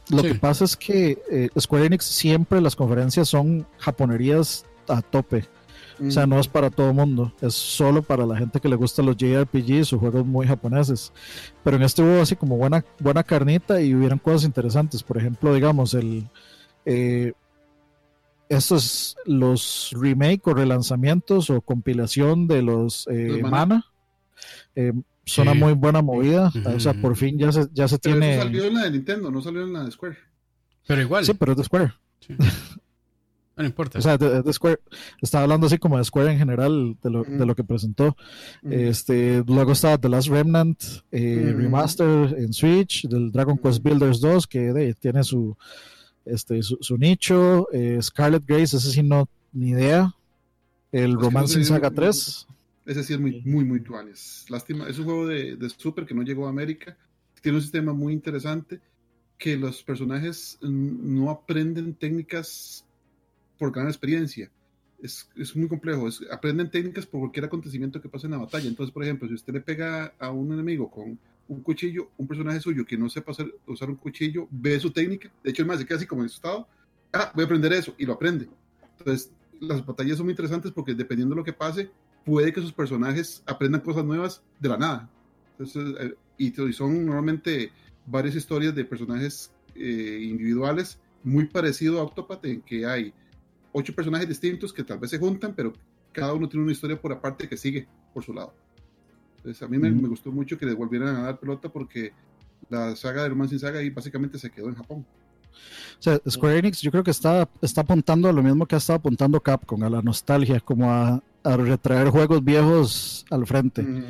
Lo Sí. que pasa es que eh, Square Enix siempre las conferencias son japonerías a tope. O sea, no es para todo el mundo, es solo para la gente que le gusta los JRPGs o juegos muy japoneses. Pero en este hubo así como buena, buena carnita y hubieron cosas interesantes. Por ejemplo, digamos, el eh, estos los remake o relanzamientos o compilación de los eh, Mana. Mana. eh, son Sí. una muy buena movida. O sea, por fin ya se, ya se Pero tiene. eso salió en la de Nintendo, no salió en la de Square. Pero igual, Sí, pero es de Square. sí. No importa. O sea, de, de Square. Estaba hablando así como de Square en general, de lo, de Ujú. lo que presentó. Ujú. Este, luego estaba The Last Remnant eh, Ujú. Remaster en Switch, del Dragon Quest Builders 2, que de, tiene su, este, su, su nicho. eh, Scarlet Grace, ese sí no, ni idea. El Es que no Romancing sé, Saga no- 3. Ese sí es muy, muy, muy tuanes. Lástima, es un juego de, de Super que no llegó a América. Tiene un sistema muy interesante que los personajes mm, no aprenden técnicas por gran experiencia. Es, es muy complejo. es- aprenden técnicas por cualquier acontecimiento que pase en la batalla. Entonces, por ejemplo, si usted le pega a un enemigo con un cuchillo, un personaje suyo que no sepa hacer- usar un cuchillo, ve su técnica. De hecho, el más se queda así como asustado. Ah, voy a aprender eso. Y lo aprende. Entonces, las batallas son muy interesantes porque dependiendo de lo que pase, puede que sus personajes aprendan cosas nuevas de la nada. Entonces, eh, y, y son normalmente varias historias de personajes eh, individuales, muy parecido a Octopath, en que hay ocho personajes distintos que tal vez se juntan, pero cada uno tiene una historia por aparte que sigue por su lado. Entonces, a mí me, Ujú. me gustó mucho que le volvieran a dar pelota porque la saga de Romancing Saga ahí básicamente se quedó en Japón. O sea, Square Enix yo creo que está, está apuntando a lo mismo que ha estado apuntando Capcom, a la nostalgia, como a, a retraer juegos viejos al frente. Ujú.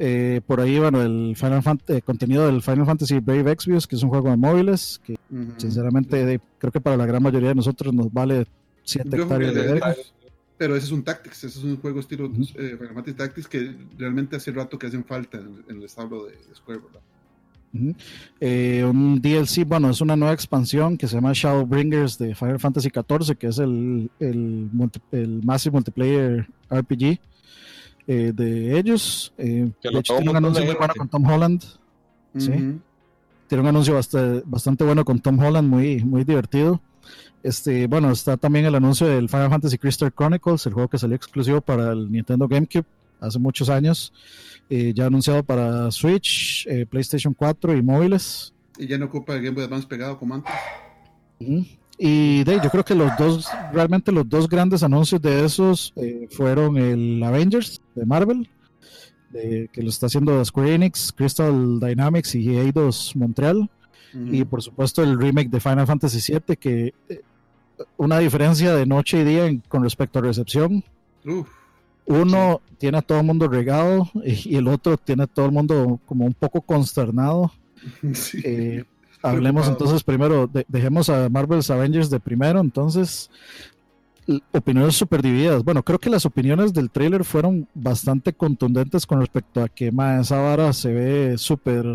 Eh, por ahí, bueno, el Final Fan- eh, contenido del Final Fantasy Brave Exvius, que es un juego de móviles, que Ujú. sinceramente de- creo que para la gran mayoría de nosotros nos vale 7 Yo hectáreas de verga. Pero ese es un Tactics, ese es un juego estilo Ujú. eh, Final Fantasy Tactics que realmente hace rato que hacen falta en, en el establo de, Square, ¿verdad? Eh, un DLC, bueno, es una nueva expansión que se llama Shadowbringers de Final Fantasy XIV, que es el, el, multi- el Massive Multiplayer RPG eh, de ellos. Eh, Que de hecho, tiene un anuncio muy bueno con Tom Holland. Sí. Tiene un anuncio bastante, bastante bueno con Tom Holland, muy, muy divertido. Este, bueno, está también el anuncio del Final Fantasy Crystal Chronicles, el juego que salió exclusivo para el Nintendo GameCube hace muchos años. Eh, ya anunciado para Switch, eh, PlayStation 4 y móviles. Y ya no ocupa el Game Boy Advance pegado como antes. Y de, yo creo que los dos, realmente los dos grandes anuncios de esos eh, fueron el Avengers de Marvel, de- que lo está haciendo Square Enix, Crystal Dynamics y Eidos Montreal. Y por supuesto el remake de Final Fantasy VII, que eh, una diferencia de noche y día en- con respecto a recepción. Uf, Uno tiene a todo el mundo regado y, y el otro tiene a todo el mundo como un poco consternado. sí. Eh, hablemos Preocupado. entonces primero, de- dejemos a Marvel's Avengers de primero, entonces opiniones súper divididas. Bueno, creo que las opiniones del trailer fueron bastante contundentes con respecto a que ma, esa vara se ve súper,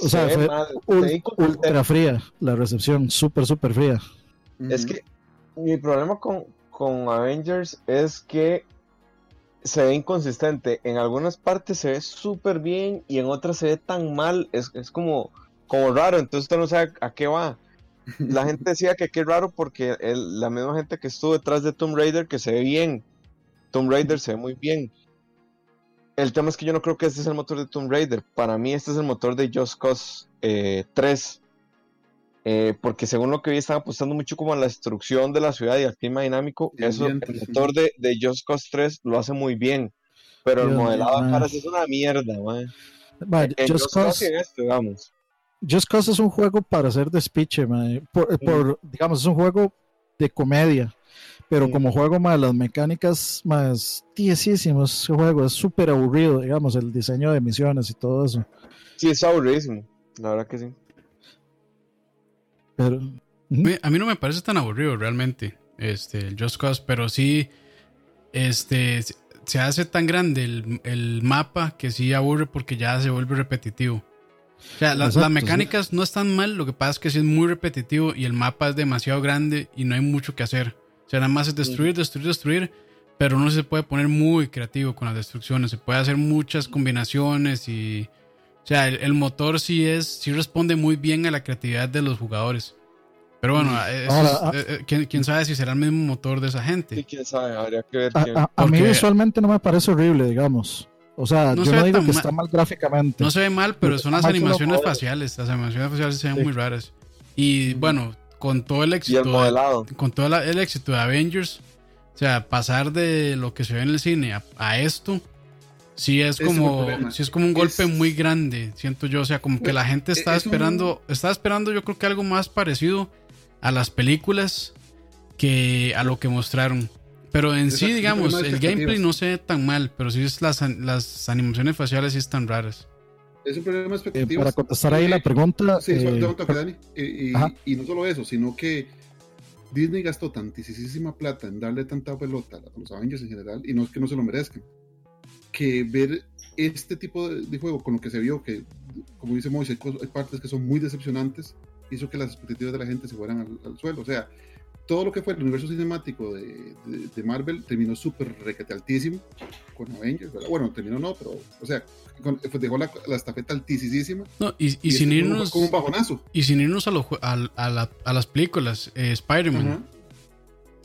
o sea, Se fue mal, ul- ultra fría la recepción, súper, súper fría. Es que mi problema con, con Avengers es que se ve inconsistente. En algunas partes se ve súper bien y en otras se ve tan mal. Es, es como, como raro. Entonces usted no sabe a qué va. La gente decía que qué raro porque el- la misma gente que estuvo detrás de Tomb Raider que se ve bien. Tomb Raider se ve muy bien. El tema es que yo no creo que este es el motor de Tomb Raider. Para mí este es el motor de Just Cause eh, 3. Eh, porque según lo que vi están apostando mucho como a la destrucción de la ciudad y al clima dinámico. Eso, el motor de, de Just Cause 3 lo hace muy bien. Pero el modelado de man. caras es una mierda, man. Just Just Cause en este, digamos. Just Cause es un juego para hacer despiche, mae. Por, por, digamos, es un juego de comedia. Pero Sí. como juego, mae, las mecánicas más tiesísimo ese juego. Es súper aburrido, digamos, el diseño de misiones y todo eso. Sí, es aburridísimo. La verdad que sí. Pero A mí no me parece tan aburrido realmente este, el Just Cause, pero sí este, se- hace tan grande el, el mapa que sí aburre porque ya se vuelve repetitivo. O sea, las, Exacto, las sí. mecánicas no están mal, lo que pasa es que sí es muy repetitivo y el mapa es demasiado grande y no hay mucho que hacer. O sea, nada más es destruir, destruir, destruir, pero no se puede poner muy creativo con las destrucciones. Se puede hacer muchas combinaciones y... O sea, el, el motor sí es, sí responde muy bien a la creatividad de los jugadores. Pero bueno, Ahora, es- eh, eh, ¿quién, quién sabe si será el mismo motor de esa Sí, gente? quién sabe, habría que ver a, quién. a- a mí visualmente no me parece horrible, digamos. O sea, No yo se no ve digo que mal. está mal gráficamente. No se ve mal, pero son las animaciones faciales. Las animaciones faciales se ven Sí. muy raras. Y bueno, con todo el Y el éxito, de- con todo la- el éxito de Avengers, o sea, pasar de lo que se ve en el cine a, a esto, sí es como, sí es como un golpe Es- muy grande, siento yo. O sea, como que la gente está es un- esperando, está esperando, yo creo que algo más parecido a las películas que a lo que mostraron. Pero en sí, digamos, el gameplay no se ve tan mal, pero sí es las, las animaciones faciales sí están raras. Es un problema de Eh, para contestar ahí la pregunta, Sí, eh, suelta un toque, Dani. Y, y- no solo eso, sino que Disney gastó tantísima plata en darle tanta pelota a los Avengers en general, y no es que no se lo merezcan, que ver este tipo de, de juego con lo que se vio, que como dice Moise, hay, hay partes que son muy decepcionantes, hizo que las expectativas de la gente se fueran al, al suelo. O sea, todo lo que fue el universo cinemático de, de- de Marvel terminó súper requete altísimo con Avengers, ¿verdad? Bueno, terminó no, pero, o sea, con- dejó la, la estafeta altísima. No, y, y y sin irnos. como un bajonazo. Y sin irnos a, lo a, la- a las películas, eh, Spider-Man.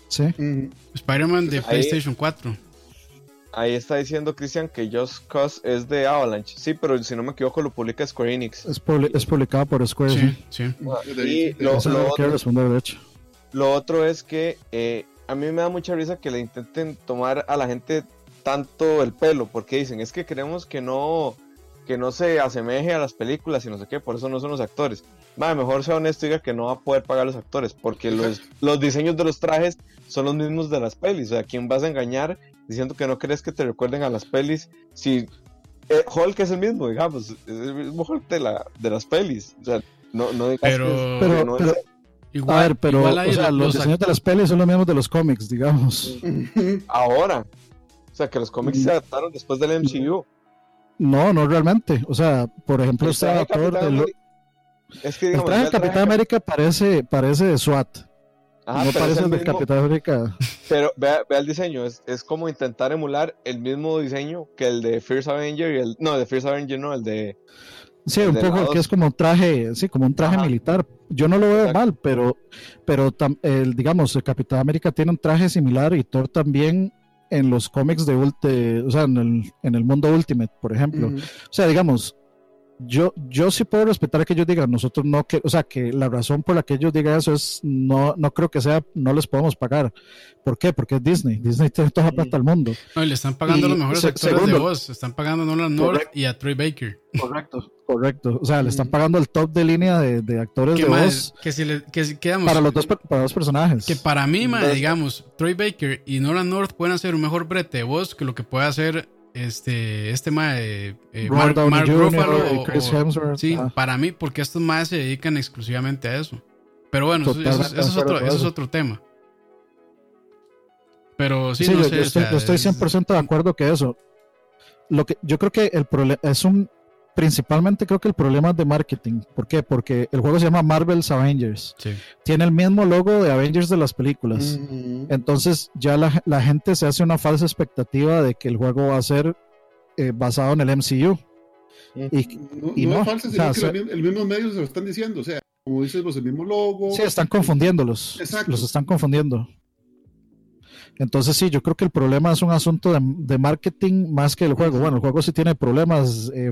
Sí. Ujú. Spider-Man de Ahí- PlayStation 4. Ahí está diciendo Cristian que Just Cause es de Avalanche. Sí, pero si no me equivoco lo publica Square Enix. Es, publi- es publicado por Square. sí. Sí, sí. Y lo- otro- responder, de hecho. Lo otro es que eh, a mí me da mucha risa que le intenten tomar a la gente tanto el pelo, porque dicen, es que queremos que no, que no se asemeje a las películas y no sé qué, por eso no son los actores. Madre, mejor sea honesto y diga que no va a poder pagar los actores, porque los, los diseños de los trajes son los mismos de las pelis. O sea, ¿quién vas a engañar diciendo que no crees que te recuerden a las pelis si eh, Hulk es el mismo, digamos, es el mismo Hulk de, la, de las pelis? O sea, no, no digas Pero, que- Pero- no pero- es- igual, a ver, pero igual hay o sea, los los diseños de las pelis son los mismos de los cómics, digamos. ahora. O sea, que los cómics se adaptaron después del MCU. No, no realmente. O sea, por ejemplo, El este traje de actor del- Es que el digamos, traje el traje Capitán América parece, parece de SWAT. Ajá, no parece el el del mismo- Capitán América. Pero vea, vea el diseño, es, es como intentar emular el mismo diseño que el de First Avenger y el. No, el de First Avenger no, el de. Sí, un poco lados. que es como un traje, sí, como un traje Ajá. militar. Yo no lo veo Exacto. mal, pero, pero tam- el, digamos, el Capitán América tiene un traje similar y Thor también en los cómics de, ult- de- o sea, en el, en el mundo Ultimate, por ejemplo. O sea, digamos, yo, yo sí puedo respetar que ellos digan, nosotros no, que, o sea, que la razón por la que ellos digan eso es, no, no creo que sea, no les podemos pagar. ¿Por qué? Porque es Disney. Disney tiene toda la plata del mundo. No, y le están pagando a los Y mejores se- actores de segundo- voz. Están pagando a Nolan North Correcto. y a Troy Baker. Correcto. Correcto. O sea, le están Ujú. pagando el top de línea de, de actores de mae, voz que si le, que, si- que, digamos, para los dos, para dos personajes. que para mí, digamos, Troy Baker y Nolan North pueden hacer un mejor brete de voz que lo que puede hacer este, este mae, eh, Robert Mark, Mark. Ruffalo o- Chris o-. Sí, para mí, porque estos más se dedican exclusivamente a eso. Pero bueno, eso, es, otro, eso es otro tema. Pero sí, Sí, no yo, sé, yo o estoy, sea, yo estoy es- 100% de acuerdo que eso. Lo que yo creo que el problema es un principalmente creo que el problema es de marketing. ¿Por qué? Porque el juego se llama Marvel's Avengers. sí. Tiene el mismo logo de Avengers de las películas. Entonces ya la, la gente se hace una falsa expectativa de que el juego va a ser eh, basado en el MCU. Y, No, y no no, es falso, o sino sea, que los el mismo medios se lo están diciendo. O sea, como dices vos, el mismo logo. Sí, están confundiéndolos. Exacto. Los están confundiendo. Entonces sí, yo creo que el problema es un asunto de, de marketing más que el juego. Bueno, el juego sí tiene problemas eh,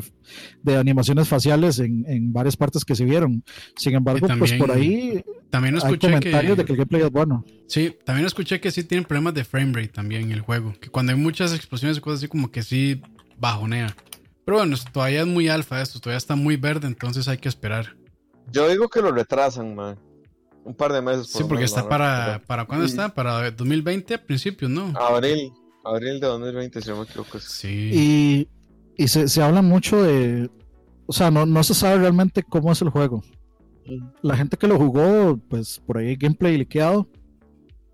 de animaciones faciales en, en varias partes que se vieron. Sin embargo, Y pues también por ahí También hay escuché comentarios que, de que el gameplay es bueno. Sí, también escuché que sí tienen problemas de framerate también en el juego. Que cuando hay muchas explosiones y cosas así como que sí bajonea. Pero bueno, esto todavía es muy alfa esto, todavía está muy verde, entonces hay que esperar. Yo digo que lo retrasan, man. Un par de meses. por Sí, porque menos, está para... ¿Para cuándo está? Para 2020 a principios, ¿no? Abril. Abril de 2020, si no me equivoco. Sí. Y, y se, se habla mucho de... O sea, no, no se sabe realmente cómo es el juego. La gente que lo jugó, pues por ahí gameplay liqueado.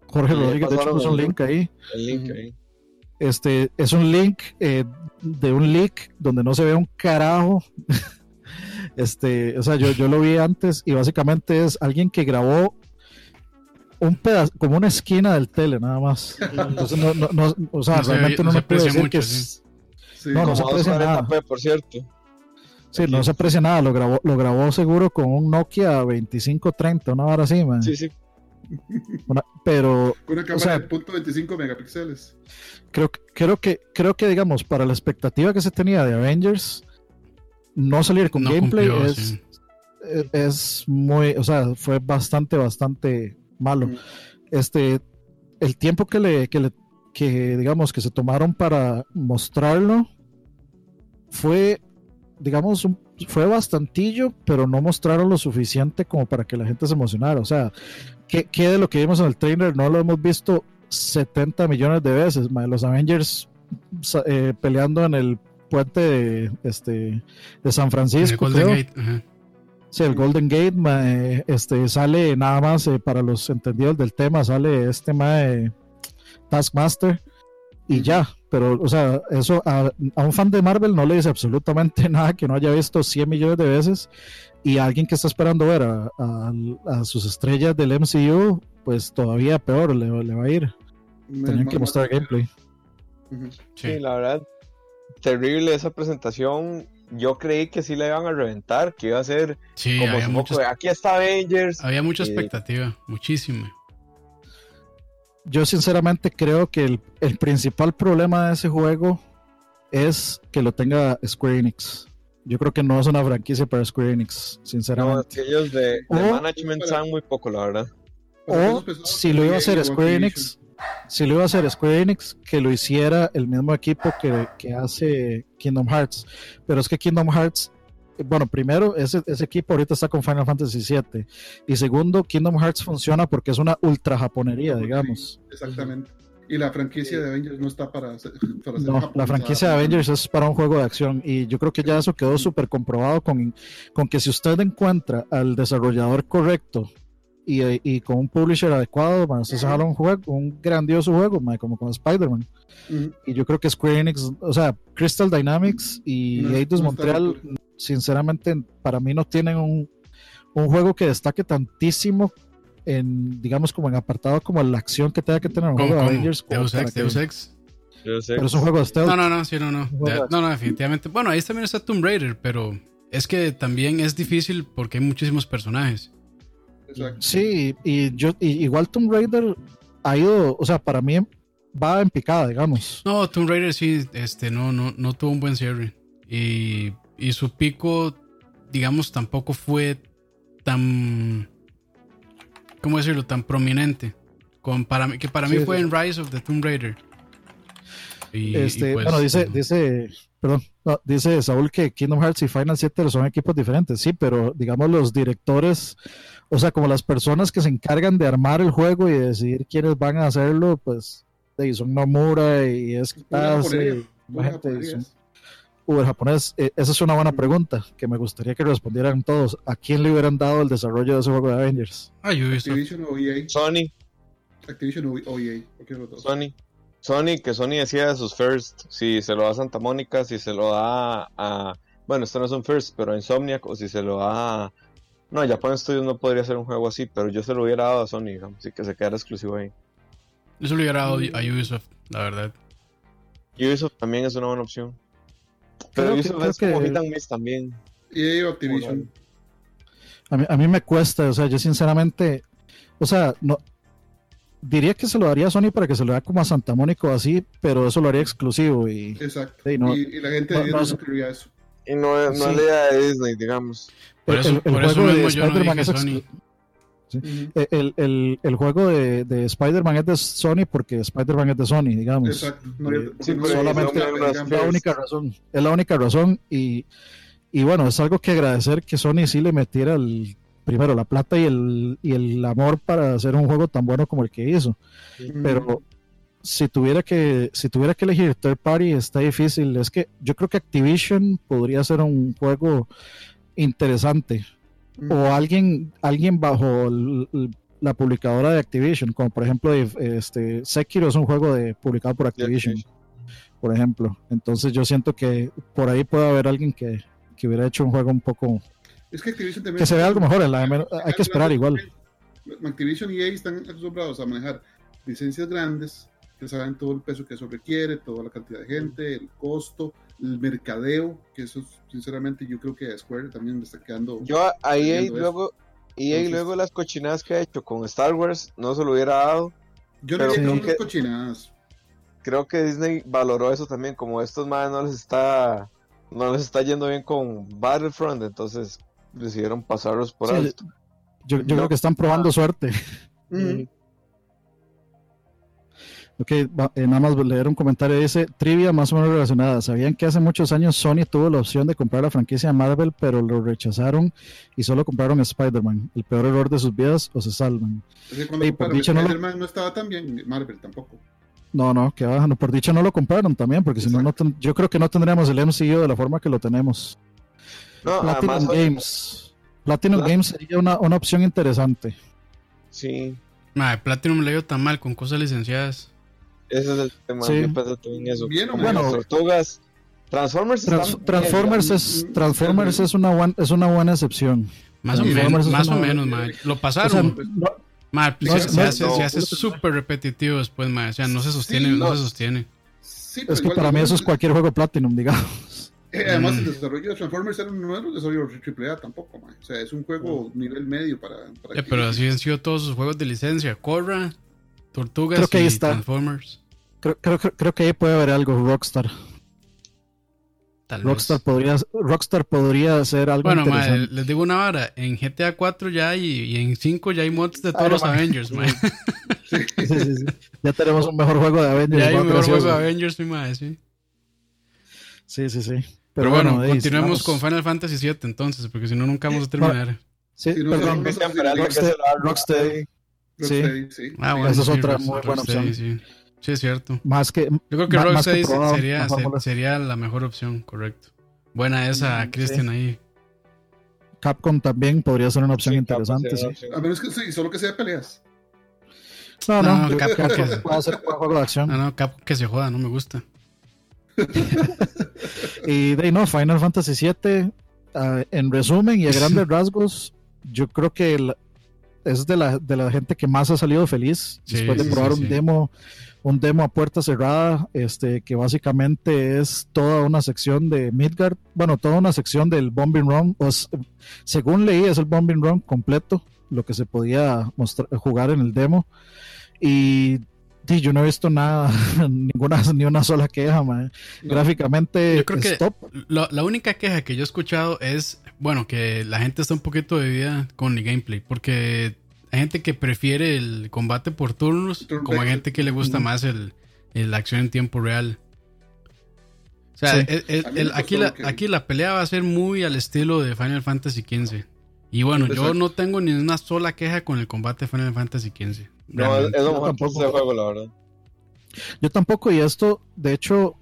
Jorge Rodríguez, de hecho, puso un link ahí. El link ahí. Este es un link eh, de un leak donde no se ve un carajo. este, o sea, yo, yo lo vi antes y básicamente es alguien que grabó un pedazo, como una esquina del tele, nada más. Entonces, no, no, no, o sea, No realmente no se puede aprecia decir mucho, que es. Sí, No, se aprecia nada. 240p, por cierto. Sí, no se aprecia nada. Lo grabó, lo grabó seguro con un Nokia 2530, una hora así, man. Sí, sí. Una- pero Una cámara sea- de punto .25 megapíxeles. creo, creo que creo que digamos para la expectativa que se tenía de Avengers no salir con No gameplay cumplió, es, sí. es- es muy o sea fue bastante bastante malo Mm. este el tiempo que le que le que digamos que se tomaron para mostrarlo fue digamos un- fue bastantillo pero no mostraron lo suficiente como para que la gente se emocionara o sea ¿qué, qué de lo que vimos en el trailer no lo hemos visto 70 millones de veces los Avengers eh, peleando en el puente de, este, de San En el Francisco Golden creo. Gate, ajá. Sí, el Golden Gate, ma, eh, este, sale nada más eh, para los entendidos del tema, sale este ma, eh, Taskmaster y ya. Pero, o sea, eso a, a un fan de Marvel no le dice absolutamente nada que no haya visto 100 millones de veces y a alguien que está esperando ver a, a- a sus estrellas del MCU, pues todavía peor le, le va a ir. Me- Tenían que mostrar gameplay. Sí. la verdad, terrible esa presentación. Yo creí que sí la iban a reventar, que iba a ser Sí, como había, mucha, poco de, aquí está Avengers. había mucha Eh, expectativa, muchísima. Yo sinceramente creo que el, el principal problema de ese juego es que lo tenga Square Enix. Yo creo que no es una franquicia para Square Enix, No, sinceramente. que ellos de, de O- management saben muy poco, la verdad. O esos pesados si lo iba a hacer Square Activision. Enix, si lo iba a hacer Square Enix, que lo hiciera el mismo equipo que, que hace Kingdom Hearts. Pero es que Kingdom Hearts, bueno, primero, ese, ese equipo ahorita está con Final Fantasy VII. Y segundo, Kingdom Hearts funciona porque es una ultra japonería, digamos. Exactamente. Y la franquicia de Avengers no está para, hacer- para ser No, la franquicia de Avengers es para un juego de acción y yo creo que ya eso quedó súper comprobado con, con que si usted encuentra al desarrollador correcto y, y con un publisher adecuado, usted se jala un juego, un grandioso juego, man, como con Spider-Man. Ujú. Y yo creo que Square Enix, o sea, Crystal Dynamics y No, Eidos no Montreal, sinceramente, para mí no tienen un, un juego que destaque tantísimo en, digamos, como en apartado como la acción que tenga que tener un ¿Cómo, juego de? Avengers. Deus para Ex, Deus Ex. Pero es un juego de stealth. No, no, no, sí, no, no. De- no, no, definitivamente. Bueno, ahí también está Tomb Raider, pero es que también es difícil porque hay muchísimos personajes. Exacto. Sí, y yo y igual Tomb Raider ha ido, o sea, para mí va en picada, digamos. No, Tomb Raider sí, este, no, no, no tuvo un buen cierre. Y, y su pico, digamos, tampoco fue tan, ¿cómo decirlo? Tan prominente. Con, para, mí- que para mí fue sí. en Rise of the Tomb Raider. Y, este, y pues, bueno, dice, no. dice, perdón, no, dice Saúl que Kingdom Hearts y Final 7 son equipos diferentes, sí, pero digamos los directores, o sea, como las personas que se encargan de armar el juego y de decidir quiénes van a hacerlo, pues son Nomura y es y. Uber japonés, eh, esa es una buena pregunta que me gustaría que respondieran todos. ¿A quién le hubieran dado el desarrollo de ese juego de Avengers? Ah, Ubisoft. Activision o EA. Sony, Activision o EA. Sony. Sony, que Sony decía de sus first, si se lo da a Santa Mónica, si se lo da a... Bueno, esto no es un first, pero a Insomniac, o si se lo da a... No, Japan Studios no podría ser un juego así, pero yo se lo hubiera dado a Sony, digamos, así que se quedara exclusivo ahí. Eso lo hubiera dado a Ubisoft, la verdad. Ubisoft también es una buena opción. Pero Creo que- Ubisoft creo es como que- hit and miss también. O Activision. A mí, a mí me cuesta, o sea, yo sinceramente, o sea, no diría que se lo daría a Sony para que se lo dé como a Santa Mónica o así, pero eso lo haría exclusivo y Exacto. No. y, y la gente No, no, no quería eso. Y no, es- no Sí. es la idea de Disney, digamos. Por el- eso, el, el por eso juego de no Spider-Man dije es Sony. eh, el, el- el juego de, de Spider-Man es de Sony porque Spider-Man es de Sony, digamos. Exacto. No Eh, no solamente- no Es la única razón, es la única razón y, y bueno, es algo que agradecer que Sony sí le metiera el, primero la plata y el, y el amor para hacer un juego tan bueno como el que hizo. Pero si tuviera que si tuviera que elegir third party está difícil. Es que yo creo que Activision podría ser un juego interesante. O alguien alguien bajo el- el- la publicadora de Activision como por ejemplo este Sekiro es un juego de publicado por Activision por ejemplo. Entonces yo siento que por ahí puede haber alguien que, que hubiera hecho un juego un poco Es que Activision también. que se vea algo mejor en la M- hay que esperar igual. Activision y EA están acostumbrados a manejar licencias grandes, que saben todo el peso que eso requiere, toda la cantidad de gente, el costo, el mercadeo, que eso sinceramente yo creo que a Square también le está quedando. Yo a a EA Viendo eso. luego, EA Entonces- luego las cochinadas que ha hecho con Star Wars no se lo hubiera dado. yo no que creo que- cochinadas. Creo que Disney valoró eso también, como estos más no les está no les está yendo bien con Battlefront, entonces decidieron pasarlos por Sí, alto. yo, yo No. creo que están probando suerte Ujú. Ok, eh, nada más leer un comentario. Dice, trivia más o menos relacionada. ¿Sabían que hace muchos años Sony tuvo la opción de comprar la franquicia de Marvel, pero lo rechazaron y solo compraron Spider-Man? El peor error de sus vidas o se salvan. Es que cuando Ey, por compraron dicho, no lo- Spider-Man no estaba tan bien, Marvel tampoco. No, no, que baja. No, por dicho no lo compraron también, porque si no, no ten- yo creo que no tendríamos el MCU de la forma que lo tenemos. No, Platinum además Games. Platinum Plat- Games sería una, una opción interesante. sí, Madre, Platinum le dio tan mal con cosas licenciadas. Ese es el tema. Sí. Yo pensé también eso. Bien o mal. las tortugas. Transformers Trans- bien, Transformers ya. es, Transformers es una, buen- es una buena excepción. Más o menos, más o menos. Lo O sea, pasaron. no- Madre, no se, es- se no es- hace no. se hace súper repetitivo después, madre. O sea, no se sostiene, Sí, no, no. se sostiene. Sí, es que igual- para mí eso es cualquier juego Platinum, digamos. Eh, además, Mm. el desarrollo de Transformers era un nuevo desarrollo AAA tampoco, man. O sea, es un juego nivel medio para. para Eh, pero así han sido todos sus juegos de licencia. Corra, Tortugas Creo que ahí y está. Transformers. Creo, creo, creo- que ahí puede haber algo Rockstar. Tal Rockstar vez. podría, Rockstar podría hacer algo Bueno, interesante. les digo una vara. En GTA 4 ya hay, y en 5 ya hay mods de todos Ay, los. Avengers, mae. Sí, sí, sí. Ya tenemos un mejor juego de Avengers. Ya hay un mejor gracioso. juego de Avengers, mi mae, sí. Sí, sí, sí. Pero, bueno, ey, continuemos con Final Fantasy VII entonces, porque si no, nunca vamos a terminar. Sí, Si no perdón. Rocksteady. Rocksteady, Sí. Rocksteady, sí. Ah, bueno, Esa es otra muy buena opción. Sí. es cierto. más que Yo creo que Rocksteady sería, se- sería la mejor opción, correcto. Buena esa, Christian, ahí. Capcom también podría ser una opción Sí, interesante. Sí. A menos que sí, solo que sea peleas. No, no, Capcom que- que puede ser un buen juego de acción. No, no, Capcom que se joda, no me gusta. Y de no, Final Fantasy VII, ah, en resumen y a grandes rasgos, yo creo que es de la, de la gente que más ha salido feliz Sí, después de probar sí, un sí. demo un demo a puerta cerrada este que básicamente es toda una sección de Midgard bueno toda una sección del Bombing Run o s- según leí es el Bombing Run completo lo que se podía mostrar, jugar en el demo y di, yo no he visto nada ninguna ni una sola queja mae. No. gráficamente Yo creo que- top Lo- la única queja que yo he escuchado es, bueno, que la gente está un poquito dividida con el gameplay, porque hay gente que prefiere el combate por turnos, Turn como hay gente que le gusta más el, el- la acción en tiempo real. O sea, Sí. el- aquí, la, que- aquí la pelea va a ser muy al estilo de Final Fantasy XV. Y bueno, yo no tengo ni una sola queja con el combate de Final Fantasy XV. No, es, lo tampoco. ese juego, la verdad. Yo tampoco, y esto, de hecho,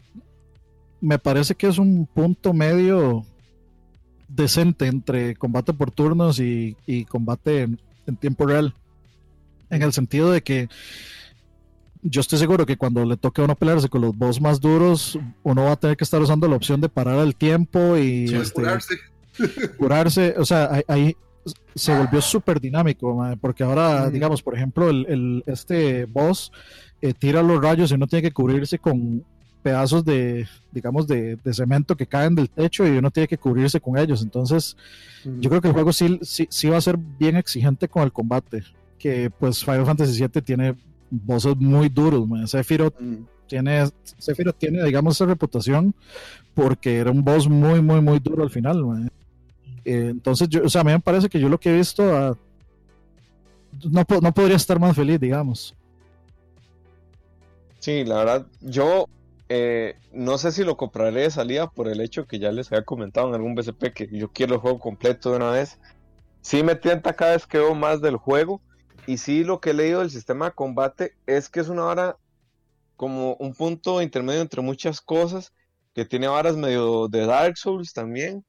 me parece que es un punto medio decente entre combate por turnos y, y combate en, tiempo real. En el sentido de que yo estoy seguro que cuando le toque a uno pelearse con los boss más duros, uno va a tener que estar usando la opción de parar el tiempo y Sí, este, Curarse. curarse, o sea, ahí, se volvió súper dinámico, porque ahora, digamos, por ejemplo, el, el- este boss eh, tira los rayos y uno tiene que cubrirse con pedazos de, digamos, de, de cemento que caen del techo y uno tiene que cubrirse con ellos. Entonces, yo creo que el juego sí, sí, sí va a ser bien exigente con el combate, que pues Final Fantasy VII tiene bosses muy duros. Sephiroth Mm. tiene, Sephiroth tiene, digamos, esa reputación porque era un boss muy, muy, muy duro al final. Eh, entonces, yo, o sea, a mí me parece que yo lo que he visto, ah, no, no podría estar más feliz, digamos. Sí, la verdad, yo eh, no sé si lo compraré de salida por el hecho que ya les había comentado en algún BCP que yo quiero el juego completo de una vez. Sí me tienta cada vez que veo más del juego y sí lo que he leído del sistema de combate es que es una vara como un punto intermedio entre muchas cosas, que tiene varas medio de Dark Souls también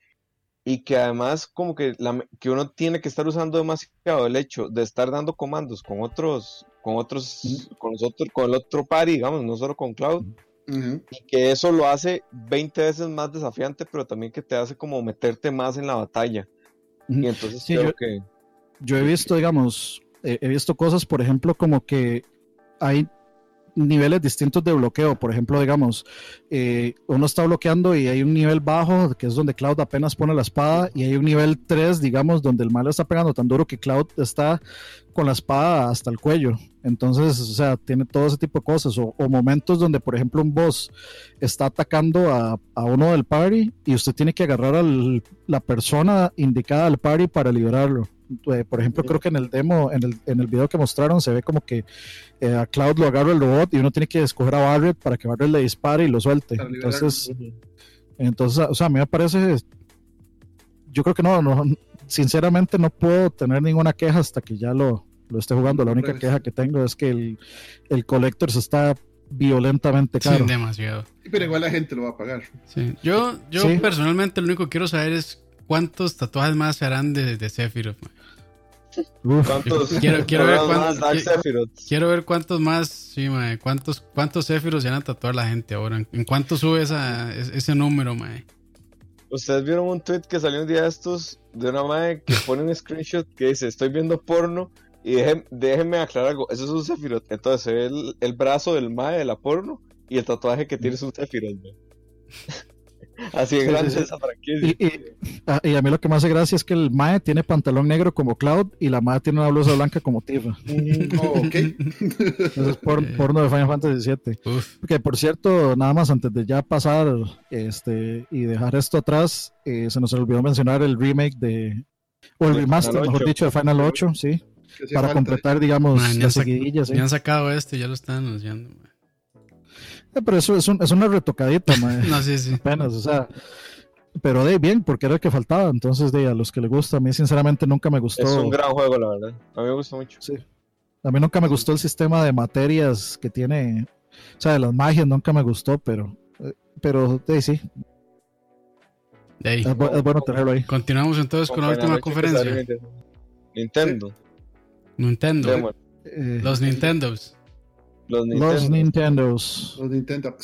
y que además como que, la, que uno tiene que estar usando demasiado el hecho de estar dando comandos con otros con otros con nosotros con el otro party digamos no solo con Cloud Y que eso lo hace 20 veces más desafiante pero también que te hace como meterte más en la batalla. Y entonces Sí, creo yo- que Yo he visto, digamos, he visto cosas, por ejemplo, como que hay niveles distintos de bloqueo. Por ejemplo, digamos, eh, uno está bloqueando y hay un nivel bajo, que es donde Cloud apenas pone la espada, y hay un nivel 3, digamos, donde el mal está pegando tan duro que Cloud está con la espada hasta el cuello. Entonces, o sea, tiene todo ese tipo de cosas. O, momentos donde, por ejemplo, un boss está atacando a, a uno del party y usted tiene que agarrar a la persona indicada del party para liberarlo. Eh, por ejemplo, creo que en el demo, en el, en el video que mostraron, se ve como que eh, a Cloud lo agarra el robot y uno tiene que escoger a Barret para que Barret le dispare y lo suelte. Entonces, entonces, o sea, a mí me parece, yo creo que no, no, sinceramente no puedo tener ninguna queja hasta que ya lo, lo esté jugando. La única Pruebes. queja que tengo es que el, el Collectors está violentamente Sí, caro. demasiado. Pero igual la gente lo va a pagar. Sí. Yo, yo Sí. personalmente lo único que quiero saber es cuántos tatuajes más se harán de, de Sephiroth. man. Uf, cuántos Quiero- quiero ver cuántos- Sephiroth? Quiero ver cuántos más, sí, mae, cuántos, cuántos Sephiroth se van a tatuar la gente ahora. ¿En, cuánto sube esa, es- ese número, mae? Ustedes vieron un tweet que salió un día de estos de una madre que pone un screenshot que dice estoy viendo porno y dejen- déjenme aclarar algo, eso es un Sephiroth, entonces se ve el, el brazo del mae de la porno y el tatuaje que tiene es un Sephiroth. mae. Así de Sí, grande sí, sí. esa franquicia. Y, y- a, y a mí lo que me hace gracia es que el Mae tiene pantalón negro como Cloud y la Mae tiene una blusa blanca como Tifa. Oh, ok. Eso es por, porno de Final Fantasy VII. Uf, Que por cierto, nada más antes de ya pasar este y dejar esto atrás, eh, se nos olvidó mencionar el remake de. O el De remaster, Final mejor 8. dicho, de Final 8, sí. Para falta. completar, digamos, Man, las seguidillas. sí. ya han sacado este, ya lo están anunciando. man. Eh, Pero eso es, un- es una retocadita, mae, No, sí, sí. apenas, o sea. Pero de bien, porque era el que faltaba. Entonces, de a los que le gusta, a mí sinceramente nunca me gustó. Es un gran juego, la verdad. A mí me gusta mucho. Sí. A mí nunca me gustó el sistema de materias que tiene. O sea, de las magias nunca me gustó, pero. eh, Pero de, sí, De ahí. es, bu- es bueno tenerlo ahí. Continuamos entonces con la última conferencia. Nintendo. Nintendo. Eh, Los Nintendos. Los Nintendo. los Nintendos. Los Nintendo.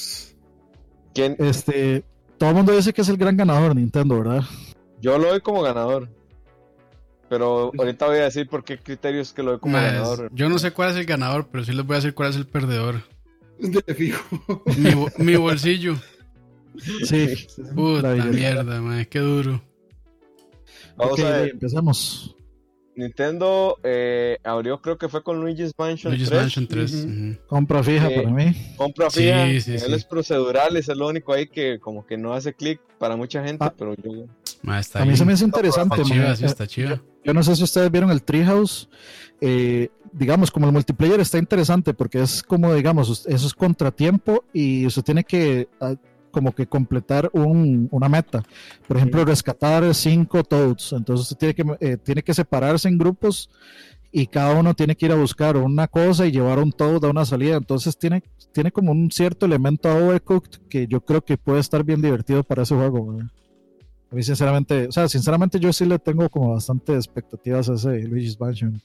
¿Quién? Este. Todo el mundo dice que es el gran ganador Nintendo, ¿verdad? Yo lo doy como ganador. Pero ahorita voy a decir por qué criterios que lo doy como ganador. yo no sé cuál es el ganador, pero sí les voy a decir cuál es el perdedor. De fijo. Mi, bo- mi bolsillo. Sí. Puta mierda, man, qué duro. Vamos a ver. empezamos. Nintendo eh, abrió, creo que fue con Luigi's Mansion Luigi's 3. Mansion 3. Ujú. ujú. Compra fija Sí. para mí. Compra Sí, fija, sí, sí. niveles procedurales, es lo único ahí que como que no hace clic para mucha gente, Ah. pero yo... Ma, está A mí bien. se me hace interesante. Está chiva, sí, está chiva. Yo no sé si ustedes vieron el Treehouse. eh, digamos, como el multiplayer está interesante porque es como, digamos, eso es contratiempo y usted tiene que ah, como que completar un- una meta. Por ejemplo, rescatar cinco Toads. Entonces tiene que, eh, tiene que separarse en grupos y cada uno tiene que ir a buscar una cosa y llevar un Toad a una salida. Entonces tiene, tiene como un cierto elemento a Overcooked que yo creo que puede estar bien divertido para ese juego. A mí sinceramente, o sea, sinceramente yo sí le tengo como bastante expectativas a ese Luigi's Mansion.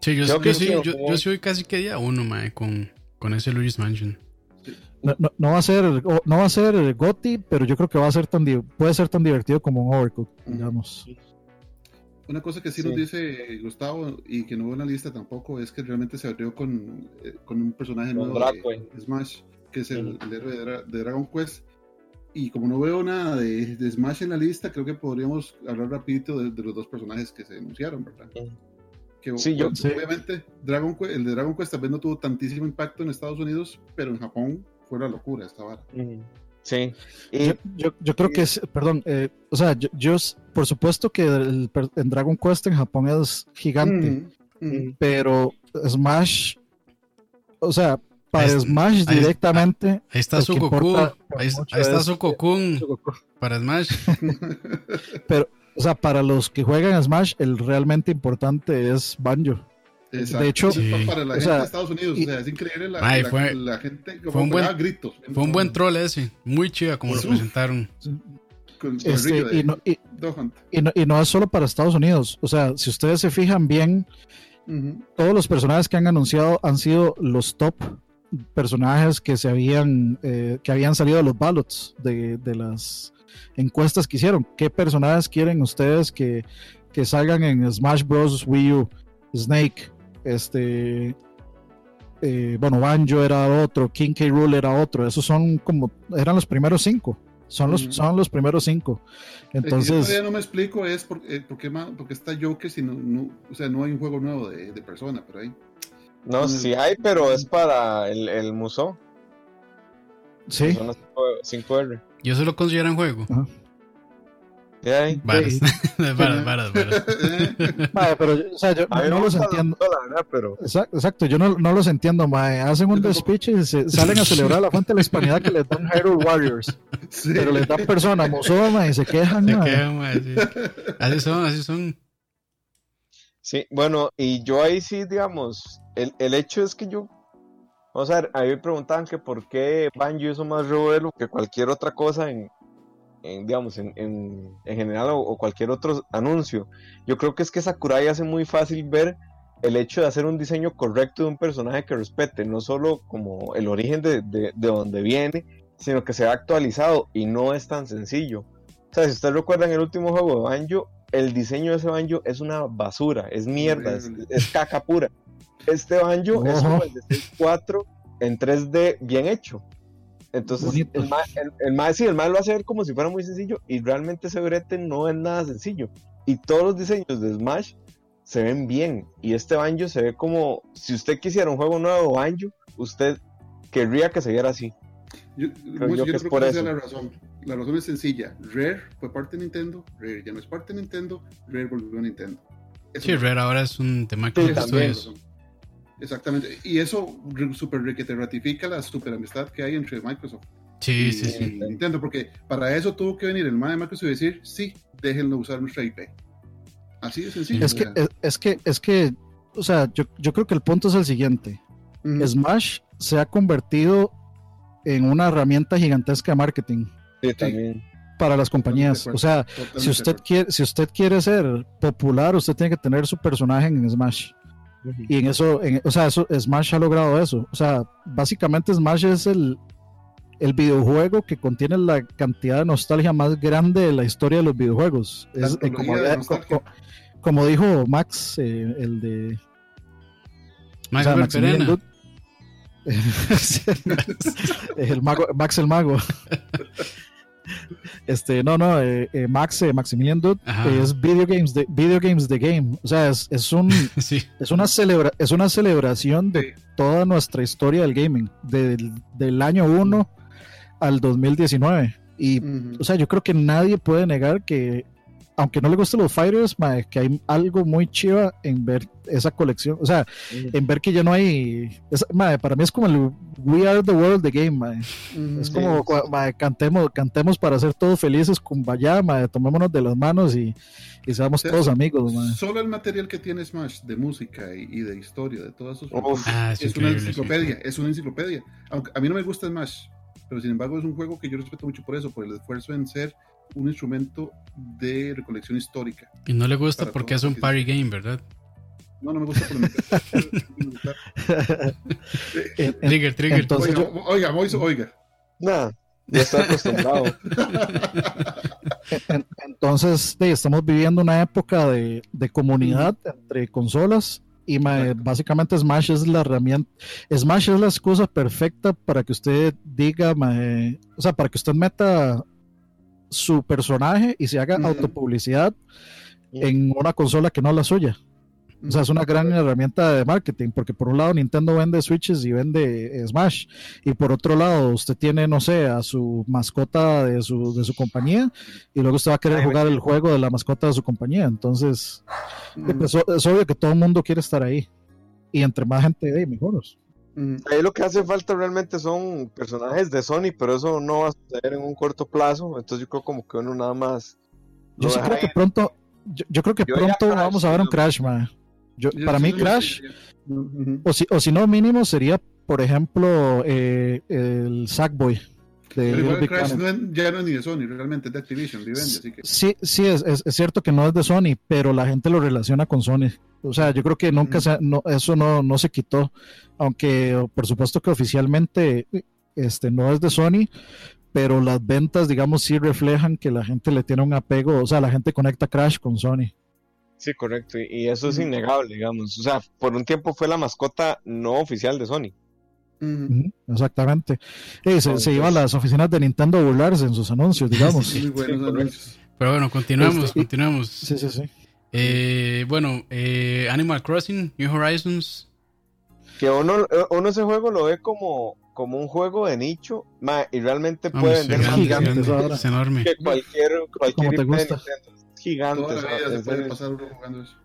Sí, yo, yo sí, yo, yo sí voy casi que día uno, mae, con, con ese Luigi's Mansion. No, no- no va a ser no va a ser GOTY, pero yo creo que va a ser tan puede ser tan divertido como un Overcooked, digamos. Una cosa que sí, Sí. nos dice Gustavo y que no veo en la lista tampoco es que realmente se abrió con, eh, con un personaje Con nuevo Dracue. de Smash, que es el, Ujú. el héroe de, Dra- de Dragon Quest. Y como no veo nada de, de Smash en la lista, creo que podríamos hablar rapidito de, de los dos personajes que se anunciaron, ¿verdad? Ujú. Que Sí, yo- Sí. obviamente Dragon Que- el de Dragon Quest tal vez no tuvo tantísimo impacto en Estados Unidos, pero en Japón fue la locura esta vara. Mm, Sí. Y Yo, yo, yo creo que es, perdón, eh, o sea, yo, yo por supuesto que el, Dragon Quest en Japón es gigante, Ujú, ujú. pero Smash, o sea, para Ahí Smash ahí directamente, Ahí está su Goku. importa Ahí, está es- su Kokun para Smash. pero, o sea, para los que juegan Smash, el realmente importante es Banjo. Exacto. hecho, para la o gente sea, de Estados Unidos, y- o sea, es increíble la, Ay, la- fue- la gente como fue un buen- gritos. Fue un buen troll ese. Muy chiva como lo presentaron. Con, con el Este, de y, no, y, Dog Hunt. y no- y no es solo para Estados Unidos, o sea, si ustedes se fijan bien, todos los personajes que han anunciado han sido los top personajes que se habían eh, que habían salido de los ballots de, de las encuestas que hicieron. ¿Qué personajes quieren ustedes que, que salgan en Smash Bros. Wii U? Snake, este eh, bueno, Banjo era otro, King K. Rool era otro, esos son como, eran los primeros cinco, son los, son los primeros cinco. Yo Entonces, todavía no me explico es por, eh, por, qué, ma- por qué está Joker si no, no- o sea, no hay un juego nuevo de, de persona, pero ahí. no, sí hay, pero es para el, el museo. sí, Son las 5R. ¿Y eso lo consideran juego? ¿Qué hay? Varas. Sí. varas, varas, varas. Vaya, pero yo- o sea, yo A mí me no los entiendo. la verdad, pero Exacto, exacto, yo no, no los entiendo, mae. Hacen un despiche y se, salen a celebrar la fuente de la hispanidad que les dan Hyrule Warriors, Sí. pero les dan persona Musoma y se quejan, Se mae. quedan, mae, sí. Así son, así son. Sí, bueno, y yo ahí sí, digamos, el, el hecho es que yo, vamos a ver, a mí me preguntaban que por qué Banjo hizo más revuelo que cualquier otra cosa en, en, digamos, en, en, en general o, o cualquier otro anuncio. Yo creo que es que Sakurai hace muy fácil ver el hecho de hacer un diseño correcto de un personaje que respete, no solo como el origen de, de, de donde viene, sino que sea actualizado y no es tan sencillo. O sea, si ustedes recuerdan el último juego de Banjo, el diseño de ese banjo es una basura, es mierda, es, caca pura. Este banjo es como el de 6.4 en 3D bien hecho. Entonces, Bonito. el mae, el, el sí, el mae lo a hacer como si fuera muy sencillo y realmente ese brete no es nada sencillo. Y todos los diseños de Smash se ven bien. Y este Banjo se ve como si usted quisiera un juego nuevo Banjo, usted querría que se viera así. Yo, Creo Moisés, yo yo que es por que esa eso. la razón. La razón es sencilla. Rare fue parte de Nintendo, Rare ya no es parte de Nintendo, Rare volvió a Nintendo. Eso Sí, es Rare ahora es un tema Sí, que también. Exactamente. Y eso super que te ratifica la super amistad que hay entre Microsoft Sí, y, sí, sí. y Nintendo, porque para eso tuvo que venir el MAE de Microsoft y decir, sí, déjenlo usar nuestra IP. Así de sencillo. Es que, es, es que, es que, o sea, yo, yo creo que el punto es el siguiente. Smash se ha convertido en una herramienta gigantesca de marketing Sí, también. para las compañías. O sea, si usted quiere, si usted quiere ser popular, usted tiene que tener su personaje en Smash. Y en eso, en- o sea, eso, Smash ha logrado eso. O sea, básicamente Smash es el, el videojuego que contiene la cantidad de nostalgia más grande de la historia de los videojuegos. Es, eh, como, de dijo Max, eh, el de Max o sea, el mago, Max el mago. Este, no, no, eh, eh, Max, eh, Maximilian Dude es video games de video games the game. O sea, es, es un Sí, es una celebra, es una celebración de Sí. toda nuestra historia del gaming, del, del año 1 al 2019. Y Ujú. o sea, yo creo que nadie puede negar que, aunque no le gusten los fighters, mae, que hay algo muy chiva en ver esa colección. O sea, en ver que ya no hay. es- mae, para mí es como el We Are the World the Game. mae. Ujú. Es como mae, cantemos, cantemos para ser todos felices con vaya, mae, tomémonos de las manos y, y seamos sea, todos amigos. mae. Solo el material que tiene Smash de música y, y de historia de todas sus franquicias Ah, es es una sí. enciclopedia, es una enciclopedia. Aunque a mí no me gusta Smash, pero sin embargo es un juego que yo respeto mucho por eso, por el esfuerzo en ser un instrumento de recolección histórica. Y no le gusta porque es un party game, ¿verdad? No, no me gusta en- Trigger, trigger. entonces Oiga, yo- oiga, Moiso, oiga. Nada, ya estoy acostumbrado. en- entonces, sí, estamos viviendo una época de, de comunidad entre consolas. Y Exacto. básicamente Smash es la herramienta, Smash es la excusa perfecta para que usted diga, mae, o sea, para que usted meta su personaje y se haga autopublicidad en una consola que no es la suya. O sea, es una gran herramienta de marketing, porque por un lado Nintendo vende Switches y vende eh, Smash, y por otro lado usted tiene, no sé, a su mascota de su, de su compañía, y luego usted va a querer jugar el juego de la mascota de su compañía. Entonces, eh, pues, es obvio que todo el mundo quiere estar ahí. Y entre más gente hay, mejor. Ujú. Ahí lo que hace falta realmente son personajes de Sony, pero eso no va a suceder en un corto plazo. Entonces yo creo como que uno nada más. Yo sí creo que pronto, yo, yo creo que Yo pronto Crash, vamos a ver un. Crash, man. Yo, Yo- para sí, mí Crash, o si, o si no mínimo, sería, por ejemplo, eh, el Sackboy. De Pero Big Crash Planet. no es- ya no es ni de Sony, realmente es de Activision, Vivendi, así que. Sí, sí, es, es- es cierto que no es de Sony, pero la gente lo relaciona con Sony. O sea, yo creo que nunca se, no, eso no, no se quitó, aunque por supuesto que oficialmente este, no es de Sony, pero las ventas, digamos, sí reflejan que la gente le tiene un apego, o sea, la gente conecta Crash con Sony. Sí, correcto. Y, y eso es innegable, digamos. O sea, por un tiempo fue la mascota no oficial de Sony. Exactamente. Eh, se, se iba a las oficinas de Nintendo a burlarse en sus anuncios, digamos. Sí, anuncios. Pero bueno, continuemos, Este, continuemos. Sí, sí, sí. Eh, bueno, eh, Animal Crossing, New Horizons. Que uno, uno ese juego lo ve como, como un juego de nicho, ma, y realmente puede es vender más gigante, es enorme. que cualquier, cualquier te gusta. Gigante. Toda la o sea, vida se puede pasar uno jugando eso.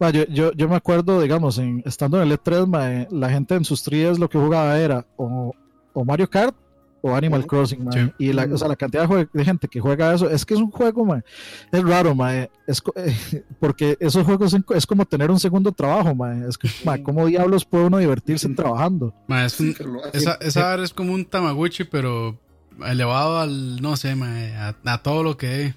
Ma, yo, yo, yo me acuerdo, digamos, en, estando en el E3, ma, eh, la gente en sus trías lo que jugaba era o, o Mario Kart o Animal Ujú. Crossing. ma. Sí. Y la, o sea, la cantidad de, de gente que juega eso, es que es un juego, ma, es raro, ma, eh, es, eh, porque esos juegos en- es como tener un segundo trabajo. Ma, es que, ma, ¿cómo diablos puede uno divertirse en trabajando? Ma, es un- esa, esa vara es como un Tamagotchi, pero elevado al, no sé, ma, a, a todo lo que...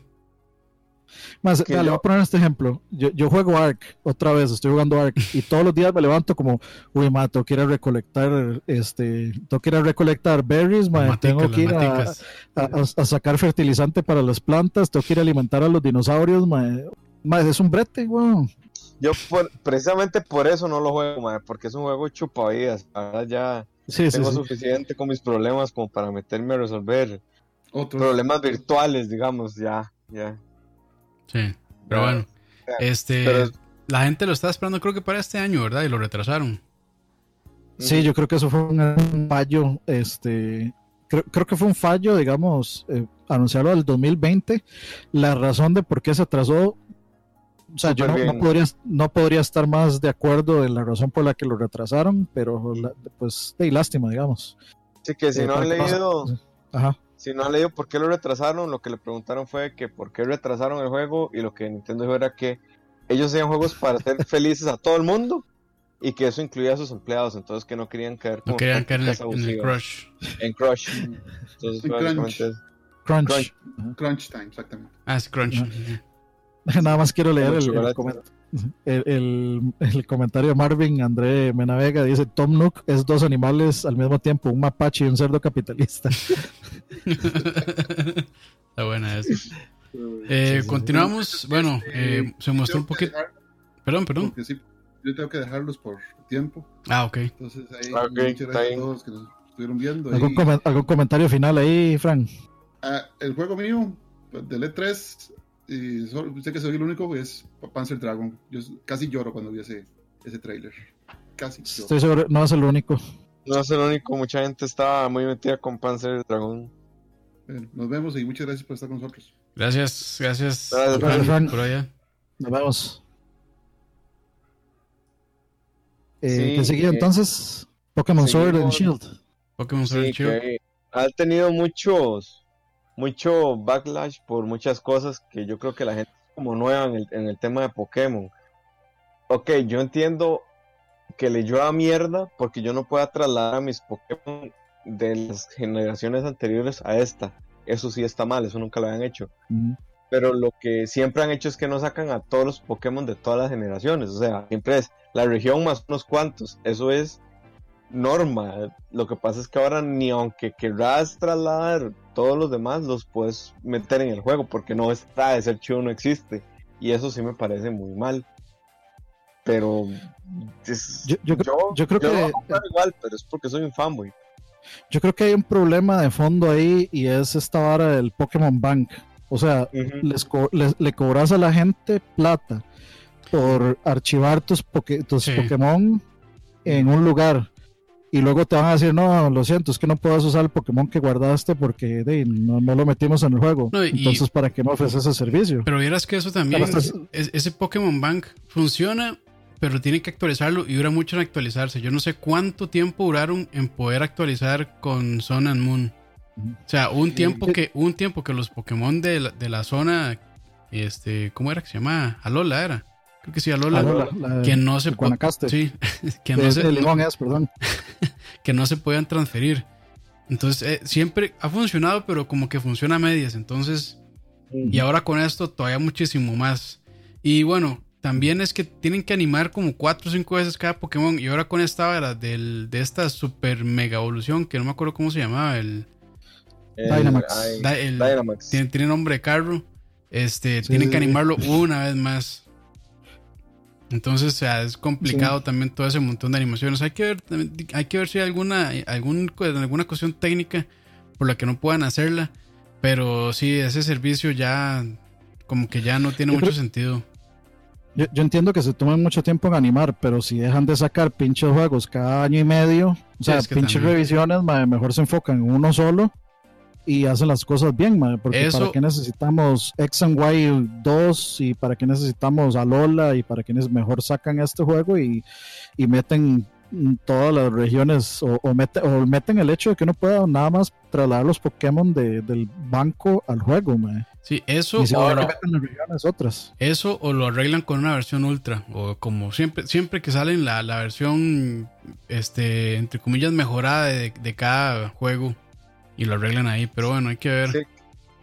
Más, Que le voy yo- a poner este ejemplo. Yo, yo juego Ark otra vez, estoy jugando Ark y todos los días me levanto como, uy, ma, tengo que ir a recolectar, este, tengo que ir a recolectar berries, ma, tengo que ir a, maticas. a- a- a sacar fertilizante para las plantas, tengo que ir a alimentar a los dinosaurios, ma. Ma, es un brete, weón. Yo por- precisamente por eso no lo juego, ma, porque es un juego chupavidas. Verdad ya Sí, Tengo sí. suficiente con mis problemas como para meterme a resolver Otro. problemas virtuales, digamos, ya, ya. Sí. Pero bueno, este, Pero- la gente lo está esperando creo que para este año, ¿verdad? Y lo retrasaron. Sí, yo creo que eso fue un fallo, este, creo, creo que fue un fallo, digamos, eh, anunciarlo del 2020. La razón de por qué se atrasó, o sea, yo no, podría, no podría estar más de acuerdo en la razón por la que lo retrasaron, pero la- pues, de lástima, digamos. Así que si Eh, no han leído, Ajá. Si no han leído por qué lo retrasaron, lo que le preguntaron fue que por qué retrasaron el juego y lo que Nintendo dijo era que ellos hacían juegos para hacer felices a todo el mundo y que eso incluía a sus empleados, entonces que no querían caer No querían caer en el, en crush. en crush. Entonces, crunch. es- Crunch. Crunch. Crunch time, exactamente. Ah, sí, crunch. Nada más quiero leer el, el. El- el- el comentario de Marvin André Menavega. Dice: Tom Nook es dos animales al mismo tiempo, un mapache y un cerdo capitalista. Está buena eso. Eh, Sí, sí, continuamos. Bueno, eh, se mostró un poquito. Perdón, perdón. Sí, yo tengo que dejarlos por tiempo. Ah, ok. Entonces, ahí, Ok, muchas está gracias a todos que nos estuvieron viendo. ¿Algún, comen- algún comentario final ahí, Fran? Ah, el juego mío del E3, y sé que soy el único, es Panzer Dragon. Yo casi lloro cuando vi ese, ese trailer. Casi lloro. Estoy seguro, no es el único. No es el único, mucha gente estaba muy metida con Panzer Dragon. Bueno, nos vemos y muchas gracias por estar con nosotros. Gracias, gracias. Gracias, por allá. Nos vemos. Eh, Sí, ¿Qué seguía eh, entonces? Pokémon Sword and Shield. Pokémon Sword Sí, and Shield. ha tenido muchos, mucho backlash por muchas cosas que yo creo que la gente es como nueva en el, en el tema de Pokémon. Ok, yo entiendo que le llueva mierda porque yo no pueda trasladar a mis Pokémon de las generaciones anteriores a esta. Eso sí está mal, eso nunca lo habían hecho. Mm. Pero lo que siempre han hecho es que no sacan a todos los Pokémon de todas las generaciones. O sea, siempre es la región más unos cuantos. Eso es norma. Lo que pasa es que ahora ni aunque querrás trasladar todos los demás, los puedes meter en el juego porque no está de ser chido, no existe. Y eso sí me parece muy mal. Pero es- Yo- yo creo- yo que- igual, pero es porque soy un fanboy. Yo creo que hay un problema de fondo ahí y es esta vara del Pokémon Bank. O sea, les co- les- le cobras a la gente plata por archivar tus, poke- tus Sí. Pokémon en un lugar. Y luego te van a decir, no, lo siento, es que no puedes usar el Pokémon que guardaste porque de, no, no lo metimos en el juego. No, y- Entonces, ¿para qué me ofreces ese servicio? Pero vieras que eso también, Pero estás- es- ese Pokémon Bank funciona, pero tiene que actualizarlo y dura mucho en actualizarse. Yo no sé cuánto tiempo duraron en poder actualizar con Sun and Moon. O sea, un tiempo ¿Qué- que, un tiempo que los Pokémon de la, de la zona, este, ¿cómo era que se llama? Alola era. Creo que sí, Alola. Alola, la- que no se. Sí, que de, no se, de Limón es, perdón. que no se puedan transferir. Entonces, eh, siempre ha funcionado, pero como que funciona a medias. Entonces, y ahora con esto todavía muchísimo más. Y bueno, también es que tienen que animar como 4 o 5 veces cada Pokémon. Y ahora con esta vara del, de esta super mega evolución, que no me acuerdo cómo se llamaba, el, El- Dynamax. el- Dynamax. tiene, tiene nombre de carro. Este, Sí, tienen sí, que sí. animarlo una vez más. Entonces, o sea, es complicado también todo ese montón de animaciones. Hay que ver, hay que ver si hay alguna, algún, alguna cuestión técnica por la que no puedan hacerla. Pero sí, ese servicio ya como que ya no tiene Yo mucho creo- sentido. Yo, yo entiendo que se toman mucho tiempo en animar, pero si dejan de sacar pinches juegos cada año y medio, o sea, es que pinches también. revisiones, mejor se enfocan en uno solo y hacen las cosas bien, porque Eso- para qué necesitamos X and Y 2 y para qué necesitamos Alola y para quienes mejor sacan este juego y, y meten todas las regiones o, o, mete- o meten el hecho de que uno pueda nada más trasladar los Pokémon de- del banco al juego. Sí, eso o, meten las regiones otras. eso o lo arreglan con una versión ultra. O como siempre, siempre que salen la, la versión, este, entre comillas, mejorada de, de cada juego. Y lo arreglan ahí. Pero bueno, hay que ver. Sí.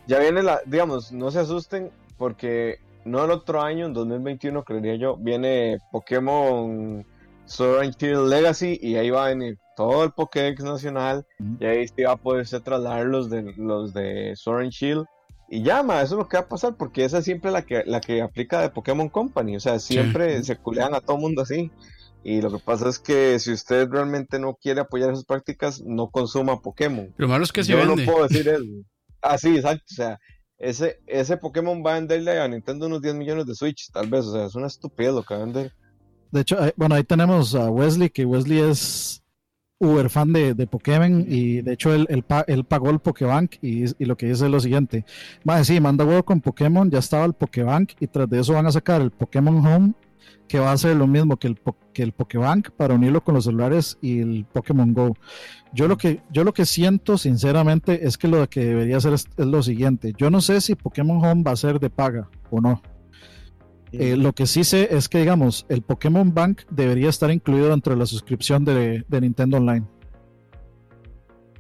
Ya viene la, digamos, no se asusten porque no el otro año, en 2021 creería yo, viene Pokémon Sword and Shield Legacy y ahí va a venir todo el Pokédex nacional y ahí sí va a poderse trasladar los de los de Sword and Shield y ya, ma, eso es lo que va a pasar porque esa es siempre la que la que aplica de Pokémon Company, o sea, siempre Sí. se culean a todo mundo así Y lo que pasa es que si usted realmente no quiere apoyar esas prácticas, no consuma Pokémon. Lo malo es que sí Yo vende. no puedo decir eso. Ah, sí, exacto. O sea, ese, ese Pokémon va a venderle a Nintendo unos 10 millones de Switch, tal vez. O sea, es una estupidez lo que va a vender. De hecho, ahí- bueno, ahí tenemos a Wesley, que Wesley es uber fan de, de Pokémon y de hecho él, él pa- él pagó el Pokébank y, y lo que dice es lo siguiente. Más sí, manda huevo con Pokémon, ya estaba el Pokébank y tras de eso van a sacar el Pokémon Home, que va a ser lo mismo que el, que el Pokébank para unirlo con los celulares y el Pokémon Go. Yo lo que, yo lo que siento sinceramente es que lo que debería hacer es, es lo siguiente. Yo no sé si Pokémon Home va a ser de paga o no. Eh, lo que sí sé es que, digamos, el Pokémon Bank debería estar incluido dentro de la suscripción de, de Nintendo Online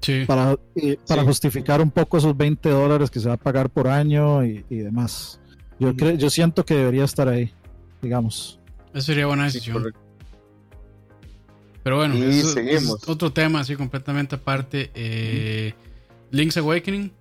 Sí. para, eh, para Sí. justificar un poco esos 20 dólares que se va a pagar por año y, y demás. Yo, creo, yo siento que debería estar ahí, digamos. Eso sería buena decisión. Pero bueno, Y eso- seguimos. es otro tema así completamente aparte. Eh, Link's Awakening.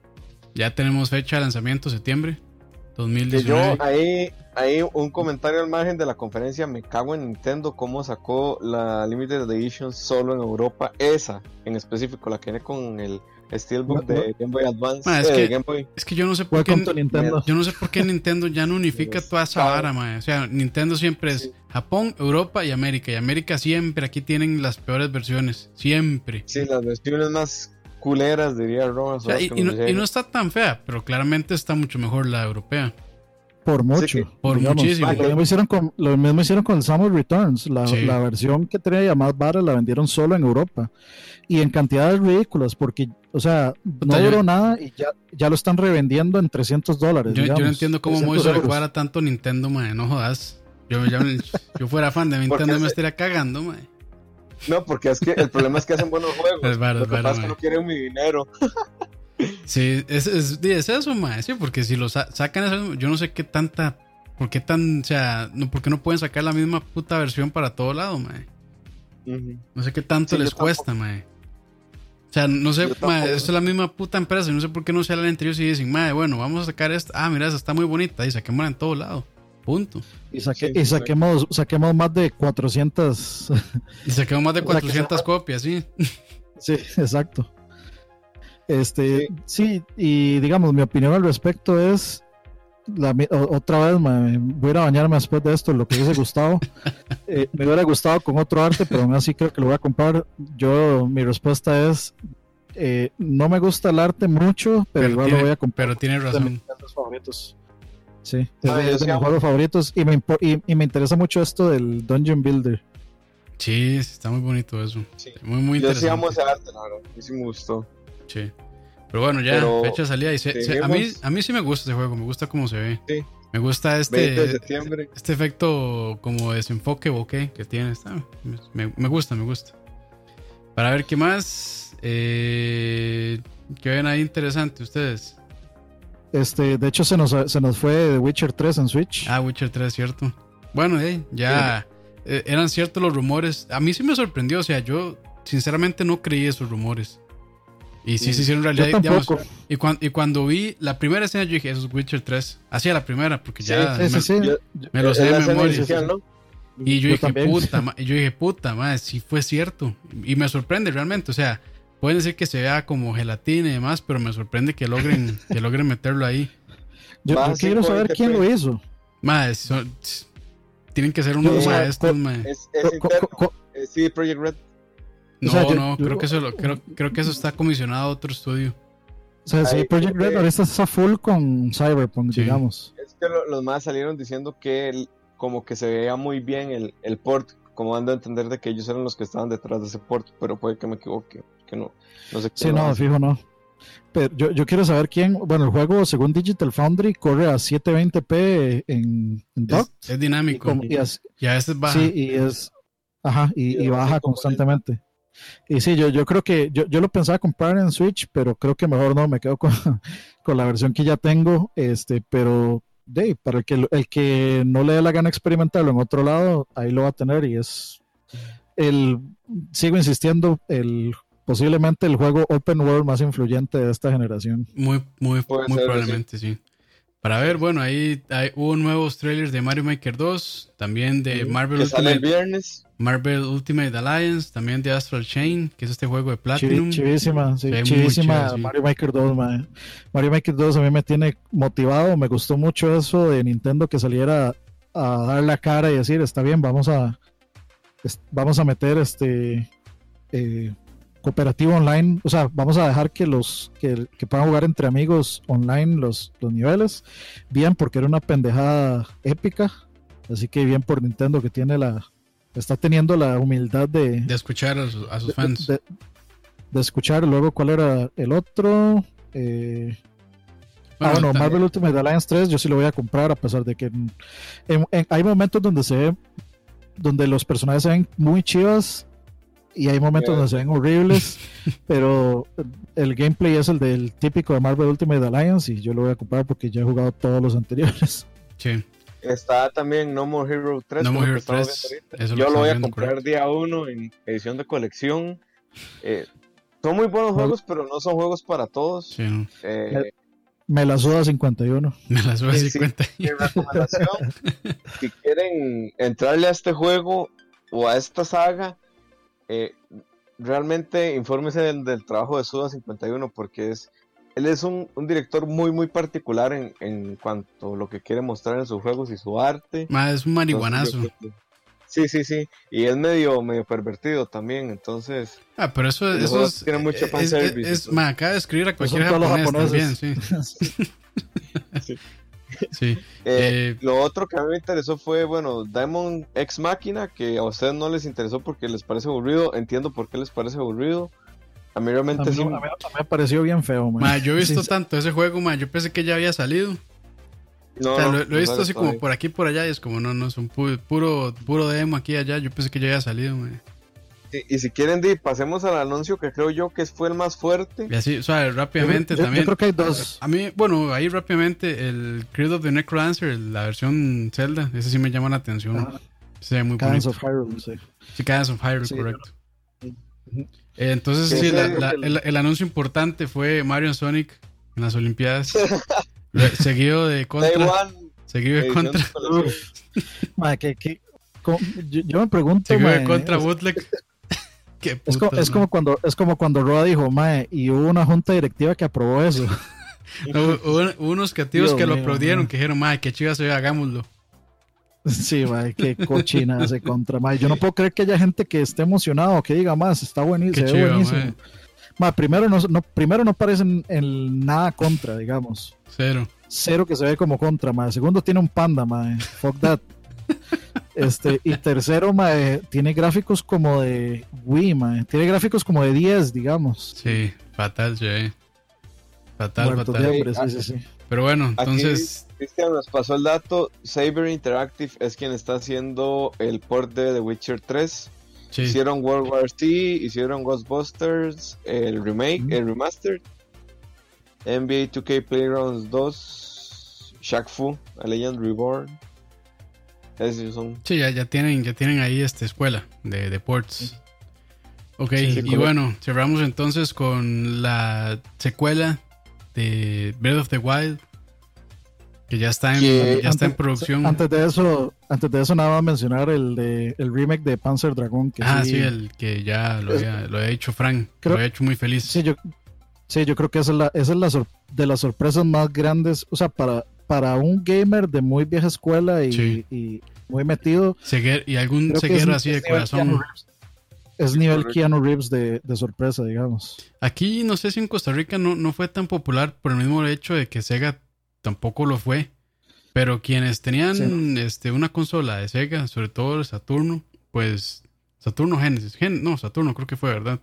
Ya tenemos fecha de lanzamiento, septiembre Que 2019. yo ahí, ahí un comentario al margen de la conferencia, me cago en Nintendo cómo sacó la Limited Edition solo en Europa, esa en específico, la que viene con el Steelbook No, no. de Game Boy Advance, Ma, es eh, que- Game Boy. Es que yo no sé por qué. Welcome Nintendo. Yo no sé por qué Nintendo ya no unifica toda esa vara, mae. O sea, Nintendo siempre es Sí. Japón, Europa y América. Y América siempre aquí tienen las peores versiones. Siempre. Sí, las versiones más culeras, diría Roman. O sea, y, y no, y no está tan fea, pero claramente está mucho mejor la europea. Por mucho. Por muchísimo. Lo mismo, hicieron con, lo mismo hicieron con el Samus Returns. La, Sí. la versión que tenía más vara la vendieron solo en Europa. Y en cantidades ridículas, porque, o sea, no duró nada y ya, ya lo están revendiendo en 300 dólares. Yo, yo no digamos, entiendo cómo 300 Moisés le cuadra tanto Nintendo, mae. No jodas. Yo, ya yo fuera fan de Nintendo me se- estaría cagando, mae. No, porque es que el problema es que hacen buenos juegos. Es Lo es que mae. no quieren mi dinero. Sí, es, es, es eso, mae. Sí, porque si lo sa- sacan, eso, yo no sé qué tanta. ¿Por qué tan. O sea, no, ¿por qué no pueden sacar la misma puta versión para todo lado, mae? No sé qué tanto Sí, les cuesta, mae. O sea, no sé, mae, esto es la misma puta empresa. y No sé por qué no se hablan entre ellos y dicen, mae, bueno, vamos a sacar esta. Ah, mira, esa está muy bonita. Y saquémosla en todo lado. Punto. Y, saque- Sí, y saquemos, saquemos más de 400. Y saquemos más de O sea, que 400 se- copias, sí. sí, exacto. Este, sí. y digamos, mi opinión al respecto es. La, otra vez me voy a ir a bañarme después de esto, lo que dice Gustavo. Eh, me hubiera gustado con otro arte, pero aún así creo que lo voy a comprar. Yo, mi respuesta es: eh, no me gusta el arte mucho, pero, Pero igual tiene- lo voy a comprar. Pero tiene Es de mis razón. juegos favoritos. Sí, es Ah, de, yo es de sí mis juegos favoritos y me, impo- y, y me interesa mucho esto del Dungeon Builder. Sí, sí, está muy bonito eso. Sí. Muy, muy Yo interesante. sí amo ese arte, la verdad. Sí me gustó. Sí. Pero bueno, ya, Pero fecha de salida. Y se- se- a, mí, a mí sí me gusta ese juego, me gusta cómo se ve. Sí. Me gusta 20 de este, este efecto como desenfoque bokeh que tiene. Está, me, me gusta, me gusta. Para ver qué más. Eh, ¿Qué ven ahí interesante ustedes? Este, de hecho, se nos, se nos fue The Witcher 3 en Switch. Ah, Witcher 3, cierto. Bueno, eh, ya eh, eran ciertos los rumores. A mí sí me sorprendió, o sea, yo sinceramente no creí esos rumores. Y sí, Sí. se hicieron Yo realidad. digamos, y, cuan- y cuando vi la primera escena, yo dije, eso es Witcher 3. Hacía la primera, porque ya Sí, me, sí, sí. me lo sé de memoria. inicial, ¿no? Y yo, Yo dije, también. puta, ma- y yo dije, puta, madre, sí fue cierto. Y me sorprende realmente, o sea, pueden decir que se vea como gelatina y demás, pero me sorprende que logren, que logren meterlo ahí. Yo, quiero saber 120p. quién lo hizo. Madre, son- tienen que ser Yo, unos o sea, maestros, co- madre. Es, interno. Eh, Sí, Project Red. No, o sea, yo- no, yo- creo que eso lo, creo, creo que eso está comisionado a otro estudio. O sea, sí, Project Red eh, ahorita está full con Cyberpunk, Sí. digamos. Es que lo- los más salieron diciendo que el- como que se veía muy bien el, el port, como dando a entender de que ellos eran los que estaban detrás de ese port, pero puede que me equivoque, que no, no sé Sí, no, fijo no. Pero yo, yo quiero saber quién. Bueno, el juego, según Digital Foundry, corre a 720p en, en Es, dock. es Y, dinámico. como- y as- Y a veces baja. Sí, y es. Ajá, y, Y y baja constantemente. Y sí, yo, yo creo que. Yo, yo lo pensaba comprar en Switch, pero creo que mejor no, me quedo con, con la versión que ya tengo. Este, pero. De, para el que, el que no le dé la gana experimentarlo en otro lado, ahí lo va a tener y es el, sigo insistiendo, el posiblemente el juego open world más influyente de esta generación. Muy, muy, muy ser, probablemente, sí. Para ver, bueno, ahí hay, hubo nuevos trailers de Mario Maker 2, también de Marvel Que sale el Ultimate, viernes. Marvel Ultimate Alliance, también de Astral Chain, que es este juego de Platinum. Chivísima, sí, chivísima sí. Mario Maker 2, mae. Mario Maker 2 a mí me tiene motivado, me gustó mucho eso de Nintendo que saliera a dar la cara y decir, está bien, vamos a vamos a meter este eh, cooperativo online, o sea, vamos a dejar que los que, que puedan jugar entre amigos online los, los niveles, bien porque era una pendejada épica, así que bien por Nintendo que tiene la está teniendo la humildad de, De escuchar a, sus- a sus de- fans. de, de escuchar luego cuál era el otro. Eh, ah, bueno, Marvel Ultimate Alliance 3 yo sí lo voy a comprar a pesar de que en- en- en- hay momentos donde se ve, donde los personajes se ven muy chivas y hay momentos donde se ven horribles, pero el gameplay es el del típico de Marvel Ultimate Alliance y yo lo voy a comprar porque ya he jugado todos los anteriores. Sí. Está también No More Hero 3. No More Hero que estamos 3, viendo ahorita. eso lo Yo lo voy a comprar correcto. día 1 en edición de colección. Eh, son muy buenos juegos, pero no son juegos para todos. Sí, no. Eh, Me la suda 51. Me las voy a Sí, recomendación, si quieren entrarle a este juego o a esta saga, eh, realmente infórmese del, del trabajo de Suda 51 porque es él es un, un director muy muy particular en, en cuanto a lo que quiere mostrar en sus juegos y su arte. Ma, es un marihuanazo. Entonces, Sí, sí, sí. Y es medio, medio pervertido también, entonces... Ah, pero eso, es. tienen mucho es- fanservice es- es- ma, acaba de escribir a cualquier todos los japonés también, japoneses. sí. Sí. Sí. Eh, Eh, lo otro que a mí me interesó fue, bueno, Diamond X Máquina, que a ustedes no les interesó porque les parece aburrido. Entiendo por qué les parece aburrido. A mí A realmente mí, sí. a mí- a mí me pareció bien feo. man. ma, yo he visto Sí, tanto ese juego, ma, yo pensé que ya había salido. No, o sea, no, lo, lo he visto así como por aquí y por allá y es como, no, no, son pu- puro, puro demo aquí y allá. Yo pensé que ya había salido, ma. Y, y si quieren, di, pasemos al anuncio que creo yo que fue el más fuerte. Y así, o sea, rápidamente yo, yo también. creo que hay dos. A mí, bueno, ahí rápidamente el Creed of the Necrodancer, la versión Zelda, ese sí me llama la atención. Ajá. Se ve muy Cadence bonito. of Hyrule, sí. Sí, Cadence of Hyrule, Sí, correcto. Eh, entonces, sí, la- el- anuncio importante fue Mario Sonic en las Olimpiadas. Seguido de Contra. Seguido de Contra. de colección. Ma, que, que- yo, yo me pregunto. Seguido de Contra es, Bootleg. Qué es co- putas, es como cuando es como cuando Roa dijo, mae, y hubo una junta directiva que aprobó eso. No, hubo, hubo unos creativos Dios que lo aplaudieron, que dijeron, madre, qué chivas se ve, hagámoslo. sí, mae, qué cochina ese contra, mae. Yo no puedo creer que haya gente que esté emocionado, que diga más, está buenísimo, Qué se ve chiva, buenísimo. mae. Ma, primero no, no- primero no parecen en nada contra, digamos. Cero. Cero que se ve como contra, mae. Segundo tiene un panda, mae. Fuck that. Este, y tercero, mae, tiene gráficos como de Wii, mae. Tiene gráficos como de 10, digamos. Sí, fatal, ve. Fatal, fatal. hambre, sí, sí, sí. Pero bueno, Aquí, entonces, Cristian nos pasó el dato. Saber Interactive es quien está haciendo el port de The Witcher 3. sí. Hicieron World War Z, hicieron Ghostbusters, el remake, Mm. el remaster, NBA 2K Playgrounds 2, Shaq Fu, A Legend Reborn. Esos son. Sí, ya, ya tienen, ya tienen ahí esta escuela de, de ports. Ok, Sí, sí, y correcto. bueno, cerramos entonces con la secuela de Breath of the Wild. Que ya está en, Que ya está en producción. Antes de eso, antes de eso nada más mencionar el de el remake de Panzer Dragon que ah, sí, sí, el que ya lo había, lo había hecho Frank. Creo- lo había hecho muy feliz. sí, yo sí, yo creo que esa es la esa es la sor- de las sorpresas más grandes, o sea, para para un gamer de muy vieja escuela y, Sí. y muy metido, y algún ceguero es- así de corazón. Es nivel. Keanu Reeves de, de sorpresa, digamos. Aquí no sé si en Costa Rica no, no fue tan popular por el mismo hecho de que Sega tampoco lo fue. Pero quienes tenían Sí. este, una consola de Sega, sobre todo el Saturno, pues Saturno Genesis, Gen- no, Saturno creo que fue, ¿verdad?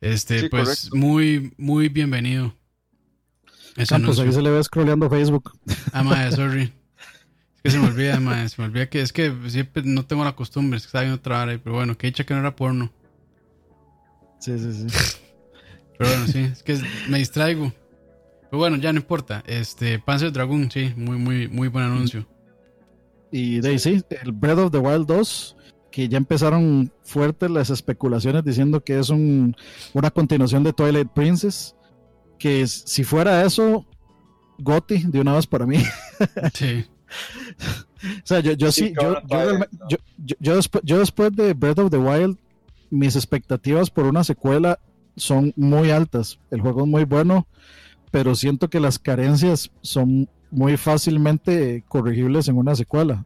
Este, Sí, pues correcto. muy, muy bienvenido. Ese Campos, anuncio. ahí se le ve scrolleando Facebook. Ah, mae, sorry. Es que se me olvida, mae, se me olvida que es que siempre no tengo la costumbre, es que estaba viendo otra hora, pero bueno, que dicha que no era porno. Sí, sí, sí. Pero bueno, sí, es que me distraigo. Pero bueno, ya no importa. Este, Panzer Dragoon, sí, muy, muy, muy buen anuncio. Y de ahí sí, el Breath of the Wild 2, que ya empezaron fuertes las especulaciones diciendo que es un, una continuación de Twilight Princess. Que si fuera eso, Gotti de una vez para mí. Sí. O sea, yo, yo sí, Sí, yo, yo, yo, yo- yo después, yo después de Breath of the Wild, mis expectativas por una secuela son muy altas. El juego es muy bueno, pero siento que las carencias son muy fácilmente corregibles en una secuela,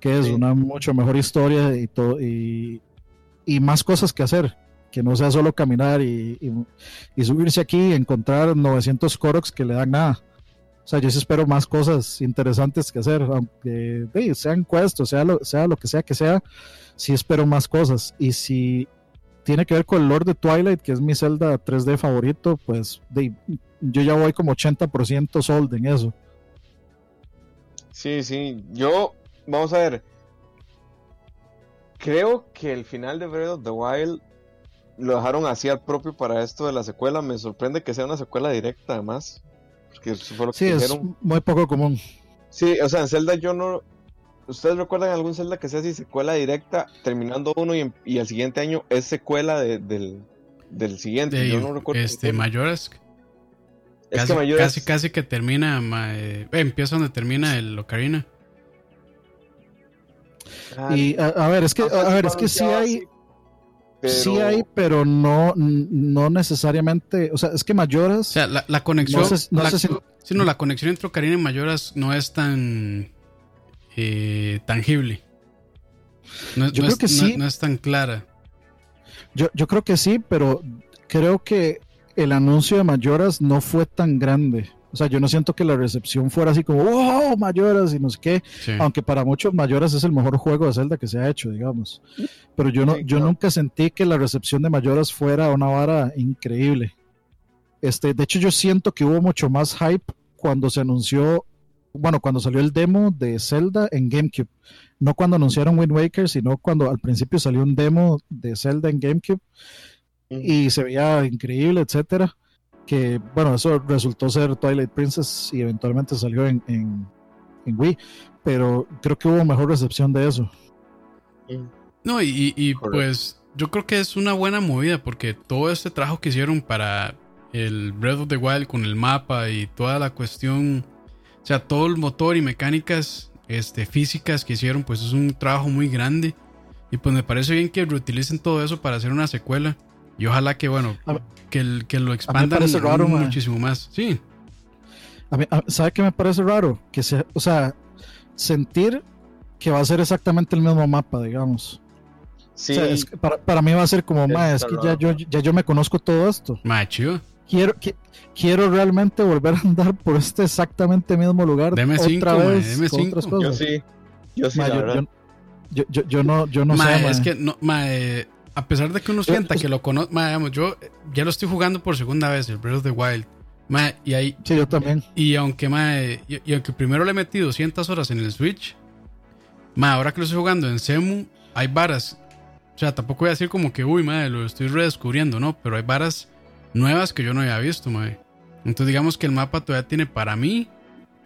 que es Sí. una mucho mejor historia y todo y, y más cosas que hacer. Que no sea solo caminar y, subirse aquí y encontrar 900 Koroks que le dan nada. O sea, yo sí espero más cosas interesantes que hacer, aunque de, sean cuestos, sea lo, sea lo que sea que sea, sí espero más cosas. Y si tiene que ver con el Lord de Twilight, que es mi Zelda 3D favorito, pues yo ya voy como 80% sold en eso. Sí, sí. Yo, vamos a ver. Creo que el final de Breath of the Wild lo dejaron así al propio para esto de la secuela. Me sorprende que sea una secuela directa, además. Porque eso fue lo que Sí, es dijeron. muy poco común. Sí, o sea, en Zelda yo no. ¿Ustedes recuerdan algún Zelda que sea así secuela directa, terminando uno y, y el siguiente año es secuela de- del, del siguiente? De, yo no recuerdo. este, es Casi, que Mayoras- casi, casi que termina. ma- eh, empieza donde termina el Ocarina. Ah, Y a, a ver, es que, si a ver, es que sí hay, pero- sí hay, pero no, no necesariamente, o sea, es que Mayoras, O sea, la, la conexión. no sé, no la, sé si- sí, no, la conexión entre Ocarina y Mayoras no es tan eh, tangible. No, Yo no creo es- que sí. no es tan clara. Yo, yo creo que sí, pero creo que el anuncio de Mayoras no fue tan grande. O sea, yo no siento que la recepción fuera así como, wow, Mayoras y no sé qué. Sí. Aunque para muchos Mayoras es el mejor juego de Zelda que se ha hecho, digamos. Pero yo, no, Sí, yo nunca sentí que la recepción de Mayoras fuera una vara increíble. Este, de hecho, yo siento que hubo mucho más hype cuando se anunció, bueno, cuando salió el demo de Zelda en GameCube. No cuando anunciaron Wind Waker, sino cuando al principio salió un demo de Zelda en GameCube y se veía increíble, etcétera. Que bueno, eso resultó ser Twilight Princess y eventualmente salió en, en, en Wii. Pero creo que hubo mejor recepción de eso. No, y, y, pues yo creo que es una buena movida porque todo este trabajo que hicieron para el Breath of the Wild con el mapa y toda la cuestión, o sea, todo el motor y mecánicas este, físicas que hicieron, pues es un trabajo muy grande. Y pues me parece bien que reutilicen todo eso para hacer una secuela. Y ojalá que, bueno, A que, el- que lo expandan raro, muchísimo más. Sí, A mí- a- ¿Sabe qué me parece raro? Que se, o sea, sentir que va a ser exactamente el mismo mapa, digamos. Sí, O sea, es que para, para mí va a ser como, "Ma, es que ya yo, ya yo me conozco todo esto. más chido. Quiero, qui- quiero realmente volver a andar por este exactamente mismo lugar Deme otra cinco, vez deme cinco. otras yo cosas. sí. Yo sí, Ma, la yo, yo- yo- yo- yo no, yo sé. es que no, mae, a pesar de que uno sienta que lo conoce, digamos, yo ya lo estoy jugando por segunda vez, el Breath of the Wild. Mae, y ahí, Sí, yo también. y aunque mae, y, y aunque primero le metí 200 horas en el Switch, mae, ahora que lo estoy jugando en Semu, hay varas. O sea, tampoco voy a decir como que, uy, mae, lo estoy redescubriendo, ¿no? Pero hay varas nuevas que yo no había visto, mae. Entonces, digamos que el mapa todavía tiene para mí,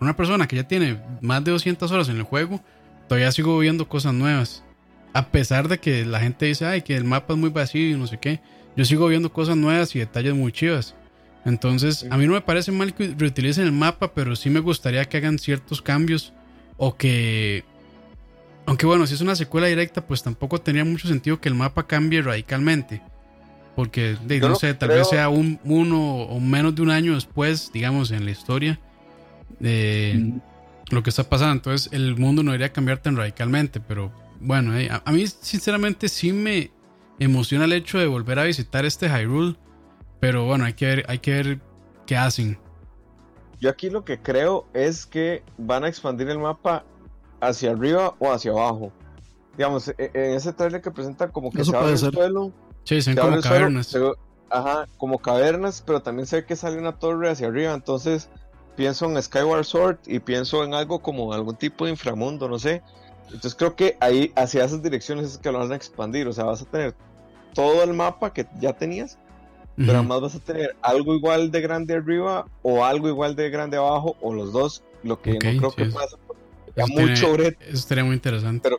una persona que ya tiene más de 200 horas en el juego, todavía sigo viendo cosas nuevas. A pesar de que la gente dice, ay, que el mapa es muy vacío y no sé qué, yo sigo viendo cosas nuevas y detalles muy chivas. Entonces, a mí no me parece mal que reutilicen el mapa, pero sí me gustaría que hagan ciertos cambios o que... Aunque bueno, si es una secuela directa, pues tampoco tendría mucho sentido que el mapa cambie radicalmente. Porque, de, no sé, tal creo- vez sea un, uno o menos de un año después, digamos, en la historia de Mm. lo que está pasando. Entonces, el mundo no debería cambiar tan radicalmente. Pero bueno, eh, a, a mí, sinceramente, sí me emociona el hecho de volver a visitar este Hyrule. Pero bueno, hay que ver, hay que ver qué hacen. Yo aquí lo que creo es que van a expandir el mapa hacia arriba o hacia abajo. Digamos, e- en ese trailer que presenta como que Eso se abre el ser. suelo, Sí, se como suelo, cavernas. se ajá, como cavernas, pero también se ve que sale una torre hacia arriba. Entonces pienso en Skyward Sword y pienso en algo como algún tipo de inframundo, no sé. Entonces creo que ahí hacia esas direcciones es que lo van a expandir. O sea, vas a tener todo el mapa que ya tenías, pero además vas a tener algo igual de grande arriba o algo igual de grande abajo o los dos, lo que no creo sí, que es- pasa. Ya Eso tiene- mucho. Eso estaría muy interesante.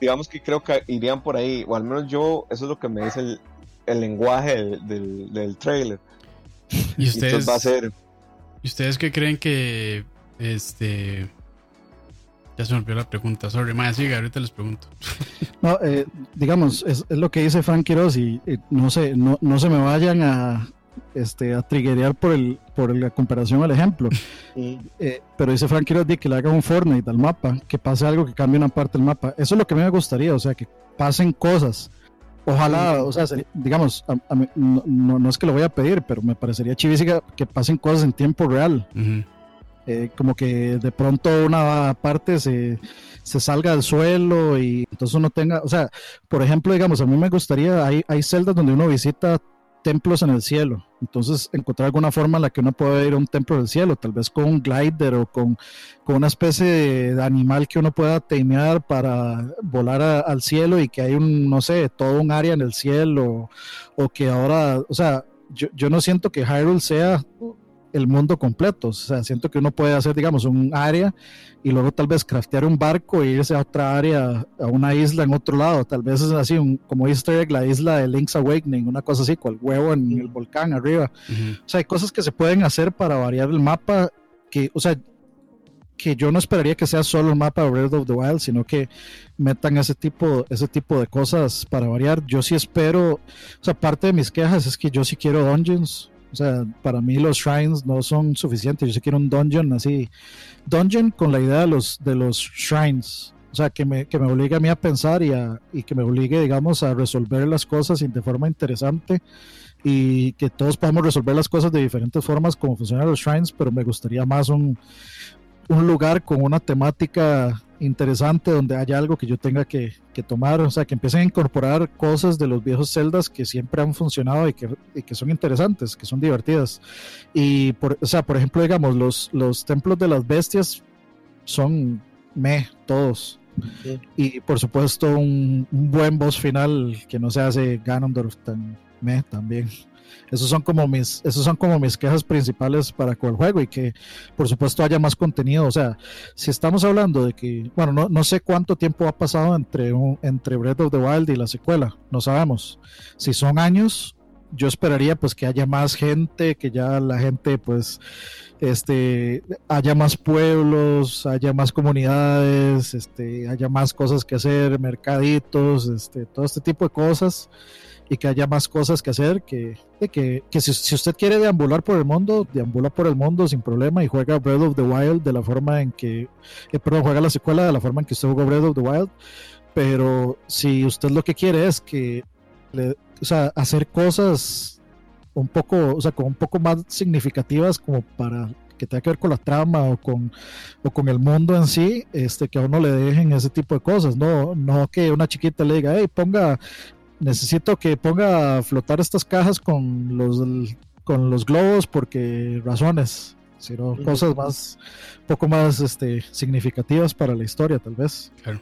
Digamos que creo que irían por ahí, o al menos yo, eso es lo que me dice el, el lenguaje del, del, del trailer. Y ustedes, entonces va a ser, ¿y ¿Y ustedes qué creen que este ya se me olvidó la pregunta, sorry, más sigue, ahorita les pregunto. No, eh, digamos, es, es, lo que dice Frank Quiroz y, y no sé, no, no se me vayan a, este, a triggerear por, el, por la comparación al ejemplo. Eh, pero dice Frank Quiroz que le haga un Fortnite al mapa, que pase algo que cambie una parte del mapa. Eso es lo que a mí me gustaría, o sea, que pasen cosas. Ojalá, o sea, digamos, a, a mí, no, no, no, es que lo voy a pedir, pero me parecería chivísima que pasen cosas en tiempo real. Uh -huh. Eh, como que de pronto una parte se, se, salga del suelo y entonces uno tenga, o sea, por ejemplo, digamos, a mí me gustaría, hay, hay celdas donde uno visita templos en el cielo. Entonces, encontrar alguna forma en la que uno pueda ir a un templo del cielo, tal vez con un glider o con, con una especie de, animal que uno pueda temear para volar al cielo y que hay un, no sé, todo un área en el cielo, o que ahora, o sea, yo, yo no siento que Hyrule sea el mundo completo. O sea, siento que uno puede hacer, digamos, un área y luego tal vez craftear un barco e irse a otra área, a una isla en otro lado. Tal vez es así, un, como easter egg, la isla de Link's Awakening, una cosa así, con el huevo en el volcán arriba. Uh -huh. O sea, hay cosas que se pueden hacer para variar el mapa que, o sea, que yo no esperaría que sea solo el mapa de Breath of the Wild, sino que metan ese tipo, ese tipo de cosas para variar. Yo sí espero, o sea, parte de mis quejas es que yo sí quiero dungeons, o sea, para mí los shrines no son suficientes. Yo sí quiero un dungeon así. Dungeon con la idea de los, de los shrines. O sea, que me, que me obligue a mí a pensar y, a, y que me obligue, digamos, a resolver las cosas de forma interesante y que todos podamos resolver las cosas de diferentes formas como funcionan los shrines, pero me gustaría más un, un lugar con una temática interesante donde haya algo que yo tenga que, que, tomar, o sea, que empiecen a incorporar cosas de los viejos celdas que siempre han funcionado y que, y que son interesantes, que son divertidas. Y, por, o sea, por ejemplo, digamos, los, los templos de las bestias son me, todos. Sí. Y por supuesto, un, un, buen boss final que no se hace Ganondorf tan me también esos son como mis esos son como mis quejas principales para con el juego y que por supuesto haya más contenido. O sea si estamos hablando de que bueno no, no sé cuánto tiempo ha pasado entre un, entre Breath of the Wild y la secuela no sabemos. Si son años yo esperaría pues que haya más gente que ya la gente pues este haya más pueblos haya más comunidades este haya más cosas que hacer mercaditos este todo este tipo de cosas y que haya más cosas que hacer, que, que, que si, usted quiere deambular por el mundo, deambula por el mundo sin problema y juega Breath of the Wild de la forma en que, eh, perdón, juega la secuela de la forma en que usted jugó Breath of the Wild, pero si usted lo que quiere es que, le, o sea, hacer cosas un poco, o sea, con un poco más significativas como para que tenga que ver con la trama o con, o con el mundo en sí, este, que a uno le dejen ese tipo de cosas, no, no que una chiquita le diga, hey, ponga necesito que ponga a flotar estas cajas con los con los globos porque razones sino sí. cosas más poco más este significativas para la historia tal vez. Claro.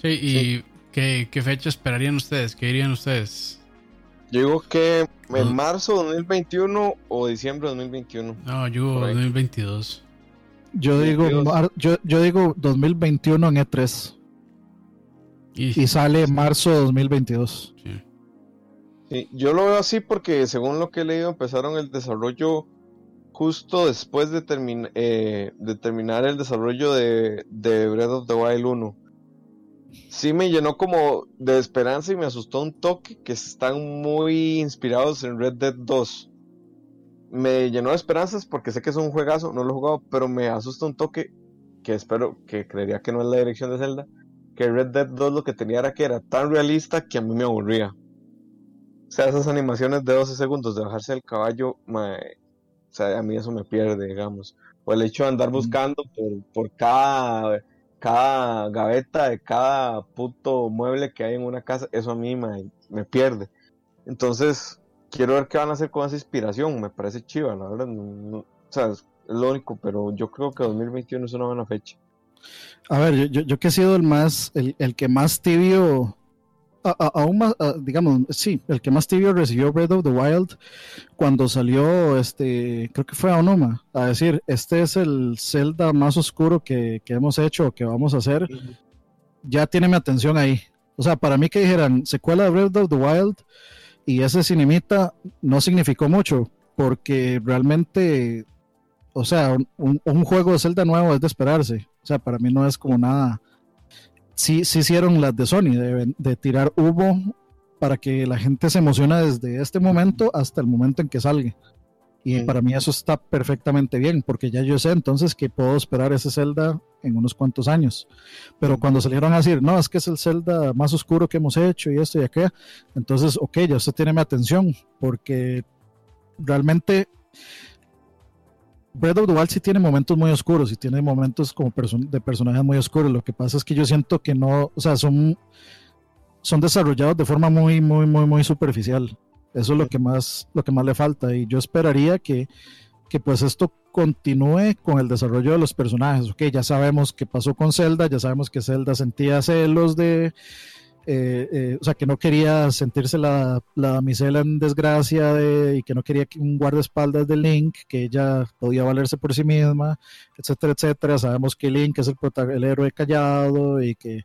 Sí y sí. ¿qué, ¿qué, fecha esperarían ustedes qué dirían ustedes yo digo que en marzo de 2021 o diciembre de 2021 no yo 2022 yo digo yo, yo digo 2021 en E3 y, y sale marzo de 2022. Sí. sí. yo lo veo así porque según lo que he leído empezaron el desarrollo justo después de, termi eh, de terminar el desarrollo de, de, Breath of the Wild 1. Sí me llenó como de esperanza y me asustó un toque que están muy inspirados en Red Dead 2. Me llenó de esperanzas porque sé que es un juegazo, no lo he jugado, pero me asusta un toque que espero, que creería que no es la dirección de Zelda que Red Dead 2 lo que tenía era que era tan realista que a mí me aburría. O sea, esas animaciones de 12 segundos de bajarse del caballo, me, o sea, a mí eso me pierde, digamos. O el hecho de andar buscando por, por cada, cada gaveta de cada puto mueble que hay en una casa, eso a mí me, me pierde. Entonces, quiero ver qué van a hacer con esa inspiración, me parece chiva, la verdad. No, o sea, es lo único, pero yo creo que 2021 es una buena fecha. A ver, yo, yo que he sido el más, el, el que más tibio, a, a, aún más, a, digamos, sí, el que más tibio recibió Breath of the Wild cuando salió, este, creo que fue a Onoma, a decir, este es el Zelda más oscuro que, que hemos hecho, que vamos a hacer, ya tiene mi atención ahí. O sea, para mí que dijeran secuela de Breath of the Wild y ese cinemita no significó mucho, porque realmente o sea, un, un, juego de Zelda nuevo es de esperarse. O sea, para mí no es como nada. Sí, sí hicieron las de Sony, de, de tirar humo para que la gente se emocione desde este momento hasta el momento en que salga. Y para mí eso está perfectamente bien, porque ya yo sé entonces que puedo esperar ese Zelda en unos cuantos años. Pero cuando salieron a decir, no, es que es el Zelda más oscuro que hemos hecho y esto y aquello, entonces, ok, ya usted tiene mi atención, porque realmente Breath of the Wild sí tiene momentos muy oscuros y tiene momentos como de personajes muy oscuros. Lo que pasa es que yo siento que no, o sea, son, son desarrollados de forma muy, muy, muy, muy superficial. Eso es lo que más, lo que más le falta. Y yo esperaría que, que pues esto continúe con el desarrollo de los personajes. Ok, ya sabemos qué pasó con Zelda, ya sabemos que Zelda sentía celos de, eh, eh, o sea, que no quería sentirse la, la damisela en desgracia de, y que no quería un guardaespaldas de Link, que ella podía valerse por sí misma, etcétera, etcétera. Sabemos que Link es el, el héroe callado y que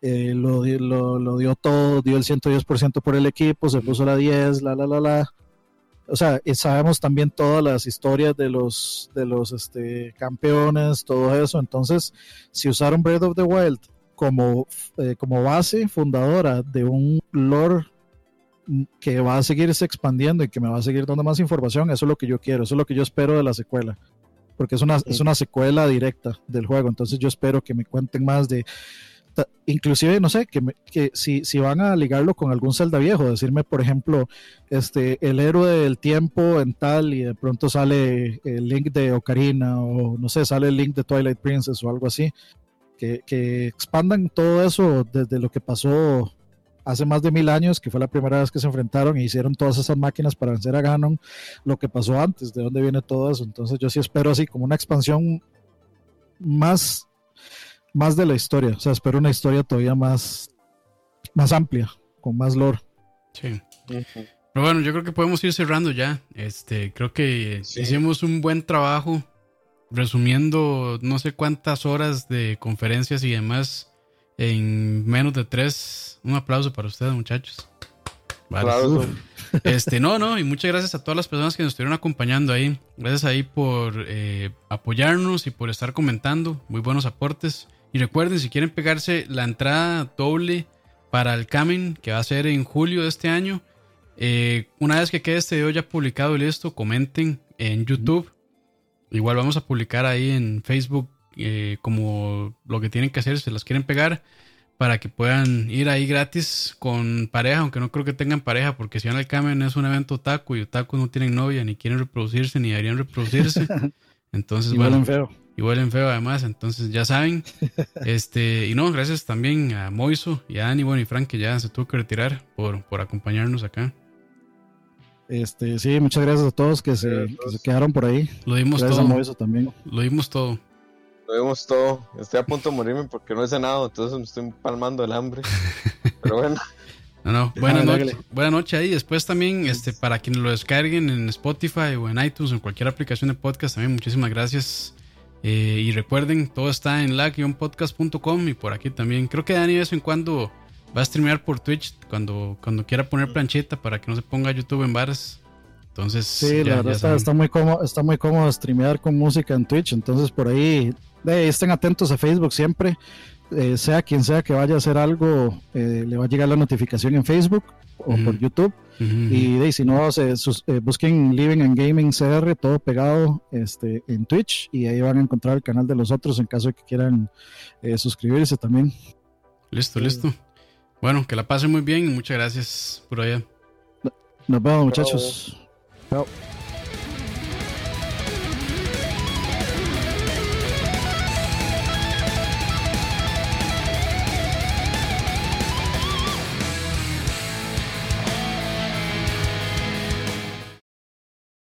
eh, lo, lo, lo, dio todo, dio el 110% por el equipo, se puso la 10, la, la, la, la. O sea, sabemos también todas las historias de los, de los este, campeones, todo eso. Entonces, si usaron Breath of the Wild como, eh, como base fundadora de un lore que va a seguirse expandiendo y que me va a seguir dando más información, eso es lo que yo quiero, eso es lo que yo espero de la secuela. Porque es una, es una secuela directa del juego. Entonces yo espero que me cuenten más de, inclusive, no sé, que, que si, si, van a ligarlo con algún Zelda viejo, decirme, por ejemplo, este, el héroe del tiempo en tal y de pronto sale el link de Ocarina o no sé, sale el link de Twilight Princess o algo así, que, que expandan todo eso desde lo que pasó hace más de mil años, que fue la primera vez que se enfrentaron e hicieron todas esas máquinas para vencer a Ganon, lo que pasó antes, de dónde viene todo eso. Entonces yo sí espero así como una expansión más más de la historia. O sea, espero una historia todavía más, más amplia, con más lore. Sí. Pero bueno, yo creo que podemos ir cerrando ya. Este, creo que hicimos un buen trabajo resumiendo no sé cuántas horas de conferencias y demás en menos de tres. Un aplauso para ustedes, muchachos. Vale. Este, no, no, y muchas gracias a todas las personas que nos estuvieron acompañando ahí. Gracias ahí por eh, apoyarnos y por estar comentando. Muy buenos aportes. Y recuerden, si quieren pegarse la entrada doble para el Camin, que va a ser en julio de este año, eh, una vez que quede este video ya publicado y listo, comenten en YouTube. Igual vamos a publicar ahí en Facebook eh, como lo que tienen que hacer, se las quieren pegar, para que puedan ir ahí gratis con pareja, aunque no creo que tengan pareja, porque si van al Camin es un evento otaku y otaku no tienen novia, ni quieren reproducirse, ni deberían reproducirse. Entonces, bueno. feo y huelen feo además, entonces ya saben. este, y no, gracias también a Moiso y a Dani, bueno, y Frank que ya se tuvo que retirar por, por acompañarnos acá. Este, sí, muchas gracias a todos que se, que se quedaron por ahí. Lo dimos gracias todo. A Moiso también. Lo dimos todo. Lo dimos todo. Estoy a punto de morirme porque no he cenado, entonces me estoy palmando el hambre. Pero bueno. No, no, buenas noches. Buenas noches ahí. Después también, este, para quienes lo descarguen en Spotify o en iTunes o en cualquier aplicación de podcast, también muchísimas gracias eh, y recuerden, todo está en la-podcast.com y por aquí también. Creo que Dani de vez en cuando va a streamear por Twitch cuando, cuando quiera poner plancheta para que no se ponga YouTube en bares. Entonces, sí, la verdad está, muy cómodo, está muy cómodo streamear con música en Twitch. Entonces, por ahí estén atentos a Facebook siempre. Eh, sea quien sea que vaya a hacer algo, eh, le va a llegar la notificación en Facebook o por YouTube. Y de, si no, se, eh, busquen Living and Gaming CR, todo pegado este, en Twitch, y ahí van a encontrar el canal de los otros en caso de que quieran eh, suscribirse también. Listo, listo. Bueno, que la pasen muy bien y muchas gracias por allá. Nos vemos, muchachos. Chao.